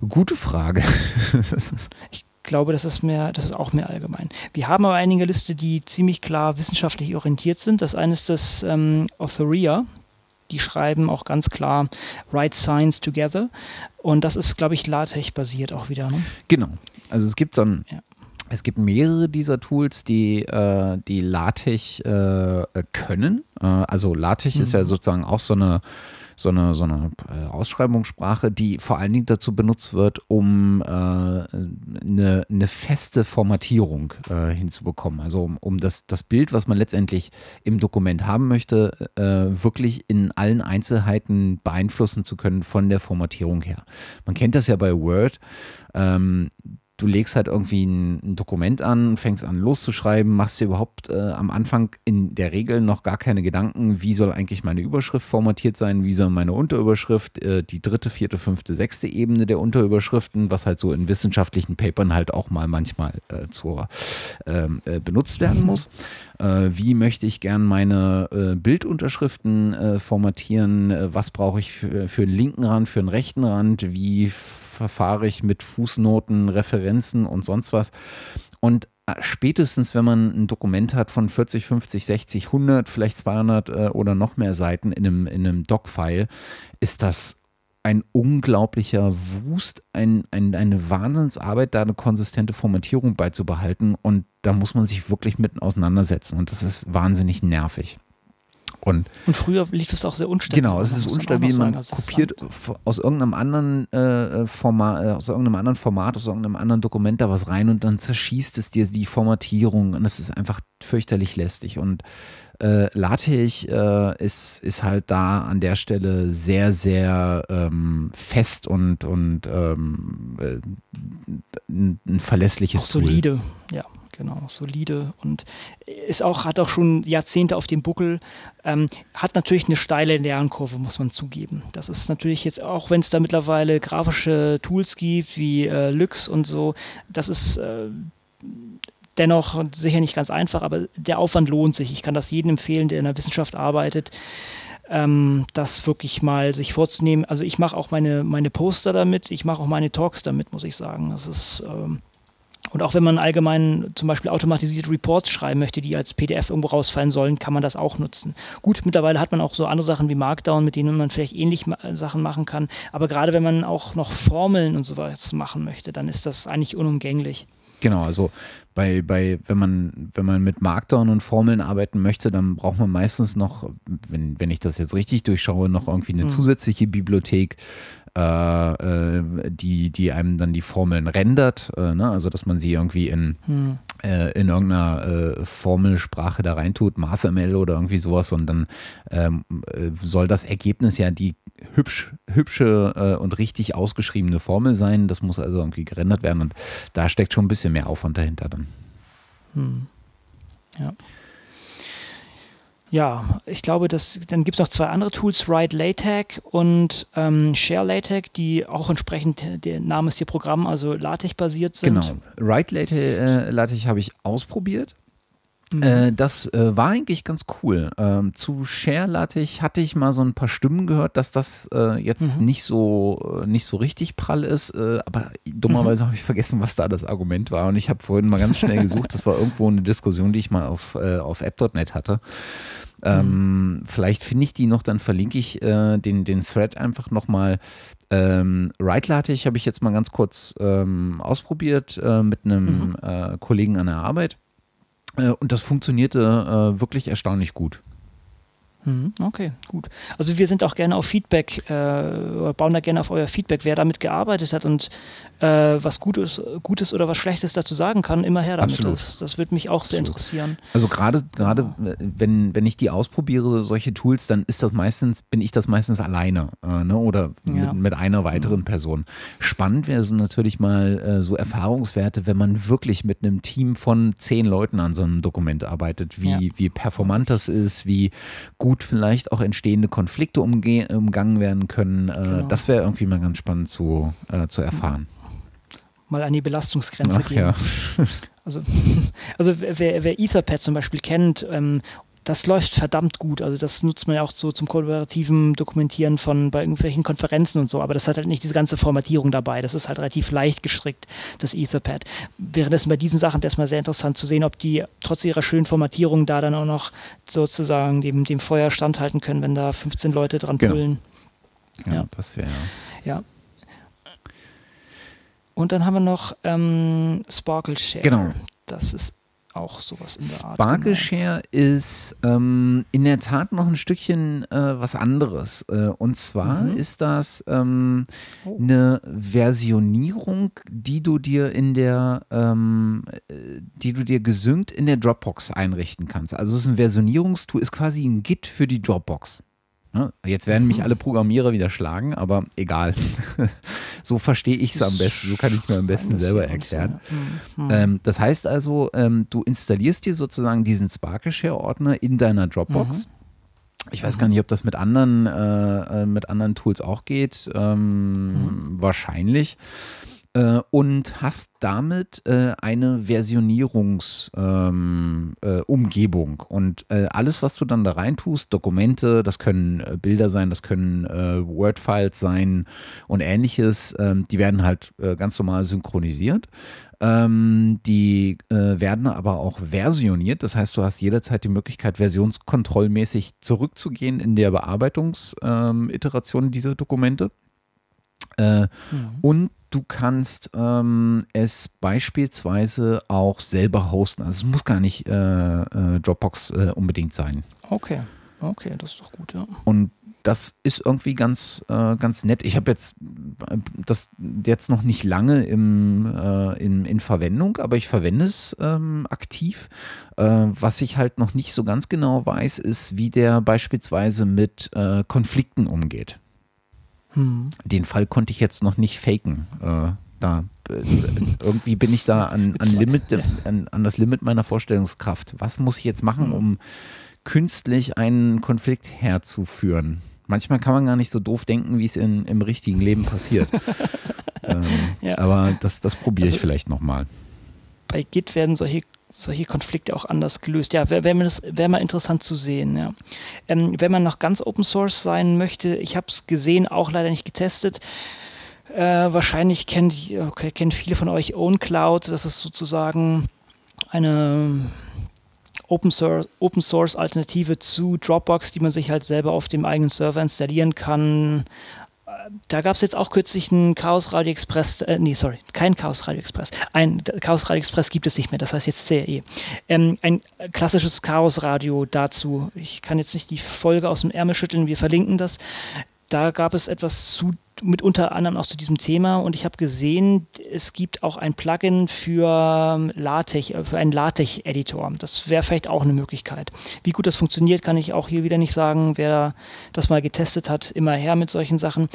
gute Frage. ich glaube, das ist, mehr, das ist auch mehr allgemein. Wir haben aber einige Liste, die ziemlich klar wissenschaftlich orientiert sind. Das eine ist das ähm, Authoria. Die schreiben auch ganz klar Write Science Together. Und das ist, glaube ich, LaTeX-basiert auch wieder. Ne? Genau. Also es gibt so ein, ja. Es gibt mehrere dieser Tools, die, äh, die LaTeX äh, können. Äh, also LaTeX mhm. ist ja mhm. sozusagen auch so eine so eine, so eine äh, Ausschreibungssprache, die vor allen Dingen dazu benutzt wird, um äh, eine, eine feste Formatierung äh, hinzubekommen. Also um, um das, das Bild, was man letztendlich im Dokument haben möchte, wirklich in allen Einzelheiten beeinflussen zu können von der Formatierung her. Man kennt das ja bei Word. Ähm, du legst halt irgendwie ein, ein, Dokument an, fängst an loszuschreiben, machst dir überhaupt äh, am Anfang in der Regel noch gar keine Gedanken, wie soll eigentlich meine Überschrift formatiert sein, wie soll meine Unterüberschrift, äh, die dritte, vierte, fünfte, sechste Ebene der Unterüberschriften, was halt so in wissenschaftlichen Papern halt auch mal manchmal äh, zur, ähm, äh, benutzt werden muss. Äh, wie möchte ich gern meine äh, Bildunterschriften formatieren? was brauche ich für, für einen linken Rand, für einen rechten Rand? Wie verfahre ich mit Fußnoten, Referenzen und sonst was. Und äh, spätestens, wenn man ein Dokument hat von 40, 50, 60, 100, vielleicht 200 äh, oder noch mehr Seiten in einem, in einem Doc-File, ist das ein unglaublicher Wust, ein, ein, eine Wahnsinnsarbeit, da eine konsistente Formatierung beizubehalten. Und da muss man sich wirklich mit auseinandersetzen. Und das ist wahnsinnig nervig. Und, und früher lief das auch sehr unstabil. Genau, es ist unstabil. Man sagen, kopiert aus irgendeinem anderen äh, Format, äh, aus irgendeinem anderen Format, aus irgendeinem anderen Dokument da was rein und dann zerschießt es dir die Formatierung und es ist einfach fürchterlich lästig. Und äh, LaTeX äh, ist, ist halt da an der Stelle sehr, sehr ähm, fest und, und ähm, äh, ein, ein verlässliches auch solide, Tool. ja genau, solide und ist auch, hat auch schon Jahrzehnte auf dem Buckel, ähm, hat natürlich eine steile Lernkurve, muss man zugeben. Das ist natürlich jetzt, auch wenn es da mittlerweile grafische Tools gibt, wie äh, Lux und so, das ist äh, dennoch sicher nicht ganz einfach, aber der Aufwand lohnt sich. Ich kann das jedem empfehlen, der in der Wissenschaft arbeitet, ähm, das wirklich mal sich vorzunehmen. Also ich mache auch meine, meine Poster damit, ich mache auch meine Talks damit, muss ich sagen. Das ist ähm, und auch wenn man allgemein zum Beispiel automatisierte Reports schreiben möchte, die als PDF irgendwo rausfallen sollen, kann man das auch nutzen. Gut, mittlerweile hat man auch so andere Sachen wie Markdown, mit denen man vielleicht ähnlich Sachen machen kann. Aber gerade wenn man auch noch Formeln und sowas machen möchte, dann ist das eigentlich unumgänglich. Genau, also bei, bei, wenn man, wenn man mit Markdown und Formeln arbeiten möchte, dann braucht man meistens noch, wenn, wenn ich das jetzt richtig durchschaue, noch irgendwie eine mhm. zusätzliche Bibliothek, die, die einem dann die Formeln rendert, äh, ne? also dass man sie irgendwie in, hm. äh, in irgendeiner äh, Formelsprache da reintut, MathML oder irgendwie sowas und dann ähm, äh, soll das Ergebnis ja die hübsch, hübsche und richtig ausgeschriebene Formel sein. Das muss also irgendwie gerendert werden und da steckt schon ein bisschen mehr Aufwand dahinter dann. Hm. Ja. Ja, ich glaube, dass, dann gibt es noch zwei andere Tools, Write LaTeX und ähm, Share LaTeX, die auch entsprechend, der Name ist hier Programm, also LaTeX-basiert sind. Genau. Write LaTeX, äh, LaTeX habe ich ausprobiert. Mhm. Äh, das äh, war eigentlich ganz cool. Ähm, zu Share LaTeX hatte ich mal so ein paar Stimmen gehört, dass das äh, jetzt mhm. nicht, so, äh, nicht so richtig prall ist, äh, aber dummerweise mhm. habe ich vergessen, was da das Argument war und ich habe vorhin mal ganz schnell gesucht, das war irgendwo eine Diskussion, die ich mal auf, auf app.net hatte. Ähm, mhm. Vielleicht finde ich die noch, dann verlinke ich äh, den, den Thread einfach nochmal. Ähm, Write-LaTeX habe ich jetzt mal ganz kurz ähm, ausprobiert äh, mit einem mhm. äh, Kollegen an der Arbeit. Äh, und das funktionierte äh, wirklich erstaunlich gut. Mhm, okay, gut. Also wir sind auch gerne auf Feedback, äh, bauen da gerne auf euer Feedback, wer damit gearbeitet hat und äh, was Gutes, Gutes oder was Schlechtes dazu sagen kann, immer her damit. Absolut. Das, das würde mich auch sehr Absolut. interessieren. Also gerade gerade wenn, wenn ich die ausprobiere, solche Tools, dann ist das meistens, bin ich das meistens alleine äh, ne? oder ja. mit, mit, einer weiteren mhm. Person. Spannend wäre so natürlich mal äh, so Erfahrungswerte, wenn man wirklich mit einem Team von zehn Leuten an so einem Dokument arbeitet, wie, ja. wie performant das ist, wie gut vielleicht auch entstehende Konflikte umgangen werden können. Äh, genau. Das wäre irgendwie mal ganz spannend zu, äh, zu erfahren mal an die Belastungsgrenze Ach, gehen. Ja. also, also wer, wer Etherpad zum Beispiel kennt, ähm, das läuft verdammt gut. Also das nutzt man ja auch so zum kollaborativen Dokumentieren von bei irgendwelchen Konferenzen und so, aber das hat halt nicht diese ganze Formatierung dabei. Das ist halt relativ leicht gestrickt, das Etherpad. Währenddessen bei diesen Sachen wäre es mal sehr interessant zu sehen, ob die trotz ihrer schönen Formatierung da dann auch noch sozusagen dem, dem Feuer standhalten können, wenn da 15 Leute dran genau. pullen. Ja, ja. das wäre. Ja. Und dann haben wir noch ähm, Sparkle Share. Genau. Das ist auch sowas in der Art. Sparkle Share ist ähm, in der Tat noch ein Stückchen äh, was anderes. Äh, und zwar mhm. ist das ähm, oh. eine Versionierung, die du dir in der, ähm, äh, die du dir gesynkt in der Dropbox einrichten kannst. Also es ist ein Versionierungstool, ist quasi ein Git für die Dropbox. Ne? Jetzt werden mich alle Programmierer wieder schlagen, aber egal. so verstehe ich es am besten, so kann ich es mir am besten selber erklären. Mhm. Ähm, das heißt also, ähm, du installierst dir sozusagen diesen Sparkle-Share-Ordner in deiner Dropbox. Mhm. Ich weiß gar nicht, ob das mit anderen, äh, äh mit anderen Tools auch geht. Ähm, mhm. Wahrscheinlich äh, und hast damit äh, eine Versionierungsumgebung. Ähm, äh, und äh, alles, was du dann da rein tust, Dokumente, das können äh, Bilder sein, das können Word-Files sein und ähnliches, ähm, die werden halt ganz normal synchronisiert. Ähm, die werden aber auch versioniert. Das heißt, du hast jederzeit die Möglichkeit, versionskontrollmäßig zurückzugehen in der Bearbeitungsiteration ähm, dieser Dokumente. Äh, mhm. Und du kannst ähm, es beispielsweise auch selber hosten. Also es muss gar nicht äh, äh, Dropbox äh, unbedingt sein. Okay, okay, das ist doch gut, ja. Und das ist irgendwie ganz, äh, ganz nett. Ich habe jetzt äh, das jetzt noch nicht lange im, in, in Verwendung, aber ich verwende es ähm, aktiv. was ich halt noch nicht so ganz genau weiß, ist, wie der beispielsweise mit Konflikten umgeht. Hm. Den Fall konnte ich jetzt noch nicht faken. Äh, da äh, irgendwie bin ich da an, an, Limit, an, an, das Limit meiner Vorstellungskraft. Was muss ich jetzt machen, hm. um künstlich einen Konflikt herzuführen? Manchmal kann man gar nicht so doof denken, wie es in, im richtigen Leben passiert. ähm, ja. Aber das, das probiere ich also, vielleicht nochmal. Bei Git werden solche solche Konflikte auch anders gelöst. Ja, wäre wär, wär mal interessant zu sehen. Ja. Ähm, wenn man noch ganz Open Source sein möchte, ich habe es gesehen, auch leider nicht getestet. Äh, wahrscheinlich kennt, okay, kennen viele von euch OwnCloud. Das ist sozusagen eine Open Source, Open Source Alternative zu Dropbox, die man sich halt selber auf dem eigenen Server installieren kann da gab es jetzt auch kürzlich einen Chaos Radio Express, äh, nee, sorry, kein Chaos Radio Express. Ein Chaos Radio Express gibt es nicht mehr, das heißt jetzt CRE. Ähm, ein klassisches Chaos Radio dazu. Ich kann jetzt nicht die Folge aus dem Ärmel schütteln, wir verlinken das. Da gab es etwas zu mit unter anderem auch zu diesem Thema und ich habe gesehen, es gibt auch ein Plugin für LaTeX, äh, für einen LaTeX-Editor. Das wäre vielleicht auch eine Möglichkeit. Wie gut das funktioniert, kann ich auch hier wieder nicht sagen. Wer das mal getestet hat, immer her mit solchen Sachen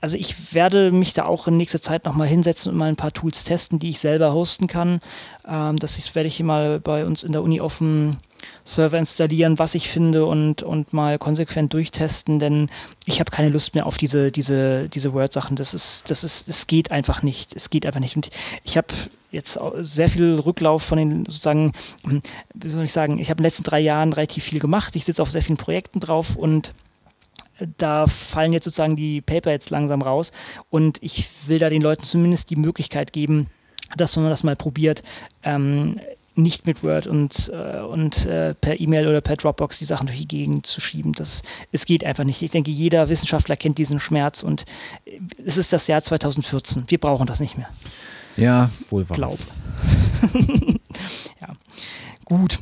also ich werde mich da auch in nächster Zeit nochmal hinsetzen und mal ein paar Tools testen, die ich selber hosten kann. Ähm, das werde ich mal bei uns in der Uni dem Server installieren, was ich finde und, und mal konsequent durchtesten, denn ich habe keine Lust mehr auf diese, diese, diese Word-Sachen. Das ist, das ist, es geht einfach nicht. Es geht einfach nicht. Und ich habe jetzt sehr viel Rücklauf von den sozusagen, hm, wie soll ich sagen, ich habe in den letzten drei Jahren relativ viel gemacht. Ich sitze auf sehr vielen Projekten drauf und da fallen jetzt sozusagen die Paper jetzt langsam raus und ich will da den Leuten zumindest die Möglichkeit geben, dass man das mal probiert, ähm, nicht mit Word und, äh, und äh, per E-Mail oder per Dropbox die Sachen durch die Gegend zu schieben. Das, es geht einfach nicht. Ich denke, jeder Wissenschaftler kennt diesen Schmerz und es ist das Jahr 2014. Wir brauchen das nicht mehr. Ja, wohl wahr. Glaub. ja. Gut.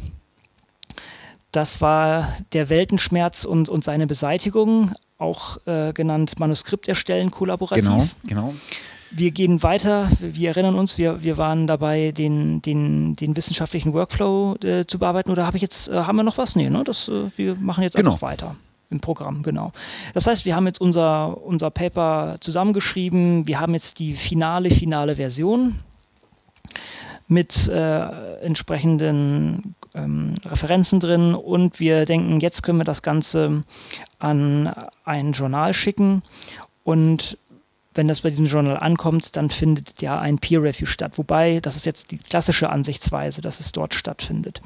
Das war der Weltenschmerz und, und seine Beseitigung, auch äh, genannt Manuskript erstellen, kollaborativ. Genau, genau. Wir gehen weiter, wir erinnern uns, wir, wir waren dabei, den, den, den wissenschaftlichen Workflow äh, zu bearbeiten. Oder habe ich jetzt, äh, haben wir noch was? Nee, ne? Das, äh, wir machen jetzt genau. einfach weiter im Programm, genau. Das heißt, wir haben jetzt unser, unser Paper zusammengeschrieben, wir haben jetzt die finale, finale Version mit äh, entsprechenden ähm, Referenzen drin und wir denken, jetzt können wir das Ganze an ein Journal schicken und wenn das bei diesem Journal ankommt, dann findet ja ein Peer Review statt. Wobei, das ist jetzt die klassische Ansichtsweise, dass es dort stattfindet.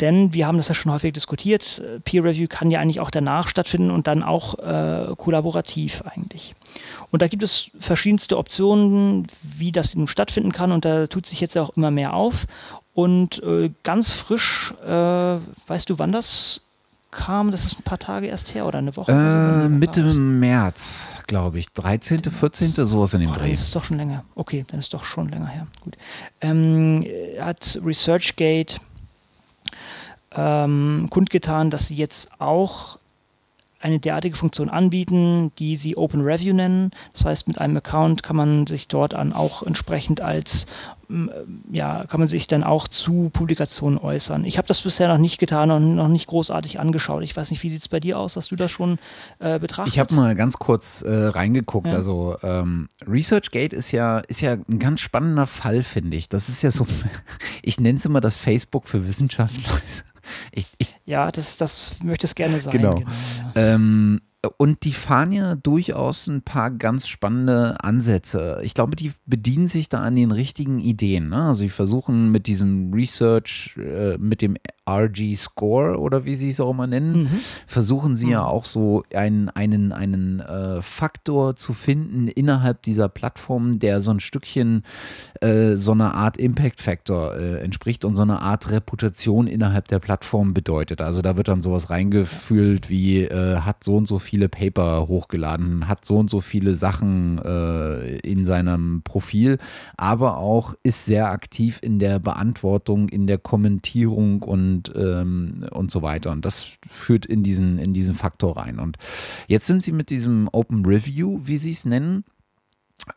denn wir haben das ja schon häufig diskutiert, Peer Review kann ja eigentlich auch danach stattfinden und dann auch äh, kollaborativ eigentlich. Und da gibt es verschiedenste Optionen, wie das nun stattfinden kann und da tut sich jetzt auch immer mehr auf. Und äh, ganz frisch, äh, weißt du, wann das kam? Das ist ein paar Tage erst her oder eine Woche? Äh, Mitte März, glaube ich. 13., 14., sowas in dem oh, Dreh. Das ist doch schon länger. Okay, dann ist doch schon länger her. Gut. Ähm, hat ResearchGate ähm, kundgetan, dass sie jetzt auch eine derartige Funktion anbieten, die sie Open Review nennen. Das heißt, mit einem Account kann man sich dort dann auch entsprechend als, ja, kann man sich dann auch zu Publikationen äußern. Ich habe das bisher noch nicht getan und noch nicht großartig angeschaut. Ich weiß nicht, wie sieht es bei dir aus? Hast du das schon äh, betrachtet? Ich habe mal ganz kurz äh, reingeguckt. Ja. Also ähm, ResearchGate ist ja, ist ja ein ganz spannender Fall, finde ich. Das ist ja so, ich nenne es immer das Facebook für Wissenschaftler. Ich, ich, ja, das, das möchte es gerne sein. Genau. genau ja. ähm, und die fahren ja durchaus ein paar ganz spannende Ansätze. Ich glaube, die bedienen sich da an den richtigen Ideen. Ne? Also, die versuchen mit diesem Research, äh, mit dem RG-Score oder wie sie es auch immer nennen, mhm. versuchen sie mhm. ja auch so einen, einen, einen äh, Faktor zu finden innerhalb dieser Plattform, der so ein Stückchen äh, so eine Art Impact-Factor äh, entspricht und so eine Art Reputation innerhalb der Plattform bedeutet. Also da wird dann sowas reingefühlt wie äh, hat so und so viele Paper hochgeladen, hat so und so viele Sachen äh, in seinem Profil, aber auch ist sehr aktiv in der Beantwortung, in der Kommentierung und und, ähm, und so weiter. Und das führt in diesen, in diesen Faktor rein. Und jetzt sind sie mit diesem Open Review, wie sie es nennen,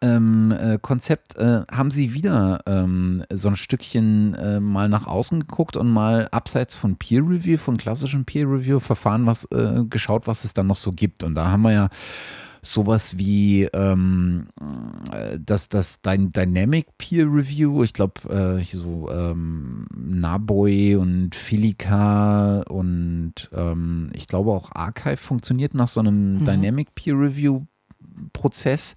ähm, äh, Konzept äh, haben sie wieder ähm, so ein Stückchen äh, mal nach außen geguckt und mal abseits von Peer Review, von klassischen Peer Review Verfahren was äh, geschaut, was es dann noch so gibt. Und da haben wir ja sowas wie ähm, das, das Dynamic Peer Review, ich glaube, äh, so ähm, Naboy und Filika und ähm, ich glaube auch Archive funktioniert nach so einem mhm. Dynamic Peer Review Prozess.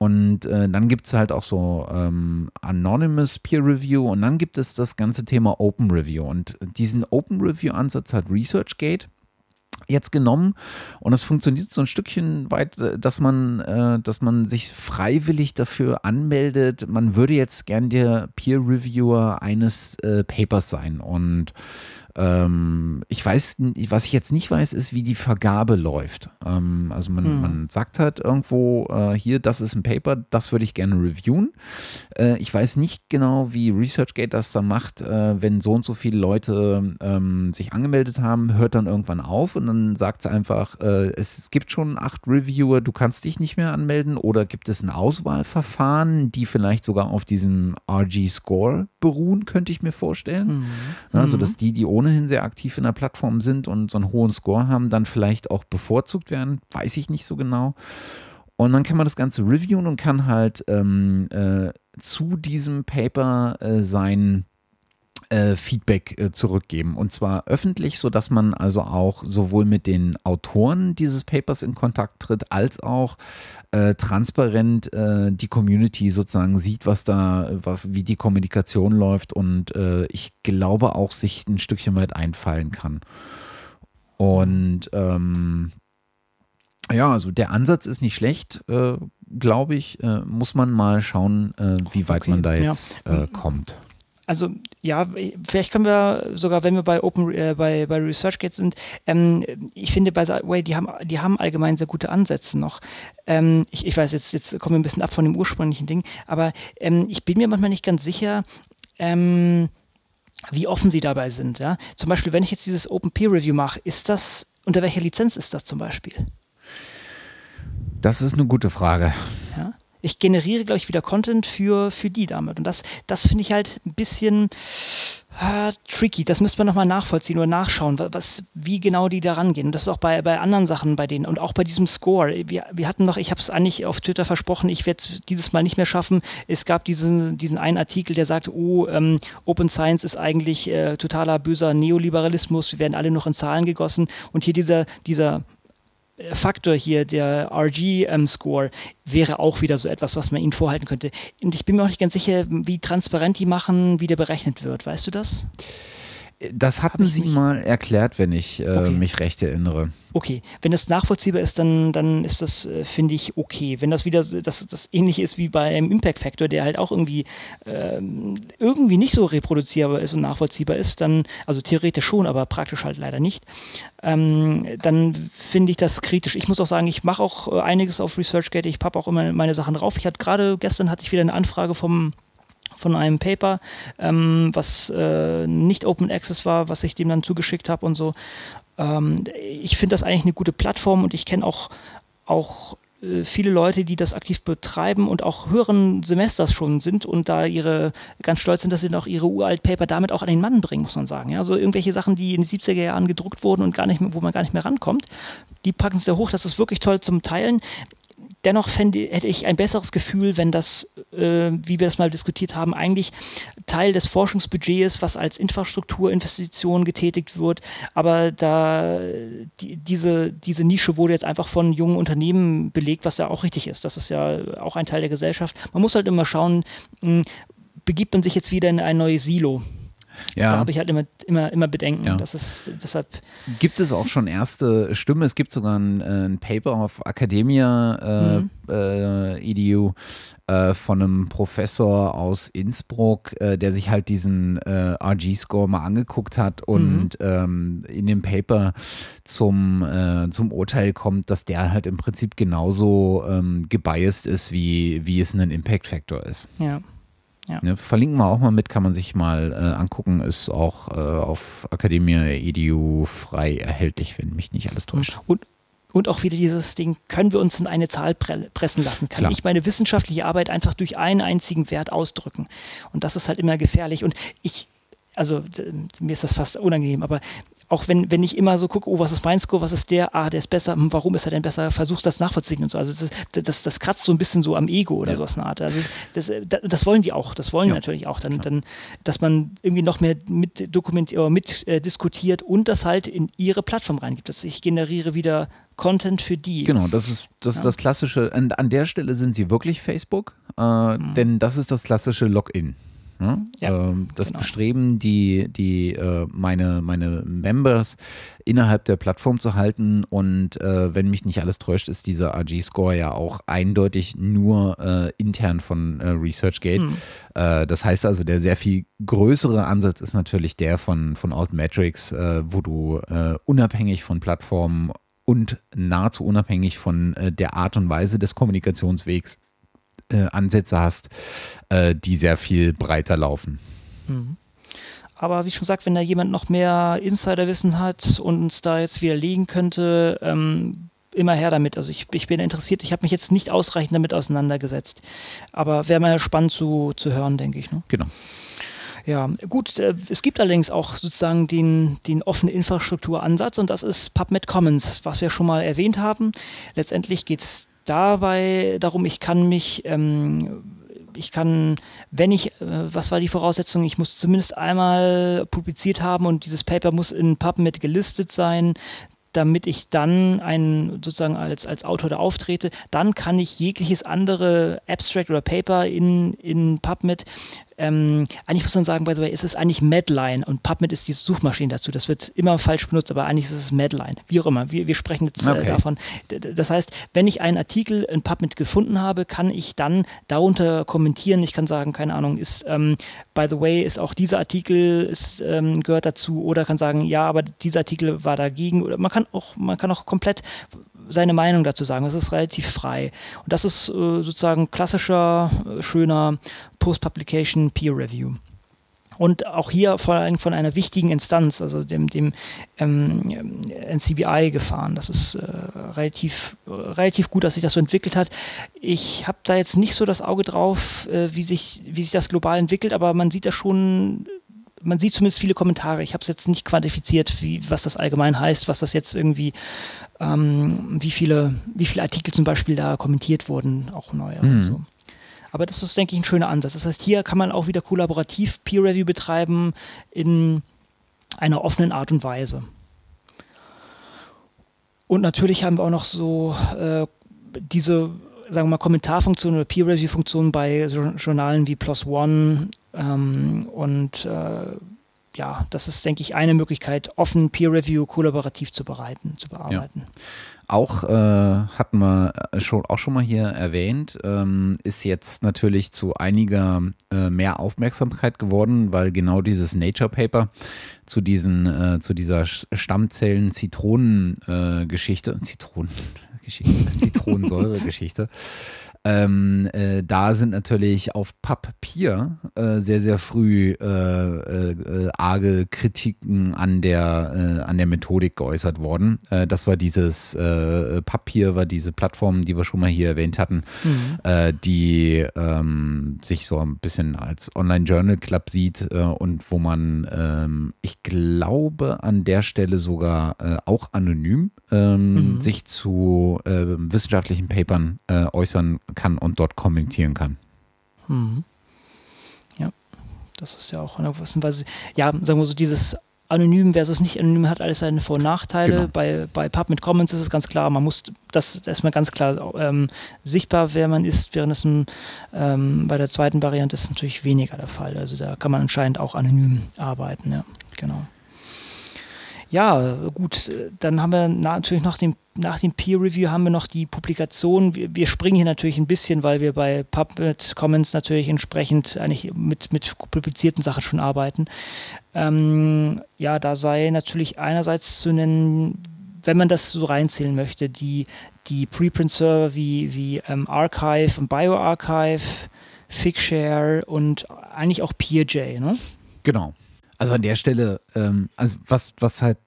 Und äh, dann gibt es halt auch so ähm, Anonymous Peer Review und dann gibt es das ganze Thema Open Review. Und diesen Open Review Ansatz hat ResearchGate jetzt genommen und es funktioniert so ein Stückchen weit, äh, dass man, äh, dass man sich freiwillig dafür anmeldet. Man würde jetzt gern der Peer Reviewer eines äh, Papers sein und ähm, ich weiß, was ich jetzt nicht weiß, ist, wie die Vergabe läuft. Ähm, also man, hm. man sagt halt irgendwo, äh, hier, das ist ein Paper, das würde ich gerne reviewen. Äh, ich weiß nicht genau, wie ResearchGate das dann macht, äh, wenn so und so viele Leute ähm, sich angemeldet haben, hört dann irgendwann auf und dann sagt es einfach, äh, es gibt schon acht Reviewer, du kannst dich nicht mehr anmelden oder gibt es ein Auswahlverfahren, die vielleicht sogar auf diesem RG-Score beruhen, könnte ich mir vorstellen. Mhm. Also, dass die, die ohne ohnehin sehr aktiv in der Plattform sind und so einen hohen Score haben, dann vielleicht auch bevorzugt werden, weiß ich nicht so genau. Und dann kann man das Ganze reviewen und kann halt ähm, äh, zu diesem Paper äh, sein äh, Feedback äh, zurückgeben. Und zwar öffentlich, sodass man also auch sowohl mit den Autoren dieses Papers in Kontakt tritt, als auch äh, transparent äh, die Community sozusagen sieht, was da, was, wie die Kommunikation läuft und äh, ich glaube auch sich ein Stückchen weit einfallen kann. Und ähm, ja, also der Ansatz ist nicht schlecht, äh, glaube ich. Muss man mal schauen, wie weit okay, man da jetzt ja. kommt also ja, vielleicht können wir sogar, wenn wir bei Open, äh, bei, bei ResearchGate sind, ähm, ich finde bei Way, die haben, die haben allgemein sehr gute Ansätze noch. Ähm, ich, ich weiß, jetzt, jetzt kommen wir ein bisschen ab von dem ursprünglichen Ding, aber ähm, ich bin mir manchmal nicht ganz sicher, ähm, wie offen sie dabei sind. Ja? Zum Beispiel, wenn ich jetzt dieses Open Peer Review mache, ist das, unter welcher Lizenz ist das zum Beispiel? Das ist eine gute Frage. Ja? Ich generiere, glaube ich, wieder Content für, für die damit. Und das, das finde ich halt ein bisschen äh, tricky. Das müsste man nochmal nachvollziehen oder nachschauen, was, wie genau die da rangehen. Und das ist auch bei, bei anderen Sachen bei denen und auch bei diesem Score. Wir, wir hatten noch, ich habe es eigentlich auf Twitter versprochen, ich werde es dieses Mal nicht mehr schaffen. Es gab diesen, diesen einen Artikel, der sagt, oh, ähm, Open Science ist eigentlich äh, totaler böser Neoliberalismus, wir werden alle noch in Zahlen gegossen. Und hier dieser, dieser Faktor hier, der RG-Score, wäre auch wieder so etwas, was man ihnen vorhalten könnte. Und ich bin mir auch nicht ganz sicher, wie transparent die machen, wie der berechnet wird. Weißt du das? Das hatten Sie mal erklärt, wenn ich äh, okay. mich recht erinnere. Okay, wenn das nachvollziehbar ist, dann, dann ist das, äh, finde ich, okay. Wenn das wieder das, das ähnlich ist wie bei einem Impact Factor, der halt auch irgendwie, ähm, irgendwie nicht so reproduzierbar ist und nachvollziehbar ist, dann, also theoretisch schon, aber praktisch halt leider nicht, ähm, dann finde ich das kritisch. Ich muss auch sagen, ich mache auch äh, einiges auf ResearchGate, ich pappe auch immer meine Sachen drauf. Ich hatte gerade gestern hatte ich wieder eine Anfrage vom von einem Paper, ähm, was äh, nicht Open Access war, was ich dem dann zugeschickt habe und so. Ähm, ich finde das eigentlich eine gute Plattform und ich kenne auch, auch äh, viele Leute, die das aktiv betreiben und auch höheren Semesters schon sind und da ihre ganz stolz sind, dass sie noch ihre uralt Paper damit auch an den Mann bringen, muss man sagen. Ja, also irgendwelche Sachen, die in den 70er Jahren gedruckt wurden und gar nicht mehr, wo man gar nicht mehr rankommt, die packen sie da hoch. Das ist wirklich toll zum Teilen dennoch fände, hätte ich ein besseres Gefühl, wenn das, äh, wie wir das mal diskutiert haben, eigentlich Teil des Forschungsbudgets, was als Infrastrukturinvestition getätigt wird. Aber da die, diese, diese Nische wurde jetzt einfach von jungen Unternehmen belegt, was ja auch richtig ist. Das ist ja auch ein Teil der Gesellschaft. Man muss halt immer schauen, mh, hm, begibt man sich jetzt wieder in ein neues Silo. Ja. Da habe ich halt immer, immer, immer Bedenken. Ja. Das ist deshalb. Gibt es auch schon erste Stimmen? Es gibt sogar ein, ein Paper auf Academia äh, mhm. äh, EDU äh, von einem Professor aus Innsbruck, äh, der sich halt diesen äh, RG-Score mal angeguckt hat und mhm. ähm, in dem Paper zum, äh, zum Urteil kommt, dass der halt im Prinzip genauso ähm, gebiased ist, wie, wie es ein Impact-Factor ist. Ja. Ja. Ne, verlinken wir auch mal mit, kann man sich mal äh, angucken. Ist auch äh, auf Academia Edu frei erhältlich, wenn mich nicht alles täuscht. Und, und auch wieder dieses Ding, können wir uns in eine Zahl pre pressen lassen? Kann Klar. ich meine wissenschaftliche Arbeit einfach durch einen einzigen Wert ausdrücken? Und das ist halt immer gefährlich. Und ich, also mir ist das fast unangenehm, aber auch wenn, wenn ich immer so gucke, oh, was ist mein Score, was ist der, ah, der ist besser, hm, warum ist er denn besser, versuchst das nachvollziehen und so. Also das, das, das kratzt so ein bisschen so am Ego oder ja. sowas eine Art. Also das, das wollen die auch, das wollen ja. die natürlich auch, dann, dann, dass man irgendwie noch mehr mit dokumentiert oder mit äh, diskutiert und das halt in ihre Plattform reingibt. Dass ich generiere wieder Content für die. Genau, das ist das, ja. ist das klassische. An, an der Stelle sind sie wirklich Facebook, äh, mhm. denn das ist das klassische Login. Ne? Ja, ähm, das genau. Bestreben, die, die äh, meine, meine Members innerhalb der Plattform zu halten. Und äh, wenn mich nicht alles täuscht, ist dieser AG-Score ja auch eindeutig nur äh, intern von äh, ResearchGate. Hm. Äh, das heißt also, der sehr viel größere Ansatz ist natürlich der von, von Altmetrics, äh, wo du unabhängig von Plattformen und nahezu unabhängig von der Art und Weise des Kommunikationswegs äh, Ansätze hast, äh, die sehr viel breiter laufen. Mhm. Aber wie schon gesagt, wenn da jemand noch mehr Insiderwissen hat und uns da jetzt widerlegen könnte, ähm, immer her damit. Also ich, ich bin interessiert, ich habe mich jetzt nicht ausreichend damit auseinandergesetzt. Aber wäre mal spannend zu, zu hören, denke ich. Ne? Genau. Ja, gut, äh, es gibt allerdings auch sozusagen den, den offenen Infrastrukturansatz und das ist PubMed Commons, was wir schon mal erwähnt haben. Letztendlich geht es dabei darum, ich kann mich, ähm, ich kann, wenn ich, äh, was war die Voraussetzung? Ich muss zumindest einmal publiziert haben und dieses Paper muss in PubMed gelistet sein damit ich dann ein, sozusagen als, als Autor da auftrete, dann kann ich jegliches andere Abstract oder Paper in, in PubMed ähm, eigentlich muss man sagen, by the way, ist es eigentlich Medline und PubMed ist die Suchmaschine dazu. Das wird immer falsch benutzt, aber eigentlich ist es Medline. Wie auch immer. Wir, wir sprechen jetzt äh, okay. davon. Das heißt, wenn ich einen Artikel in PubMed gefunden habe, kann ich dann darunter kommentieren. Ich kann sagen, keine Ahnung, ist, ähm, by the way, ist auch dieser Artikel ist, ähm, gehört dazu oder kann sagen, ja, aber dieser Artikel war dagegen. Oder man kann auch, man kann auch komplett seine Meinung dazu sagen. Das ist relativ frei. Und das ist äh, sozusagen klassischer, äh, schöner Post-Publication Peer Review. Und auch hier vor allem von einer wichtigen Instanz, also dem, dem ähm, NCBI gefahren. Das ist äh, relativ, äh, relativ gut, dass sich das so entwickelt hat. Ich habe da jetzt nicht so das Auge drauf, äh, wie, sich, wie sich das global entwickelt, aber man sieht da schon man sieht zumindest viele Kommentare. Ich habe es jetzt nicht quantifiziert, wie, was das allgemein heißt, was das jetzt irgendwie ähm, wie, viele, wie viele Artikel zum Beispiel da kommentiert wurden, auch neue mhm. und so. Aber das ist, denke ich, ein schöner Ansatz. Das heißt, hier kann man auch wieder kollaborativ Peer Review betreiben in einer offenen Art und Weise. Und natürlich haben wir auch noch so äh, diese, sagen wir mal, Kommentarfunktion oder Peer Review-Funktion bei Journalen wie PLOS ONE ähm, und äh, ja, das ist, denke ich, eine Möglichkeit, offen Peer Review kollaborativ zu bereiten, zu bearbeiten. Ja. Auch äh, hatten wir schon, auch schon mal hier erwähnt, ähm, ist jetzt natürlich zu einiger äh, mehr Aufmerksamkeit geworden, weil genau dieses Nature Paper zu diesen, äh, zu dieser Stammzellen-Zitronen-Geschichte, Zitronen-Geschichte, Zitronensäure-Geschichte, ähm, äh, da sind natürlich auf Papier äh, sehr, sehr früh äh, äh arge Kritiken an der, äh, an der Methodik geäußert worden. Äh, das war dieses Papier, war diese Plattform, die wir schon mal hier erwähnt hatten, mhm. die ähm, sich so ein bisschen als Online-Journal-Club sieht und wo man, ähm, ich glaube, an der Stelle sogar auch anonym ähm, mhm. sich zu wissenschaftlichen Papern äußern kann und dort kommentieren kann. Hm. Ja, das ist ja auch eine gewisser Weise, ja, sagen wir so, dieses anonym versus nicht anonym hat alles seine Vor- und Nachteile. Genau. Bei, bei PubMed Commons ist es ganz klar, man muss das erstmal ganz klar ähm, sichtbar, wer man ist, während es ähm, bei der zweiten Variante ist natürlich weniger der Fall. Also da kann man anscheinend auch anonym arbeiten, ja, genau. Ja, gut, dann haben wir natürlich noch den nach dem Peer Review haben wir noch die Publikation. Wir, wir, springen hier natürlich ein bisschen, weil wir bei PubMed Commons natürlich entsprechend eigentlich mit, mit publizierten Sachen schon arbeiten. Ähm, ja, da sei natürlich einerseits zu nennen, wenn man das so reinzählen möchte, die, die Preprint-Server wie, wie ähm, Archive und BioArchive, Figshare und eigentlich auch PeerJ, ne? Genau. Also an der Stelle, ähm, also was, was halt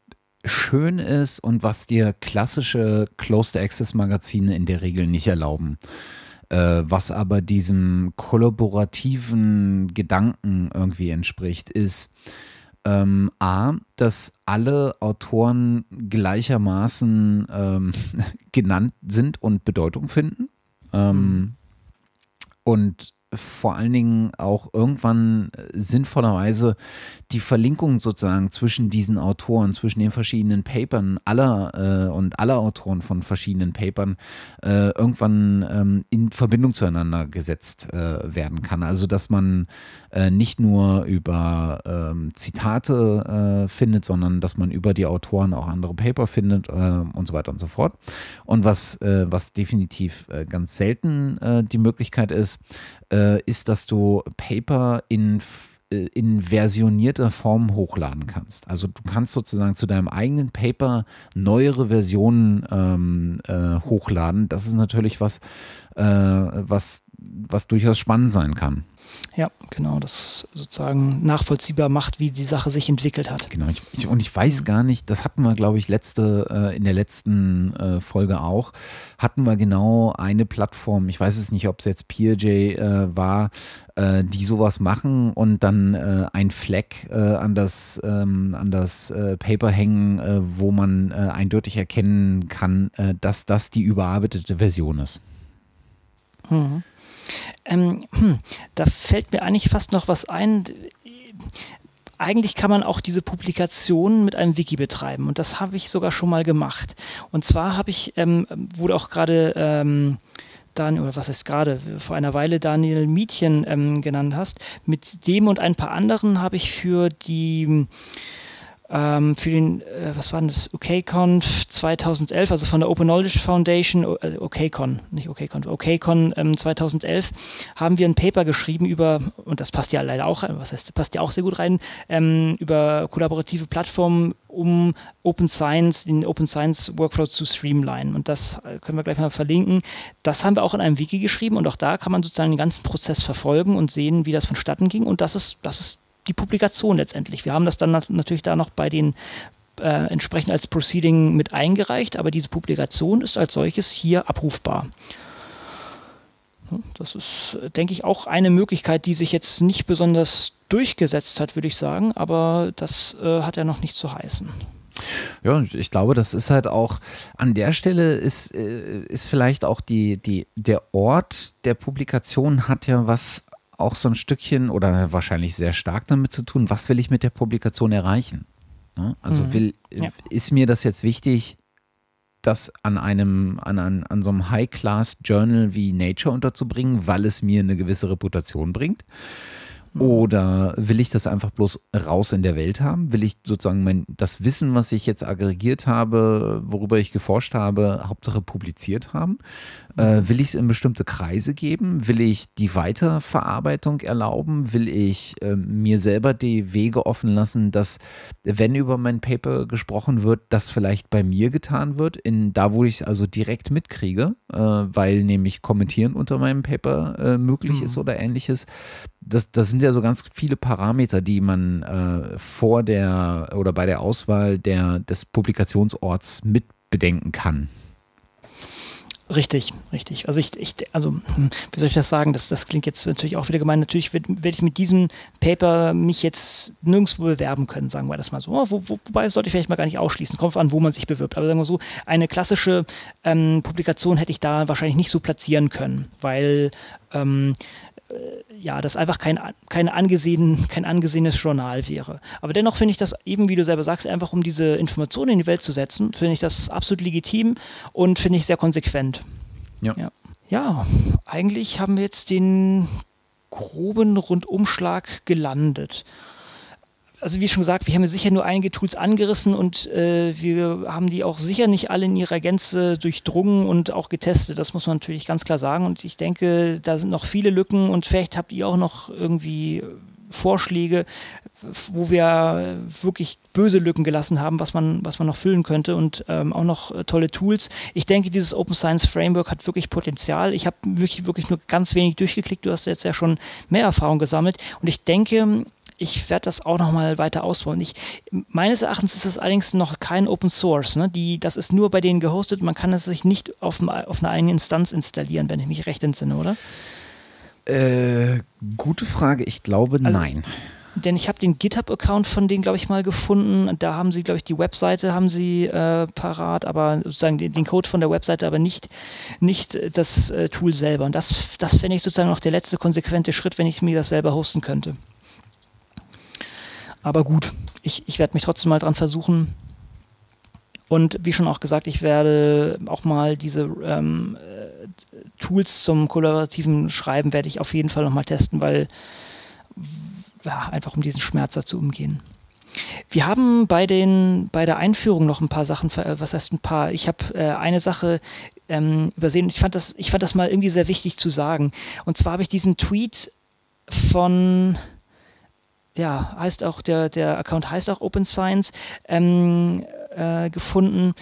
schön ist und was dir klassische Closed Access Magazine in der Regel nicht erlauben. Äh, was aber diesem kollaborativen Gedanken irgendwie entspricht, ist ähm, A, dass alle Autoren gleichermaßen ähm, genannt sind und Bedeutung finden. Ähm, mhm. und vor allen Dingen auch irgendwann sinnvollerweise die Verlinkung sozusagen zwischen diesen Autoren, zwischen den verschiedenen Papern aller äh, und aller Autoren von verschiedenen Papern äh, irgendwann ähm, in Verbindung zueinander gesetzt äh, werden kann. Also dass man äh, nicht nur über ähm, Zitate äh, findet, sondern dass man über die Autoren auch andere Paper findet äh, und so weiter und so fort. Und was, was definitiv ganz selten die Möglichkeit ist, ist, dass du Paper in äh, in versionierter Form hochladen kannst. Also du kannst sozusagen zu deinem eigenen Paper neuere Versionen ähm, äh, hochladen. Das ist natürlich was, äh, was, was durchaus spannend sein kann. Ja, genau, das sozusagen nachvollziehbar macht, wie die Sache sich entwickelt hat. Genau, ich, ich, und ich weiß gar nicht, das hatten wir, glaube ich, letzte, äh, in der letzten äh, Folge auch, hatten wir genau eine Plattform, ich weiß es nicht, ob es jetzt PeerJ äh, war, äh, die sowas machen und dann äh, ein Fleck äh, an das, ähm, an das Paper hängen, wo man eindeutig erkennen kann, dass das die überarbeitete Version ist. Mhm. Ähm, hm, da fällt mir eigentlich fast noch was ein. Eigentlich kann man auch diese Publikation mit einem Wiki betreiben und das habe ich sogar schon mal gemacht. Und zwar habe ich, ähm, wurde auch gerade ähm, dann, oder was heißt gerade, vor einer Weile Daniel Mietchen ähm, genannt hast. Mit dem und ein paar anderen habe ich für die ähm, für den, äh, was war denn das, OKConf 2011, also von der Open Knowledge Foundation, äh, OKCon, nicht OKCon, OKCon ähm, 2011, haben wir ein Paper geschrieben über, und das passt ja leider auch, was heißt, passt ja auch sehr gut rein, ähm, über kollaborative Plattformen, um Open Science, den Open Science Workflow zu streamlinen. Und das äh, können wir gleich mal verlinken. Das haben wir auch in einem Wiki geschrieben und auch da kann man sozusagen den ganzen Prozess verfolgen und sehen, wie das vonstatten ging. Und das ist, das ist die Publikation letztendlich. Wir haben das dann natürlich da noch bei den äh, entsprechend als Proceeding mit eingereicht, aber diese Publikation ist als solches hier abrufbar. Das ist, denke ich, auch eine Möglichkeit, die sich jetzt nicht besonders durchgesetzt hat, würde ich sagen, aber das äh, hat ja noch nicht zu heißen. Ja, ich glaube, das ist halt auch an der Stelle ist, äh, ist vielleicht auch die, die, der Ort der Publikation hat ja was auch so ein Stückchen oder wahrscheinlich sehr stark damit zu tun, was will ich mit der Publikation erreichen? Also mhm. will, ja. ist mir das jetzt wichtig, das an einem, an, an, an so einem High-Class-Journal wie Nature unterzubringen, weil es mir eine gewisse Reputation bringt? Oder will ich das einfach bloß raus in der Welt haben? Will ich sozusagen mein, das Wissen, was ich jetzt aggregiert habe, worüber ich geforscht habe, Hauptsache publiziert haben? Äh, will ich es in bestimmte Kreise geben? Will ich die Weiterverarbeitung erlauben? Will ich äh, mir selber die Wege offen lassen, dass, wenn über mein Paper gesprochen wird, das vielleicht bei mir getan wird, in da, wo ich es also direkt mitkriege, äh, weil nämlich Kommentieren unter meinem Paper äh, möglich mhm. ist oder ähnliches? Das, das sind ja so ganz viele Parameter, die man äh, vor der oder bei der Auswahl der, des Publikationsorts mit bedenken kann. Richtig, richtig. Also ich, ich also hm, wie soll ich das sagen? Das, das klingt jetzt natürlich auch wieder gemein. Natürlich werde werd ich mit diesem Paper mich jetzt nirgendwo bewerben können, sagen wir das mal so. Wo, wo, wobei sollte ich vielleicht mal gar nicht ausschließen. Kommt an, wo man sich bewirbt. Aber sagen wir so, eine klassische ähm, Publikation hätte ich da wahrscheinlich nicht so platzieren können, weil ähm, äh, ja, das einfach kein, kein, angesehen, kein angesehenes Journal wäre. Aber dennoch finde ich das eben, wie du selber sagst, einfach um diese Informationen in die Welt zu setzen, finde ich das absolut legitim und finde ich sehr konsequent. Ja. ja. Ja, eigentlich haben wir jetzt den groben Rundumschlag gelandet also wie schon gesagt, wir haben sicher nur einige Tools angerissen und äh, wir haben die auch sicher nicht alle in ihrer Gänze durchdrungen und auch getestet. Das muss man natürlich ganz klar sagen. Und ich denke, da sind noch viele Lücken und vielleicht habt ihr auch noch irgendwie Vorschläge, wo wir wirklich böse Lücken gelassen haben, was man, was man noch füllen könnte und ähm, auch noch äh, tolle Tools. Ich denke, dieses Open Science Framework hat wirklich Potenzial. Ich habe wirklich, wirklich nur ganz wenig durchgeklickt. Du hast jetzt ja schon mehr Erfahrung gesammelt und ich denke, ich werde das auch nochmal weiter ausbauen. Ich, meines Erachtens ist das allerdings noch kein Open Source. Ne? Die, das ist nur bei denen gehostet. Man kann es sich nicht auf, auf einer eigenen Instanz installieren, wenn ich mich recht entsinne, oder? Äh, gute Frage. Ich glaube, also, nein. Denn ich habe den GitHub-Account von denen, glaube ich, mal gefunden. Da haben sie, glaube ich, die Webseite haben sie äh, parat, aber sozusagen den, den, Code von der Webseite, aber nicht, nicht das äh, Tool selber. Und das, das fände ich sozusagen noch der letzte konsequente Schritt, wenn ich mir das selber hosten könnte. Aber gut, ich, ich werde mich trotzdem mal dran versuchen. Und wie schon auch gesagt, ich werde auch mal diese ähm, äh, Tools zum kollaborativen Schreiben werde ich auf jeden Fall nochmal testen, weil ja, einfach um diesen Schmerz zu umgehen. Wir haben bei, den, bei der Einführung noch ein paar Sachen, was heißt ein paar? Ich habe äh, eine Sache ähm, übersehen. Ich fand, das, ich fand das mal irgendwie sehr wichtig zu sagen. Und zwar habe ich diesen Tweet von, ja, heißt auch, der, der Account heißt auch Open Science, ähm, äh, gefunden,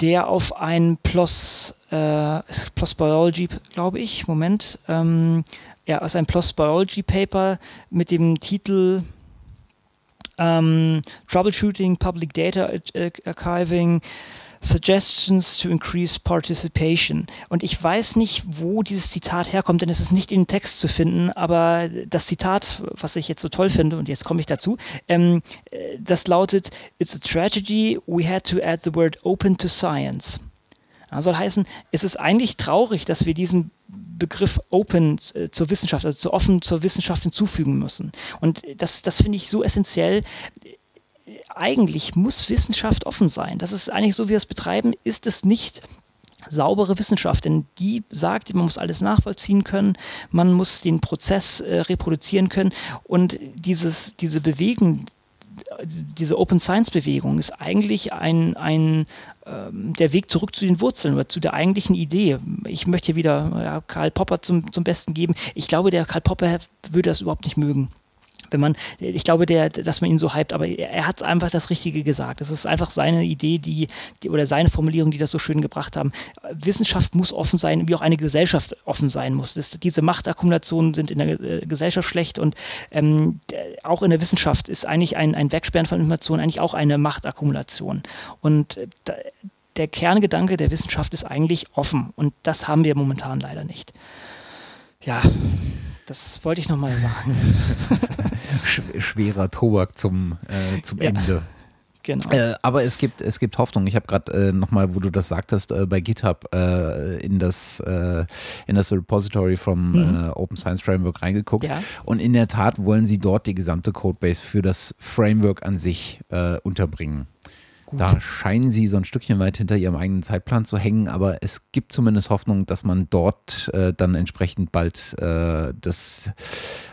der auf ein PLOS, äh, PLOS Biology, glaube ich, Moment, ähm, ja, aus einem PLOS Biology Paper mit dem Titel ähm, Troubleshooting Public Data Archiving Suggestions to increase participation. Und ich weiß nicht, wo dieses Zitat herkommt, denn es ist nicht in Text zu finden, aber das Zitat, was ich jetzt so toll finde, und jetzt komme ich dazu, ähm, äh, das lautet, It's a tragedy, we had to add the word open to science. Das soll heißen, es ist eigentlich traurig, dass wir diesen Begriff open äh, zur Wissenschaft, also zu offen zur Wissenschaft hinzufügen müssen. Und das, das finde ich so essentiell eigentlich muss Wissenschaft offen sein. Das ist eigentlich so, wie wir es betreiben, ist es nicht saubere Wissenschaft, denn die sagt, man muss alles nachvollziehen können, man muss den Prozess äh, reproduzieren können und dieses, diese Bewegung, diese Open Science Bewegung ist eigentlich ein, ein ähm, der Weg zurück zu den Wurzeln oder zu der eigentlichen Idee. Ich möchte wieder ja, Karl Popper zum, zum Besten geben. Ich glaube, der Karl Popper würde das überhaupt nicht mögen wenn man, ich glaube, der, dass man ihn so hypt, aber er, hat einfach das Richtige gesagt. Das ist einfach seine Idee, die, die, oder seine Formulierung, die das so schön gebracht haben. Wissenschaft muss offen sein, wie auch eine Gesellschaft offen sein muss. Das, diese Machtakkumulationen sind in der äh, Gesellschaft schlecht und ähm, auch in der Wissenschaft ist eigentlich ein, ein Wegsperren von Informationen eigentlich auch eine Machtakkumulation. Und äh, der Kerngedanke der Wissenschaft ist eigentlich offen und das haben wir momentan leider nicht. Ja, das wollte ich nochmal sagen. Schwerer Tobak zum, äh, zum ja. Ende. Genau. Äh, aber es gibt, es gibt Hoffnung. Ich habe gerade äh, nochmal, wo du das sagtest, äh, bei GitHub äh, in, das, äh, in das Repository vom mhm. Äh, Open Science Framework reingeguckt. Ja. Und in der Tat wollen sie dort die gesamte Codebase für das Framework an sich unterbringen. Gut. Da scheinen sie so ein Stückchen weit hinter ihrem eigenen Zeitplan zu hängen, aber es gibt zumindest Hoffnung, dass man dort äh, dann entsprechend bald äh, das,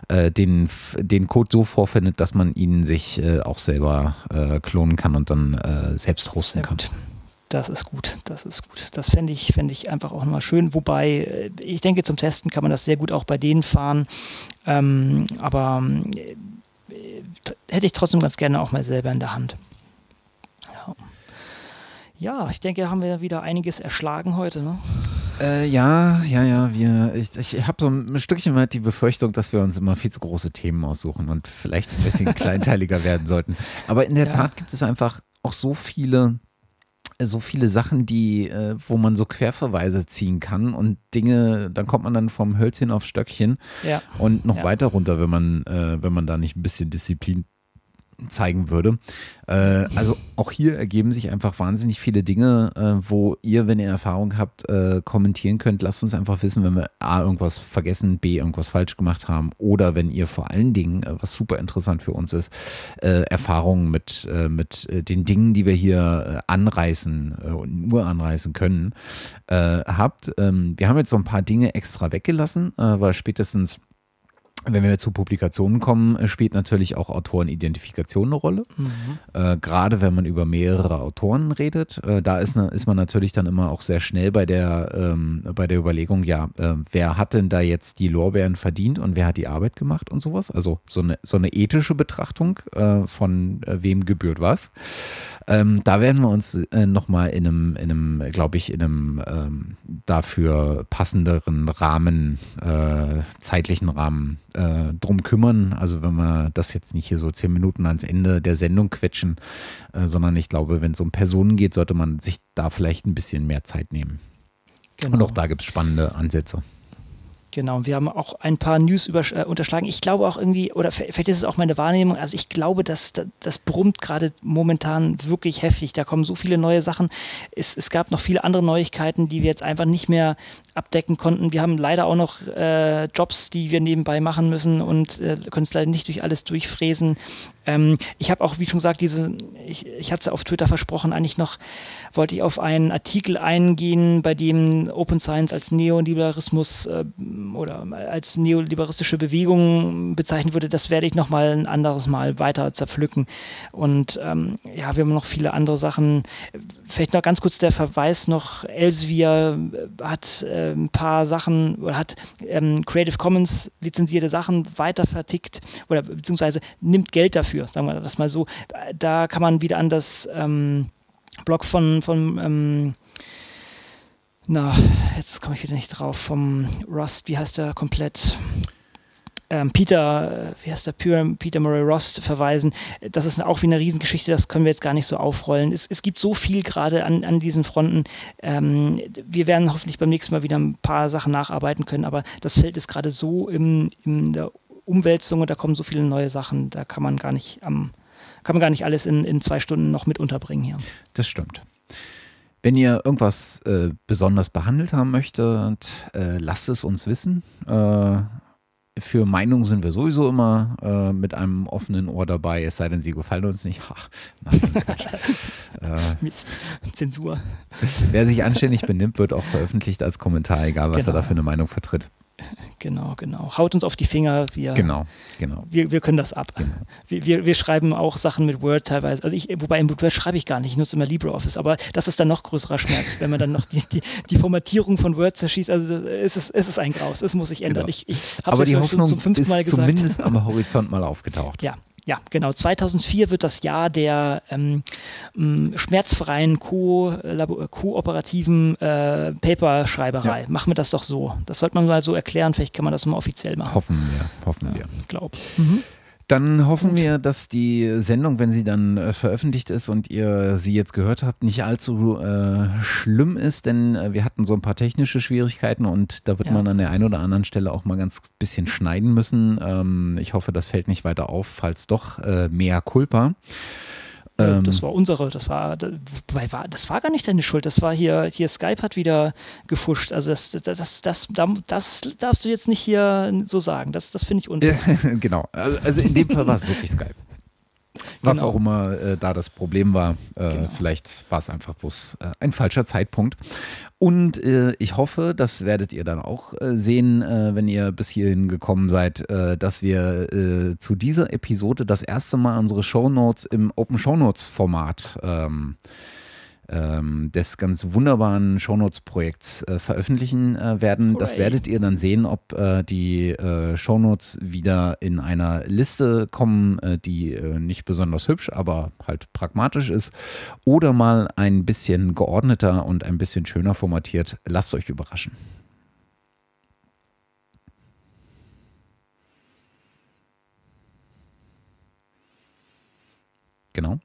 äh, den, den Code so vorfindet, dass man ihn sich äh, auch selber äh, klonen kann und dann äh, selbst hosten kann. Das ist gut, das ist gut. Das fände ich, fänd ich einfach auch nochmal schön. Wobei, ich denke, zum Testen kann man das sehr gut auch bei denen fahren. Ähm, aber hätte ich trotzdem ganz gerne auch mal selber in der Hand. Ja, ich denke, haben wir wieder einiges erschlagen heute. Ne? Äh, ja, ja, ja. Wir, ich ich habe so ein Stückchen weit die Befürchtung, dass wir uns immer viel zu große Themen aussuchen und vielleicht ein bisschen kleinteiliger werden sollten. Aber in der ja. Tat gibt es einfach auch so viele so viele Sachen, die, äh, wo man so Querverweise ziehen kann und Dinge, dann kommt man dann vom Hölzchen aufs Stöckchen ja. und noch ja. weiter runter, wenn man, äh, wenn man da nicht ein bisschen Disziplin zeigen würde. Äh, also auch hier ergeben sich einfach wahnsinnig viele Dinge, äh, wo ihr, wenn ihr Erfahrung habt, äh, kommentieren könnt. Lasst uns einfach wissen, wenn wir A, irgendwas vergessen, B, irgendwas falsch gemacht haben oder wenn ihr vor allen Dingen, äh, was super interessant für uns ist, äh, Erfahrungen mit, äh, mit den Dingen, die wir hier anreißen und nur anreißen können, habt. Ähm, wir haben jetzt so ein paar Dinge extra weggelassen, weil spätestens wenn wir zu Publikationen kommen, äh, spielt natürlich auch Autorenidentifikation eine Rolle. Mhm. Äh, gerade wenn man über mehrere Autoren redet, äh, da ist, ne, ist man natürlich dann immer auch sehr schnell bei der, ähm, bei der Überlegung, ja, äh, wer hat denn da jetzt die Lorbeeren verdient und wer hat die Arbeit gemacht und sowas? Also so eine, so eine ethische Betrachtung äh, von äh, wem gebührt was. Ähm, da werden wir uns äh, nochmal in einem, in einem glaube ich, in einem ähm, dafür passenderen Rahmen, äh, zeitlichen Rahmen äh, drum kümmern. Also wenn wir das jetzt nicht hier so zehn Minuten ans Ende der Sendung quetschen, äh, sondern ich glaube, wenn es um Personen geht, sollte man sich da vielleicht ein bisschen mehr Zeit nehmen. Genau. Und auch da gibt es spannende Ansätze. Genau, wir haben auch ein paar News äh, unterschlagen. Ich glaube auch irgendwie, oder vielleicht ist es auch meine Wahrnehmung, also ich glaube, dass das brummt gerade momentan wirklich heftig. Da kommen so viele neue Sachen. Es, es gab noch viele andere Neuigkeiten, die wir jetzt einfach nicht mehr abdecken konnten. Wir haben leider auch noch äh, Jobs, die wir nebenbei machen müssen und äh, können es leider nicht durch alles durchfräsen. Ähm, ich habe auch, wie schon gesagt, diese, ich, ich hatte es auf Twitter versprochen, eigentlich noch wollte ich auf einen Artikel eingehen, bei dem Open Science als Neoliberalismus äh, oder als neoliberalistische Bewegung bezeichnet wurde. Das werde ich noch mal ein anderes Mal weiter zerpflücken. Und ähm, ja, wir haben noch viele andere Sachen. Vielleicht noch ganz kurz der Verweis noch, Elsevier hat äh, ein paar Sachen oder hat ähm, Creative Commons lizenzierte Sachen weiter vertickt oder beziehungsweise nimmt Geld dafür für, sagen wir das mal so. Da kann man wieder an das ähm, Blog von, von ähm, na, jetzt komme ich wieder nicht drauf, vom Rust, wie heißt der komplett? Ähm, Peter, wie heißt der, Peter Murray Rost verweisen. Das ist auch wie eine Riesengeschichte, das können wir jetzt gar nicht so aufrollen. Es, es gibt so viel gerade an, an diesen Fronten. Ähm, wir werden hoffentlich beim nächsten Mal wieder ein paar Sachen nacharbeiten können, aber das Feld ist gerade so im, in der Umwälzung und da kommen so viele neue Sachen, da kann man gar nicht am, kann man gar nicht alles in, in zwei Stunden noch mit unterbringen hier. Das stimmt. Wenn ihr irgendwas äh, besonders behandelt haben möchtet, äh, lasst es uns wissen. Äh, für Meinungen sind wir sowieso immer äh, mit einem offenen Ohr dabei, es sei denn, sie gefallen uns nicht. Ach, nein, äh, Mist. Zensur. Wer sich anständig benimmt, wird auch veröffentlicht als Kommentar, egal was genau. er da für eine Meinung vertritt. Genau, genau. Haut uns auf die Finger. Wir, genau, genau. Wir, wir können das ab. Genau. Wir, wir, wir, schreiben auch Sachen mit Word teilweise. Also ich, wobei im Word schreibe ich gar nicht, ich nutze immer LibreOffice, aber das ist dann noch größerer Schmerz, wenn man dann noch die, die, die Formatierung von Word zerschießt. Also es ist, es ist ein Graus, es muss sich ändern. Genau. Ich, ich aber die Hoffnung ist zumindest am Horizont mal aufgetaucht. Ja, ja, genau. 2004 wird das Jahr der ähm, schmerzfreien ko kooperativen äh, Paperschreiberei. Ja. Machen wir das doch so. Das sollte man mal so erklären. Vielleicht kann man das mal offiziell machen. Hoffen wir, hoffen wir. Glaub. Mhm. Dann hoffen Gut. wir, dass die Sendung, wenn sie dann äh, veröffentlicht ist und ihr sie jetzt gehört habt, nicht allzu äh, schlimm ist, denn äh, wir hatten so ein paar technische Schwierigkeiten und da wird ja. man an der einen oder anderen Stelle auch mal ganz bisschen schneiden müssen. Ähm, ich hoffe, das fällt nicht weiter auf, falls doch äh, mehr Culpa. Ähm, das war unsere, das war, das war gar nicht deine Schuld. Das war hier, hier Skype hat wieder gefuscht. Also das, das, das, das, das darfst du jetzt nicht hier so sagen. Das, das finde ich unfair. genau. Also in dem Fall war es wirklich Skype. Was Genau. auch immer äh, da das Problem war. Äh, Genau. Vielleicht war es einfach bloß äh, ein falscher Zeitpunkt. Und äh, ich hoffe, das werdet ihr dann auch äh, sehen, äh, wenn ihr bis hierhin gekommen seid, dass wir zu dieser Episode das erste Mal unsere Shownotes im Open Shownotes Format ähm, ähm, des ganz wunderbaren Shownotes-Projekts äh, veröffentlichen äh, werden. Das Hooray. werdet ihr dann sehen, ob äh, die äh, Shownotes wieder in einer Liste kommen, äh, die äh, nicht besonders hübsch, aber halt pragmatisch ist, oder mal ein bisschen geordneter und ein bisschen schöner formatiert. Lasst euch überraschen. Genau.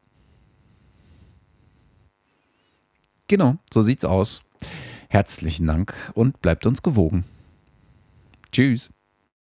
Genau, so sieht's aus. Herzlichen Dank und bleibt uns gewogen. Tschüss.